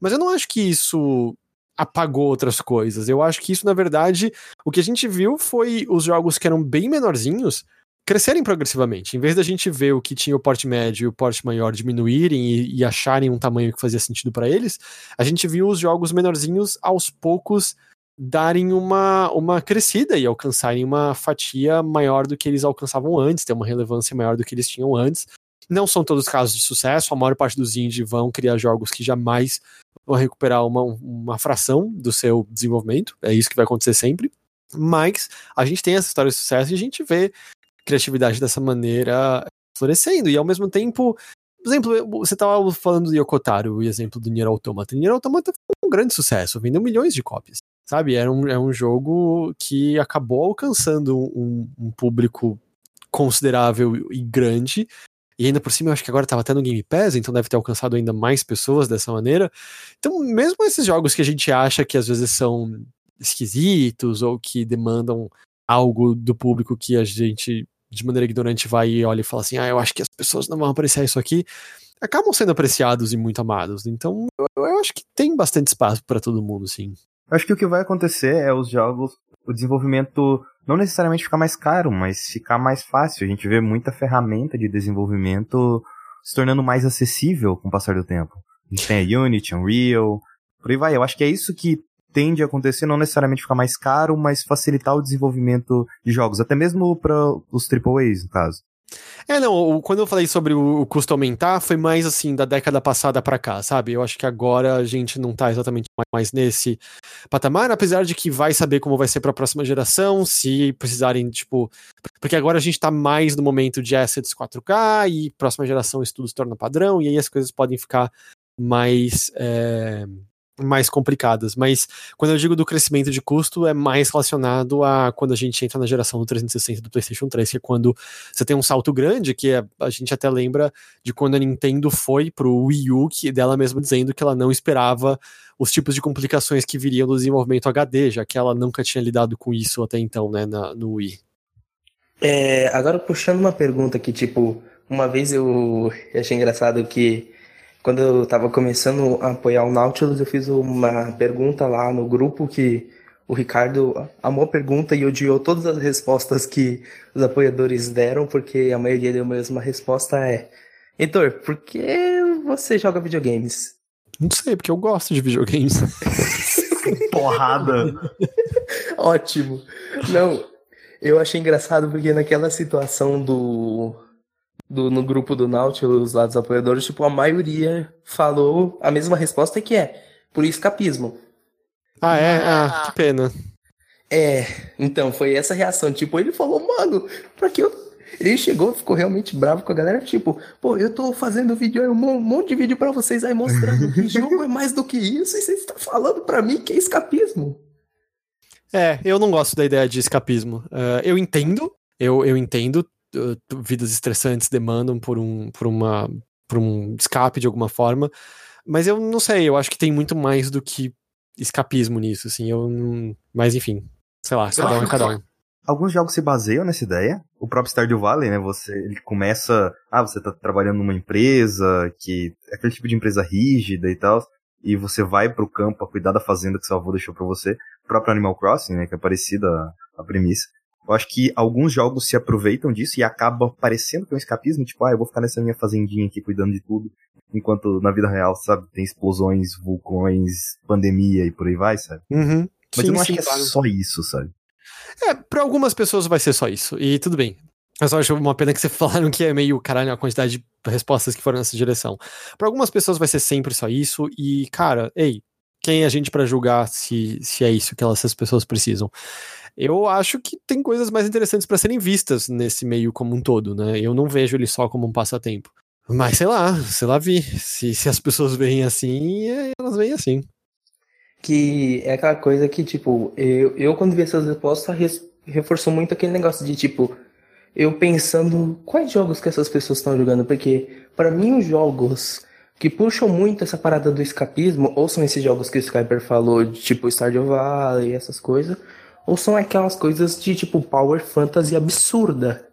Mas eu não acho que isso apagou outras coisas. Eu acho que isso, na verdade, o que a gente viu foi os jogos que eram bem menorzinhos crescerem progressivamente. Em vez da gente ver o que tinha o porte médio e o porte maior diminuírem e, e acharem um tamanho que fazia sentido para eles, a gente viu os jogos menorzinhos aos poucos darem uma, uma crescida e alcançarem uma fatia maior do que eles alcançavam antes, ter uma relevância maior do que eles tinham antes. Não são todos casos de sucesso, a maior parte dos indie vão criar jogos que jamais vão recuperar uma, uma fração do seu desenvolvimento, é isso que vai acontecer sempre. Mas a gente tem essa história de sucesso e a gente vê criatividade dessa maneira florescendo. E ao mesmo tempo, por exemplo, você estava falando de Yokotaro, o exemplo do Nier Automata. Nier Automata foi um grande sucesso, vendeu milhões de cópias. Sabe, era um, é um jogo que acabou alcançando um, um público considerável e grande, e ainda por cima, eu acho que agora estava até no Game Pass, então deve ter alcançado ainda mais pessoas dessa maneira. Então, mesmo esses jogos que a gente acha que às vezes são esquisitos ou que demandam algo do público que a gente, de maneira ignorante, vai e olha e fala assim: ah, eu acho que as pessoas não vão apreciar isso aqui, acabam sendo apreciados e muito amados. Então, eu, eu acho que tem bastante espaço para todo mundo, sim. Acho que o que vai acontecer é os jogos, o desenvolvimento não necessariamente ficar mais caro, mas ficar mais fácil. A gente vê muita ferramenta de desenvolvimento se tornando mais acessível com o passar do tempo. A gente tem a Unity, Unreal, por aí vai. Eu acho que é isso que tende a acontecer, não necessariamente ficar mais caro, mas facilitar o desenvolvimento de jogos, até mesmo para os AAAs, no caso. É, não, quando eu falei sobre o custo aumentar, foi mais assim da década passada para cá, sabe? Eu acho que agora a gente não tá exatamente mais nesse patamar, apesar de que vai saber como vai ser para a próxima geração, se precisarem, tipo, porque agora a gente tá mais no momento de assets 4K e próxima geração isso tudo se torna padrão e aí as coisas podem ficar mais é, mais complicadas. Mas quando eu digo do crescimento de custo, é mais relacionado a quando a gente entra na geração do 360 do PlayStation 3, que é quando você tem um salto grande, que é, a gente até lembra de quando a Nintendo foi pro Wii U, que dela mesma dizendo que ela não esperava os tipos de complicações que viriam do desenvolvimento HD, já que ela nunca tinha lidado com isso até então, né, na, no Wii. É, agora puxando uma pergunta que, tipo, uma vez eu achei engraçado que quando eu estava começando a apoiar o Nautilus, eu fiz uma pergunta lá no grupo que o Ricardo amou a pergunta e odiou todas as respostas que os apoiadores deram, porque a maioria deu a mesma resposta é Heitor, por que você joga videogames? Não sei, porque eu gosto de videogames. Porrada. Ótimo. Não, eu achei engraçado porque naquela situação do do, no grupo do Nautilus, lá dos apoiadores, tipo, a maioria falou a mesma resposta que é por escapismo. Ah, é? Ah, que pena. É, então, foi essa reação. Tipo, ele falou, mano, pra que eu. Ele chegou, ficou realmente bravo com a galera. Tipo, pô, eu tô fazendo vídeo, um monte de vídeo para vocês aí mostrando que jogo é mais do que isso e vocês estão falando pra mim que é escapismo. É, eu não gosto da ideia de escapismo. Uh, eu entendo, eu, eu entendo vidas estressantes demandam por um, por uma, por um escape de alguma forma. Mas eu não sei, eu acho que tem muito mais do que escapismo nisso, assim, eu não... Mas enfim, sei lá, cada um é cada um. Alguns jogos se baseiam nessa ideia. O próprio Stardew Valley, né, você, ele começa, ah, você tá trabalhando numa empresa que é aquele tipo de empresa rígida e tal, e você vai pro campo a cuidar da fazenda que seu avô deixou para você. O próprio Animal Crossing, né, que é parecida a premissa. Eu acho que alguns jogos se aproveitam disso e acabam parecendo que é um escapismo, tipo, ah, eu vou ficar nessa minha fazendinha aqui cuidando de tudo, enquanto na vida real, sabe, tem explosões, vulcões, pandemia e por aí vai, sabe? Uhum. Mas sim, eu não acho sim, que é claro. só isso, sabe? É, pra algumas pessoas vai ser só isso, e tudo bem. Eu só acho uma pena que você falaram que é meio caralho a quantidade de respostas que foram nessa direção. Para algumas pessoas vai ser sempre só isso, e, cara, ei, quem é a gente para julgar se, se é isso que elas, essas pessoas precisam? eu acho que tem coisas mais interessantes para serem vistas nesse meio como um todo, né? Eu não vejo ele só como um passatempo. Mas sei lá, sei lá vi. Se, se as pessoas veem assim, elas veem assim. Que é aquela coisa que, tipo, eu, eu quando vi essas respostas, reforçou muito aquele negócio de, tipo, eu pensando quais jogos que essas pessoas estão jogando, porque para mim os jogos que puxam muito essa parada do escapismo, ou são esses jogos que o Skyper falou, de tipo Stardew Valley e essas coisas, ou são aquelas coisas de tipo power fantasy absurda.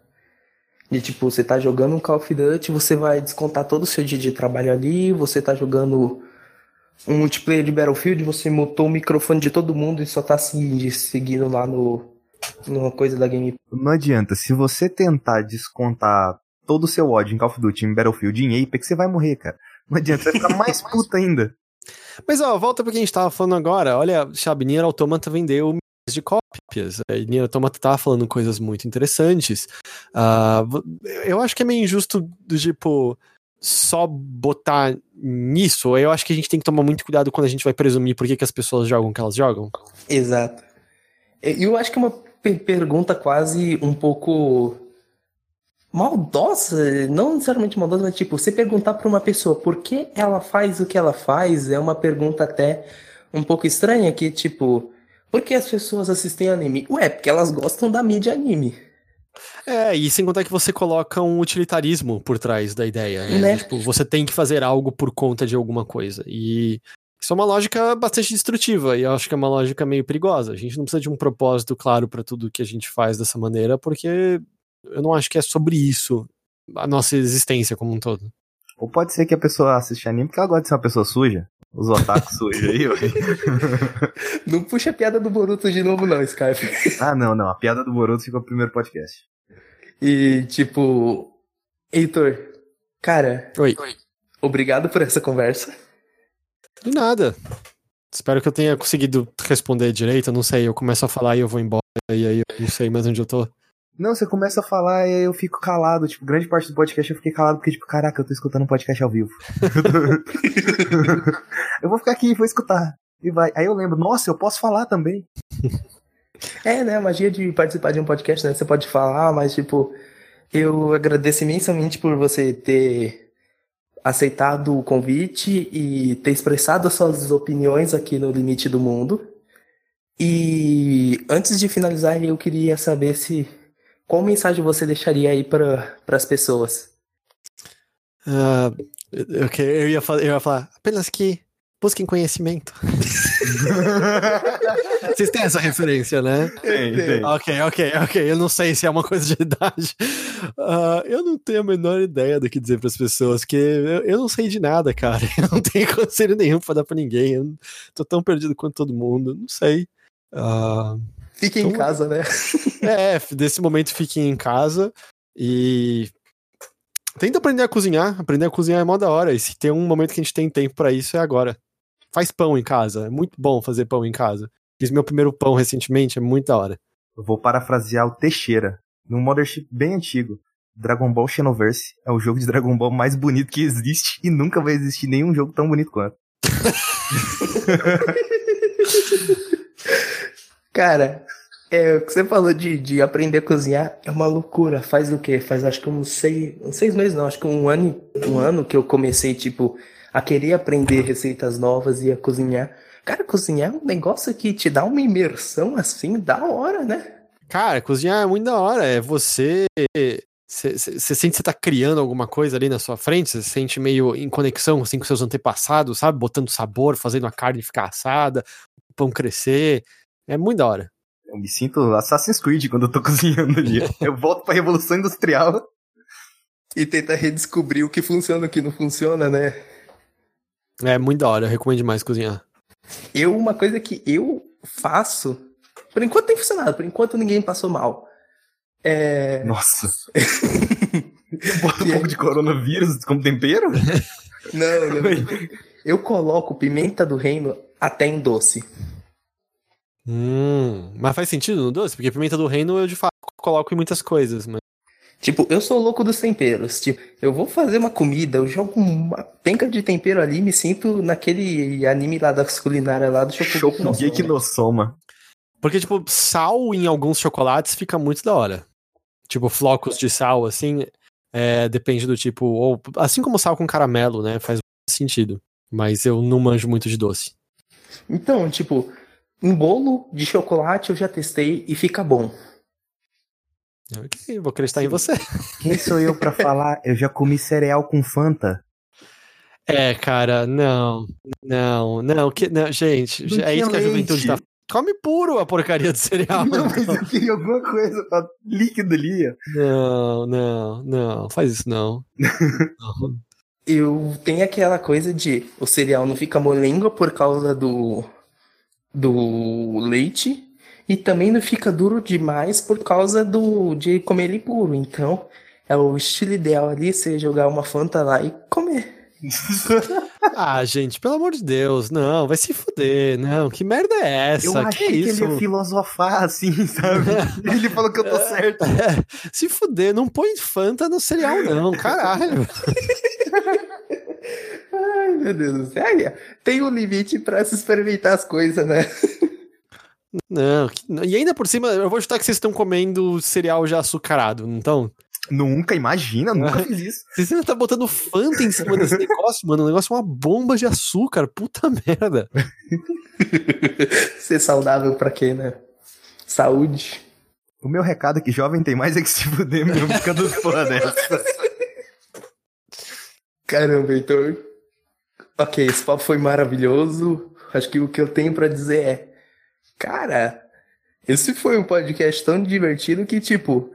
De tipo, você tá jogando um Call of Duty, você vai descontar todo o seu dia de trabalho ali, você tá jogando um multiplayer de Battlefield, você mutou o microfone de todo mundo e só tá assim, seguindo lá no numa coisa da game. Não adianta, se você tentar descontar todo o seu ódio em Call of Duty, em Battlefield, em Apex, você vai morrer, cara. Não adianta, você ficar mais puta ainda. Mas ó, volta pro que a gente tava falando agora. Olha, Nier Automata vendeu de cópias. A Nier Automata tá falando coisas muito interessantes. Uh, eu acho que é meio injusto do tipo só botar nisso. Eu acho que a gente tem que tomar muito cuidado quando a gente vai presumir por que, que as pessoas jogam o que elas jogam. Exato. Eu acho que é uma pergunta quase um pouco maldosa, não necessariamente maldosa, mas tipo, você perguntar para uma pessoa por que ela faz o que ela faz é uma pergunta até um pouco estranha, que tipo, por que as pessoas assistem anime? Ué, porque elas gostam da mídia anime. É, e sem contar que você coloca um utilitarismo por trás da ideia. Né? né? Tipo, você tem que fazer algo por conta de alguma coisa. E isso é uma lógica bastante destrutiva, e eu acho que é uma lógica meio perigosa. A gente não precisa de um propósito claro para tudo que a gente faz dessa maneira, porque eu não acho que é sobre isso a nossa existência como um todo. Ou pode ser que a pessoa assiste anime porque ela gosta de ser uma pessoa suja. Os otakus sujos aí, ué. Não puxa a piada do Boruto de novo, não, Skype. Ah, não, não. A piada do Boruto ficou no primeiro podcast. E, tipo. Heitor, cara. Oi. Obrigado por essa conversa. De nada. Espero que eu tenha conseguido responder direito. Eu não sei, eu começo a falar e eu vou embora. E aí eu não sei mais onde eu tô. Não, você começa a falar e eu fico calado. Tipo, grande parte do podcast eu fiquei calado porque, tipo, caraca, eu tô escutando um podcast ao vivo. eu vou ficar aqui, vou escutar. E vai. Aí eu lembro, nossa, eu posso falar também. É, né? A magia de participar de um podcast, né? Você pode falar, mas, tipo, eu agradeço imensamente por você ter aceitado o convite e ter expressado as suas opiniões aqui no Limite do Mundo. E antes de finalizar, eu queria saber se qual mensagem você deixaria aí para as pessoas? Uh, eu, ia falar, eu ia falar apenas que busquem conhecimento. Vocês têm essa referência, né? Tem, tem. Ok, ok, ok. Eu não sei se é uma coisa de idade. Uh, eu não tenho a menor ideia do que dizer para as pessoas, que eu, eu, não sei de nada, cara. Eu não tenho conselho nenhum para dar para ninguém. Eu tô tão perdido quanto todo mundo. Não sei. Uh, Fiquem então, em casa, né? é, desse momento fiquem em casa e tenta aprender a cozinhar. Aprender a cozinhar é mó da hora. E se tem um momento que a gente tem tempo para isso, é agora. Faz pão em casa. É muito bom fazer pão em casa. Fiz meu primeiro pão recentemente, é muito da hora. Eu vou parafrasear o Teixeira, num Mothership bem antigo. Dragon Ball Xenoverse é o jogo de Dragon Ball mais bonito que existe e nunca vai existir nenhum jogo tão bonito quanto. Cara, é, o que você falou de, de aprender a cozinhar é uma loucura. Faz o quê? Faz acho que uns seis, uns seis meses, não, acho que um ano, um ano que eu comecei, tipo, a querer aprender receitas novas e a cozinhar. Cara, cozinhar é um negócio que te dá uma imersão assim, da hora, né? Cara, cozinhar é muito da hora. É você. Você sente que você tá criando alguma coisa ali na sua frente? Você se sente meio em conexão assim, com seus antepassados, sabe? Botando sabor, fazendo a carne ficar assada, o pão crescer. É muito da hora. Eu me sinto Assassin's Creed quando eu tô cozinhando ali. eu volto pra Revolução Industrial. E tenta redescobrir o que funciona e o que não funciona, né? É muito da hora, eu recomendo demais cozinhar. Eu, uma coisa que eu faço, por enquanto tem funcionado, por enquanto ninguém passou mal. É... Nossa. Bota um pouco de coronavírus como tempero? Não, não. Eu coloco pimenta do reino até em doce. Hum, mas faz sentido no doce? Porque pimenta do reino eu de fato coloco em muitas coisas, mas. Tipo, eu sou louco dos temperos. Tipo, eu vou fazer uma comida, eu jogo uma penca de tempero ali, me sinto naquele anime lá das culinárias lá do Shokugeki no Soma. Porque, tipo, sal em alguns chocolates fica muito da hora. Tipo, flocos de sal, assim, é, depende do tipo. Ou, assim como sal com caramelo, né? Faz sentido. Mas eu não manjo muito de doce. Então, tipo, um bolo de chocolate eu já testei e fica bom. Ok, vou acreditar em você. Quem sou eu para falar? Eu já comi cereal com Fanta. É, cara, não, não, não, que, não gente, não é isso que a juventude tá. Come puro a porcaria do cereal. Não, mas eu queria alguma coisa pra líquido ali. Não, não, não, faz isso não. não. Eu tenho aquela coisa de o cereal não fica molengo por causa do do leite e também não fica duro demais por causa do de comer ele puro. Então, é o estilo ideal ali você jogar uma Fanta lá e comer. ah, gente, pelo amor de Deus, não, vai se fuder, não, que merda é essa? Eu achei que, que ele ia filosofar assim, sabe? ele falou que eu tô certo. É, se fuder, não põe Fanta no cereal, não, caralho. Meu Deus do céu. Tem um limite para se experimentar as coisas, né? Não, e ainda por cima, eu vou chutar que vocês estão comendo cereal já açucarado, não estão? Nunca, imagina, nunca fiz isso. Vocês ainda tá botando Fanta em cima desse negócio, mano. O negócio é uma bomba de açúcar, puta merda. Ser saudável pra quê, né? Saúde. O meu recado é que jovem tem mais é que se fuder mesmo, fica dos porra dessa. Caramba, então. Ok, esse papo foi maravilhoso. Acho que o que eu tenho para dizer é. Cara, esse foi um podcast tão divertido que, tipo,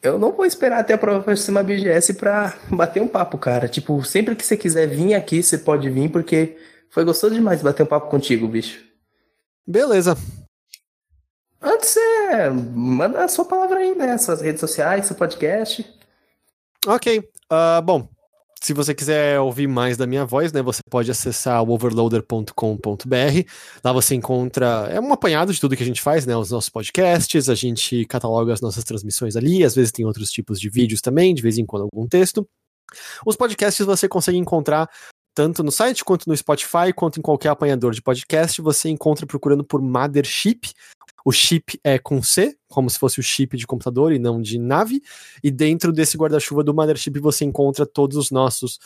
eu não vou esperar até a próxima BGS pra bater um papo, cara. Tipo, sempre que você quiser vir aqui, você pode vir, porque foi gostoso demais bater um papo contigo, bicho. Beleza. Antes você manda a sua palavra aí, né? Suas redes sociais, seu podcast. Ok. Uh, bom, se você quiser ouvir mais da minha voz, né, você pode acessar o overloader.com.br. Lá você encontra é um apanhado de tudo que a gente faz, né, os nossos podcasts, a gente cataloga as nossas transmissões ali, às vezes tem outros tipos de vídeos também, de vez em quando algum texto. Os podcasts você consegue encontrar tanto no site quanto no Spotify, quanto em qualquer apanhador de podcast, você encontra procurando por Mothership. O chip é com C, como se fosse o chip de computador e não de nave. E dentro desse guarda-chuva do Mothership você encontra todos os nossos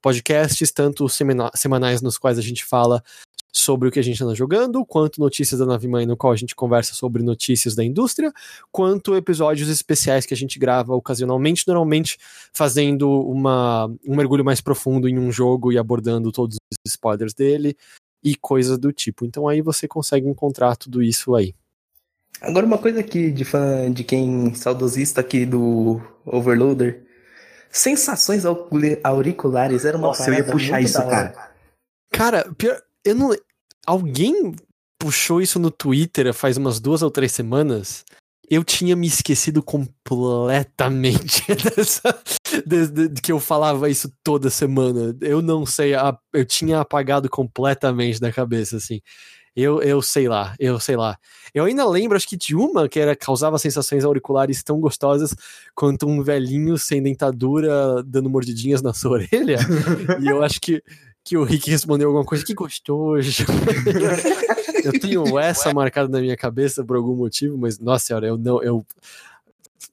podcasts, tanto semanais nos quais a gente fala sobre o que a gente anda jogando, quanto notícias da Nave Mãe, no qual a gente conversa sobre notícias da indústria, quanto episódios especiais que a gente grava ocasionalmente, normalmente fazendo uma, um mergulho mais profundo em um jogo e abordando todos os spoilers dele e coisas do tipo. Então aí você consegue encontrar tudo isso aí. Agora uma coisa aqui de fã de quem saudosista aqui do Overloader. Sensações auriculares era uma Nossa, eu ia puxar isso, cara. Cara, pior, eu não. Alguém puxou isso no Twitter faz umas duas ou três semanas. Eu tinha me esquecido completamente dessa, de, de, de, que eu falava isso toda semana. Eu não sei, eu tinha apagado completamente da cabeça, assim. Eu, eu sei lá, eu sei lá. Eu ainda lembro, acho que de uma que era causava sensações auriculares tão gostosas quanto um velhinho sem dentadura dando mordidinhas na sua orelha. e eu acho que que o Rick respondeu alguma coisa que gostoso. eu tenho essa marcada na minha cabeça por algum motivo, mas nossa senhora, eu não. Eu...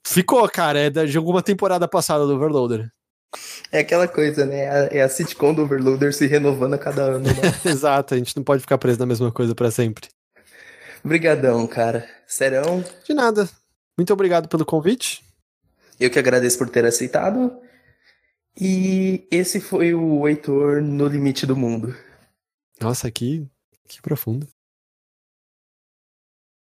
Ficou, cara, é de alguma temporada passada do Overloader. É aquela coisa, né? É a sitcom do Overloader se renovando a cada ano. Né? Exato, a gente não pode ficar preso na mesma coisa para sempre. Obrigadão, cara. Serão? De nada. Muito obrigado pelo convite. Eu que agradeço por ter aceitado. E esse foi o Heitor no Limite do Mundo. Nossa, que, que profundo.